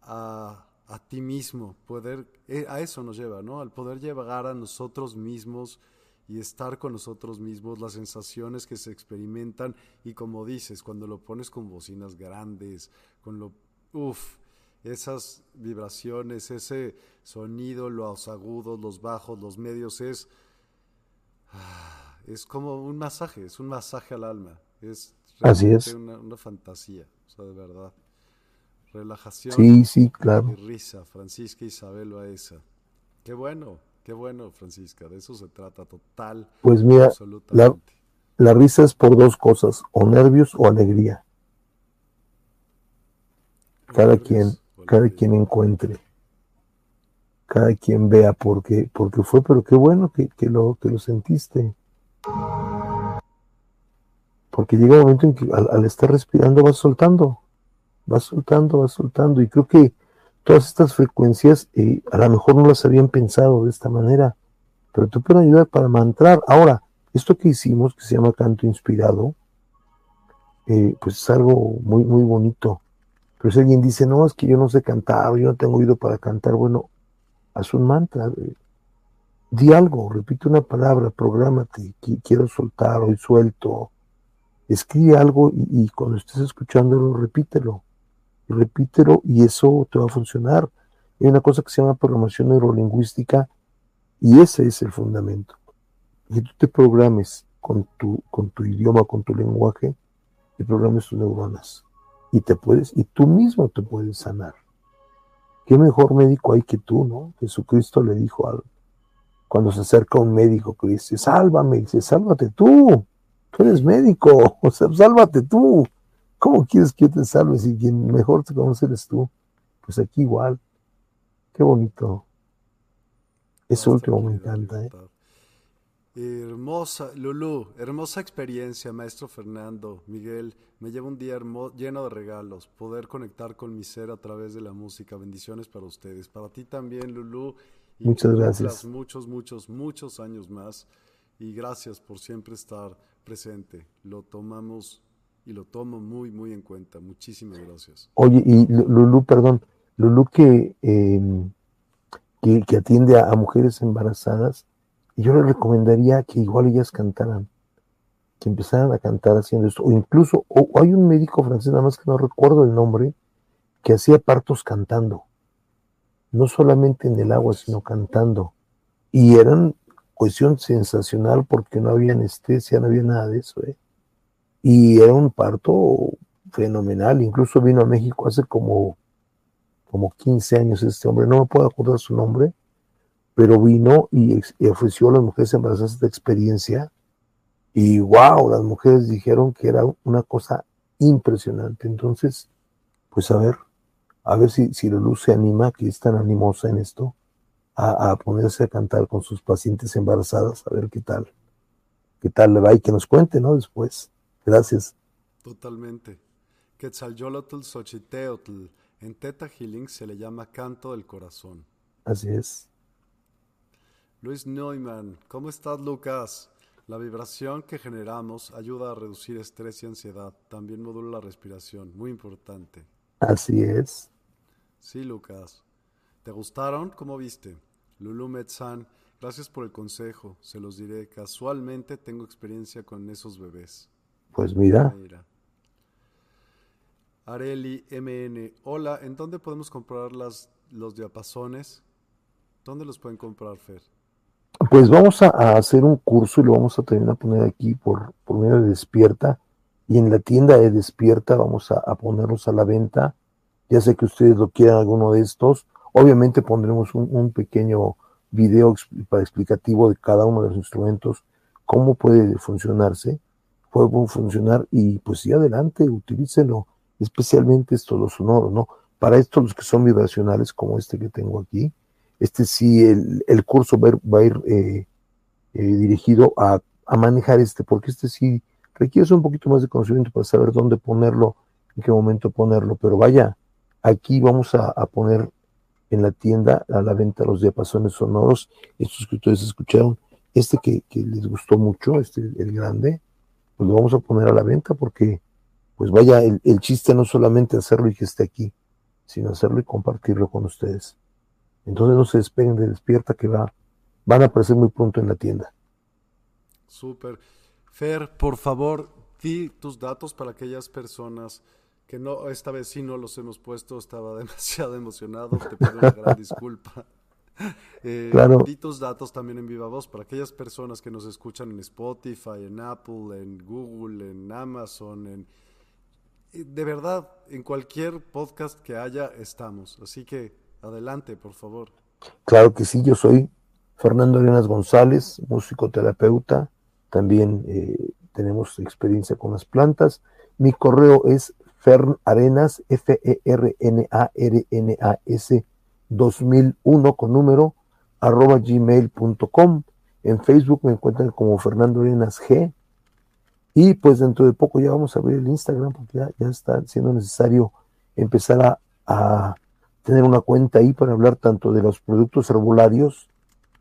S1: a, a ti mismo, poder, eh, a eso nos lleva, ¿no? Al poder llegar a nosotros mismos y estar con nosotros mismos, las sensaciones que se experimentan y como dices, cuando lo pones con bocinas grandes, con lo, uff, esas vibraciones, ese sonido, los agudos, los bajos, los medios, es, ah, es como un masaje, es un masaje al alma. Es
S2: Así es.
S1: Una, fantasía, o sea, de verdad. Relajación
S2: sí, sí, claro.
S1: y risa, Francisca Isabel esa. Qué bueno, qué bueno, Francisca, de eso se trata total.
S2: Pues mira, la, la risa es por dos cosas, o nervios o alegría. Cada quien cada quien encuentre, cada quien vea por qué, porque fue, pero qué bueno que, lo, que lo sentiste. Porque llega un momento en que al, estar respirando vas soltando, vas soltando, vas soltando. Y creo que todas estas frecuencias eh, a lo mejor no las habían pensado de esta manera, pero te pueden ayudar para mantrar. Ahora, esto que hicimos, que se llama canto inspirado, eh, pues es algo muy, muy bonito. Pero si alguien dice, no, es que yo no sé cantar, yo no tengo oído para cantar, bueno, haz un mantra, eh, di algo, repite una palabra, prográmate, quiero soltar, hoy suelto, escribe algo y, cuando estés escuchándolo, repítelo, repítelo y eso te va a funcionar. Hay una cosa que se llama programación neurolingüística y ese es el fundamento. Que tú te programes con tu, con tu idioma, con tu lenguaje, y programes tus neuronas. Y te puedes, y tú mismo te puedes sanar. ¿Qué mejor médico hay que tú, no? Jesucristo le dijo algo cuando se acerca un médico que dice, sálvame, dice, sálvate tú, tú eres médico, o sea, sálvate tú. ¿Cómo quieres que yo te salve si quien mejor te conoce eres tú? Pues aquí igual. Qué bonito. Eso último me encanta. ¿eh?
S1: Hermosa, Lulú, hermosa experiencia, maestro Fernando, Miguel. Me lleva un día lleno de regalos, poder conectar con mi ser a través de la música. Bendiciones para ustedes. Para ti también, Lulú.
S2: Muchas gracias.
S1: Muchos, muchos, muchos años más. Y gracias por siempre estar presente. Lo tomamos y lo tomo muy, muy en cuenta. Muchísimas gracias.
S2: Oye, y Lulú, perdón, Lulú que, em, que, atiende a, mujeres embarazadas, yo le recomendaría que igual ellas cantaran, que empezaran a cantar haciendo esto. O incluso, o, hay un médico francés, nada más que no recuerdo el nombre, que hacía partos cantando no solamente en el agua, sino cantando. Y eran cuestión sensacional porque no había anestesia, no había nada de eso. ¿eh? Y era un parto fenomenal. Incluso vino a México hace como, como 15 años este hombre, no me puedo acordar su nombre, pero vino y, ofreció a las mujeres embarazadas esta experiencia. Y wow, las mujeres dijeron que era una cosa impresionante. Entonces, pues a ver, a ver si, si Lulu se anima, que es tan animosa en esto, a, ponerse a cantar con sus pacientes embarazadas, a ver qué tal, qué tal le va y que nos cuente, ¿no? Después. Gracias.
S1: Totalmente. Quetzalyolotl Xochiteotl. En Teta Healing se le llama canto del corazón.
S2: Así es.
S1: Luis Neumann, ¿cómo estás, Lucas? La vibración que generamos ayuda a reducir estrés y ansiedad. También modula la respiración. Muy importante.
S2: Así es.
S1: Sí, Lucas. ¿Te gustaron? ¿Cómo viste? Lulu Metzan, gracias por el consejo. Se los diré. Casualmente tengo experiencia con esos bebés.
S2: Pues mira.
S1: Areli MN, hola, ¿en dónde podemos comprar las, los diapasones? ¿Dónde los pueden comprar, Fer?
S2: Pues vamos a, hacer un curso y lo vamos a también a poner aquí por, por medio de Despierta. Y en la tienda de Despierta vamos a, a ponerlos a la venta ya sé que ustedes lo quieran alguno de estos. Obviamente pondremos un, pequeño video para explicativo de cada uno de los instrumentos, cómo puede funcionarse, puede funcionar y pues sí, adelante, utilícelo, especialmente estos los sonoros, ¿no? Para estos los que son vibracionales, como este que tengo aquí, este sí, el, curso va, a ir, eh, eh, dirigido a, a, manejar este, porque este sí requiere un poquito más de conocimiento para saber dónde ponerlo, en qué momento ponerlo, pero vaya, Aquí vamos a, poner en la tienda a la venta los diapasones sonoros, estos que ustedes escucharon, este que, les gustó mucho, este el grande, pues lo vamos a poner a la venta porque, pues vaya, el, chiste no solamente hacerlo y que esté aquí, sino hacerlo y compartirlo con ustedes. Entonces no se despeguen de despierta que va, van a aparecer muy pronto en la tienda.
S1: Súper. Fer, por favor, di tus datos para aquellas personas que no, esta vez sí no los hemos puesto, estaba demasiado emocionado, te pido una gran disculpa. Eh, claro. Di tus datos también en viva voz para aquellas personas que nos escuchan en Spotify, en Apple, en Google, en Amazon, en de verdad, en cualquier podcast que haya estamos. Así que adelante, por favor.
S2: Claro que sí, yo soy Fernando Arenas González, músico terapeuta. También eh, tenemos experiencia con las plantas. Mi correo es Fern Arenas, F-E-R-N-A-R-N-A-S 2001 con número, arroba gmail.com. En Facebook me encuentran como Fernando Arenas G. Y pues dentro de poco ya vamos a abrir el Instagram porque ya, está siendo necesario empezar a, tener una cuenta ahí para hablar tanto de los productos herbolarios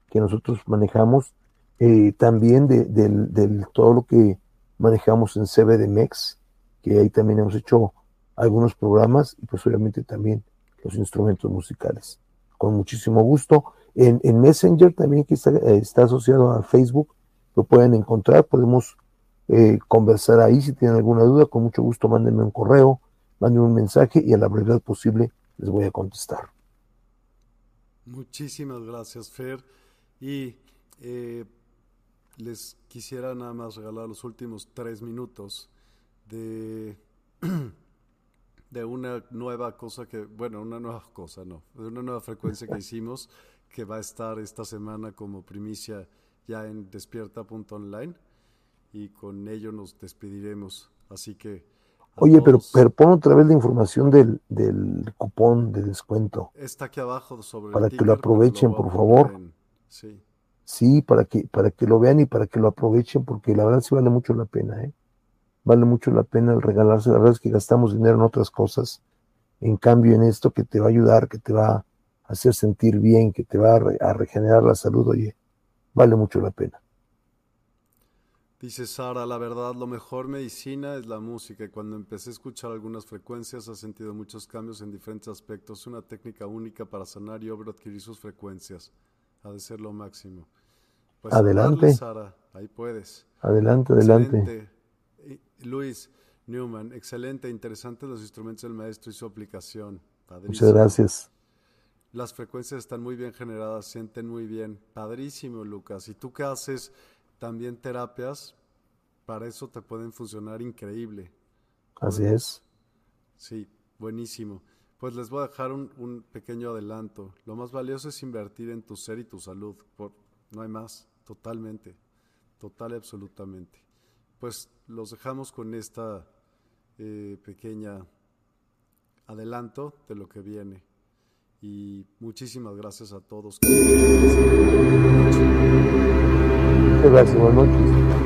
S2: que nosotros manejamos, eh, también de, todo lo que manejamos en CBDMEX que ahí también hemos hecho algunos programas y pues obviamente también los instrumentos musicales. Con muchísimo gusto. En, Messenger también que está, está, asociado a Facebook, lo pueden encontrar, podemos eh, conversar ahí si tienen alguna duda, con mucho gusto mándenme un correo, mándenme un mensaje y a la brevedad posible les voy a contestar.
S1: Muchísimas gracias, Fer. Y eh, les quisiera nada más regalar los últimos tres minutos de, de una nueva cosa que, bueno, una nueva cosa, no, de una nueva frecuencia que hicimos que va a estar esta semana como primicia ya en despierta.online y con ello nos despediremos. Así que...
S2: Oye, pero, pero, pon otra vez la información del, del cupón de descuento.
S1: Está aquí abajo sobre
S2: Para que lo aprovechen, por favor.
S1: sí.
S2: Sí, para que, para que lo vean y para que lo aprovechen, porque la verdad sí vale mucho la pena, ¿eh? Vale mucho la pena el regalarse. La verdad es que gastamos dinero en otras cosas. En cambio, en esto que te va a ayudar, que te va a hacer sentir bien, que te va a regenerar la salud, oye, vale mucho la pena.
S1: Dice Sara, la verdad, lo mejor medicina es la música. Y cuando empecé a escuchar algunas frecuencias, ha sentido muchos cambios en diferentes aspectos. Una técnica única para sanar y obra adquirir sus frecuencias. Ha de ser lo máximo.
S2: Pues adelante.
S1: Sara, ahí puedes.
S2: Adelante, adelante.
S1: Luis Newman, excelente, interesante los instrumentos del maestro y su aplicación.
S2: Muchas gracias.
S1: Las frecuencias están muy bien generadas, sienten muy bien. Padrísimo, Lucas. ¿Y tú qué haces? También terapias, para eso te pueden funcionar increíble.
S2: Así es.
S1: Sí, buenísimo. Pues les voy a dejar un, pequeño adelanto. Lo más valioso es invertir en tu ser y tu salud. Por, no hay más, totalmente, total y absolutamente. Pues los dejamos con esta eh, pequeña adelanto de lo que viene. Y muchísimas gracias a todos.
S2: Gracias, buenas noches.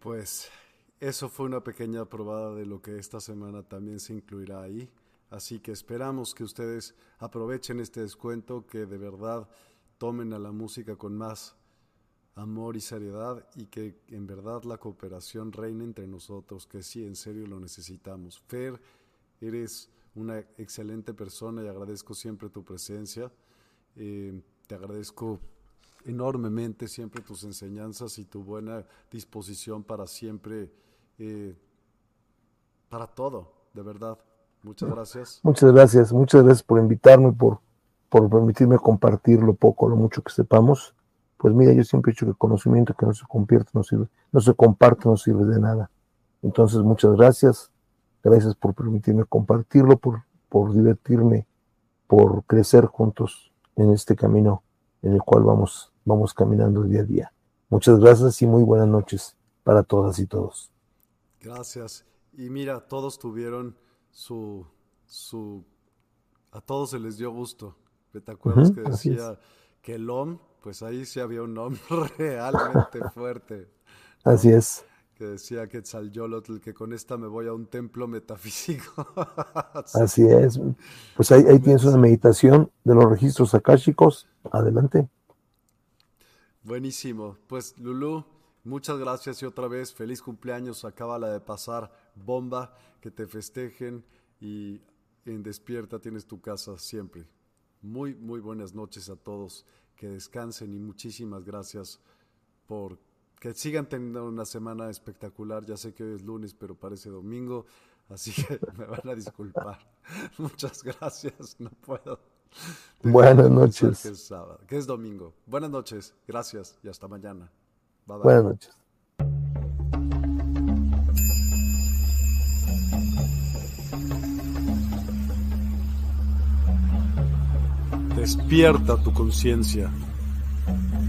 S1: Pues eso fue una pequeña probada de lo que esta semana también se incluirá ahí. Así que esperamos que ustedes aprovechen este descuento, que de verdad tomen a la música con más amor y seriedad y que en verdad la cooperación reine entre nosotros, que sí, en serio lo necesitamos. Fer, eres una excelente persona y agradezco siempre tu presencia. Eh, te agradezco enormemente siempre tus enseñanzas y tu buena disposición para siempre, eh, para todo, de verdad. Muchas gracias.
S2: Muchas gracias, muchas gracias por invitarme, por, por permitirme compartir lo poco, lo mucho que sepamos. Pues mira, yo siempre he dicho que el conocimiento que no se convierte no sirve, no se comparte, no sirve de nada. Entonces, muchas gracias. Gracias por permitirme compartirlo, por, por divertirme, por crecer juntos en este camino en el cual vamos, vamos caminando día a día. Muchas gracias y muy buenas noches para todas y todos.
S1: Gracias. Y mira, todos tuvieron su, su, a todos se les dio gusto. ¿Te acuerdas que decía que el OM, pues ahí sí había un nombre realmente fuerte.
S2: Así es.
S1: Que decía que Quetzalcóatl, que con esta me voy a un templo metafísico.
S2: Así es. Pues ahí, ahí tienes una meditación de los registros akáshicos. Adelante.
S1: Buenísimo. Pues Lulu, muchas gracias y otra vez feliz cumpleaños. Acaba la de pasar bomba, que te festejen y en Despierta tienes tu casa siempre. Muy, muy buenas noches a todos. Que descansen y muchísimas gracias por que sigan teniendo una semana espectacular. Ya sé que hoy es lunes, pero parece domingo, así que me van a disculpar. Muchas gracias, no puedo.
S2: Buenas noches.
S1: Que es, sábado, que es domingo. Buenas noches, gracias y hasta mañana.
S2: Bye, bye. Buenas noches.
S1: Despierta tu conciencia.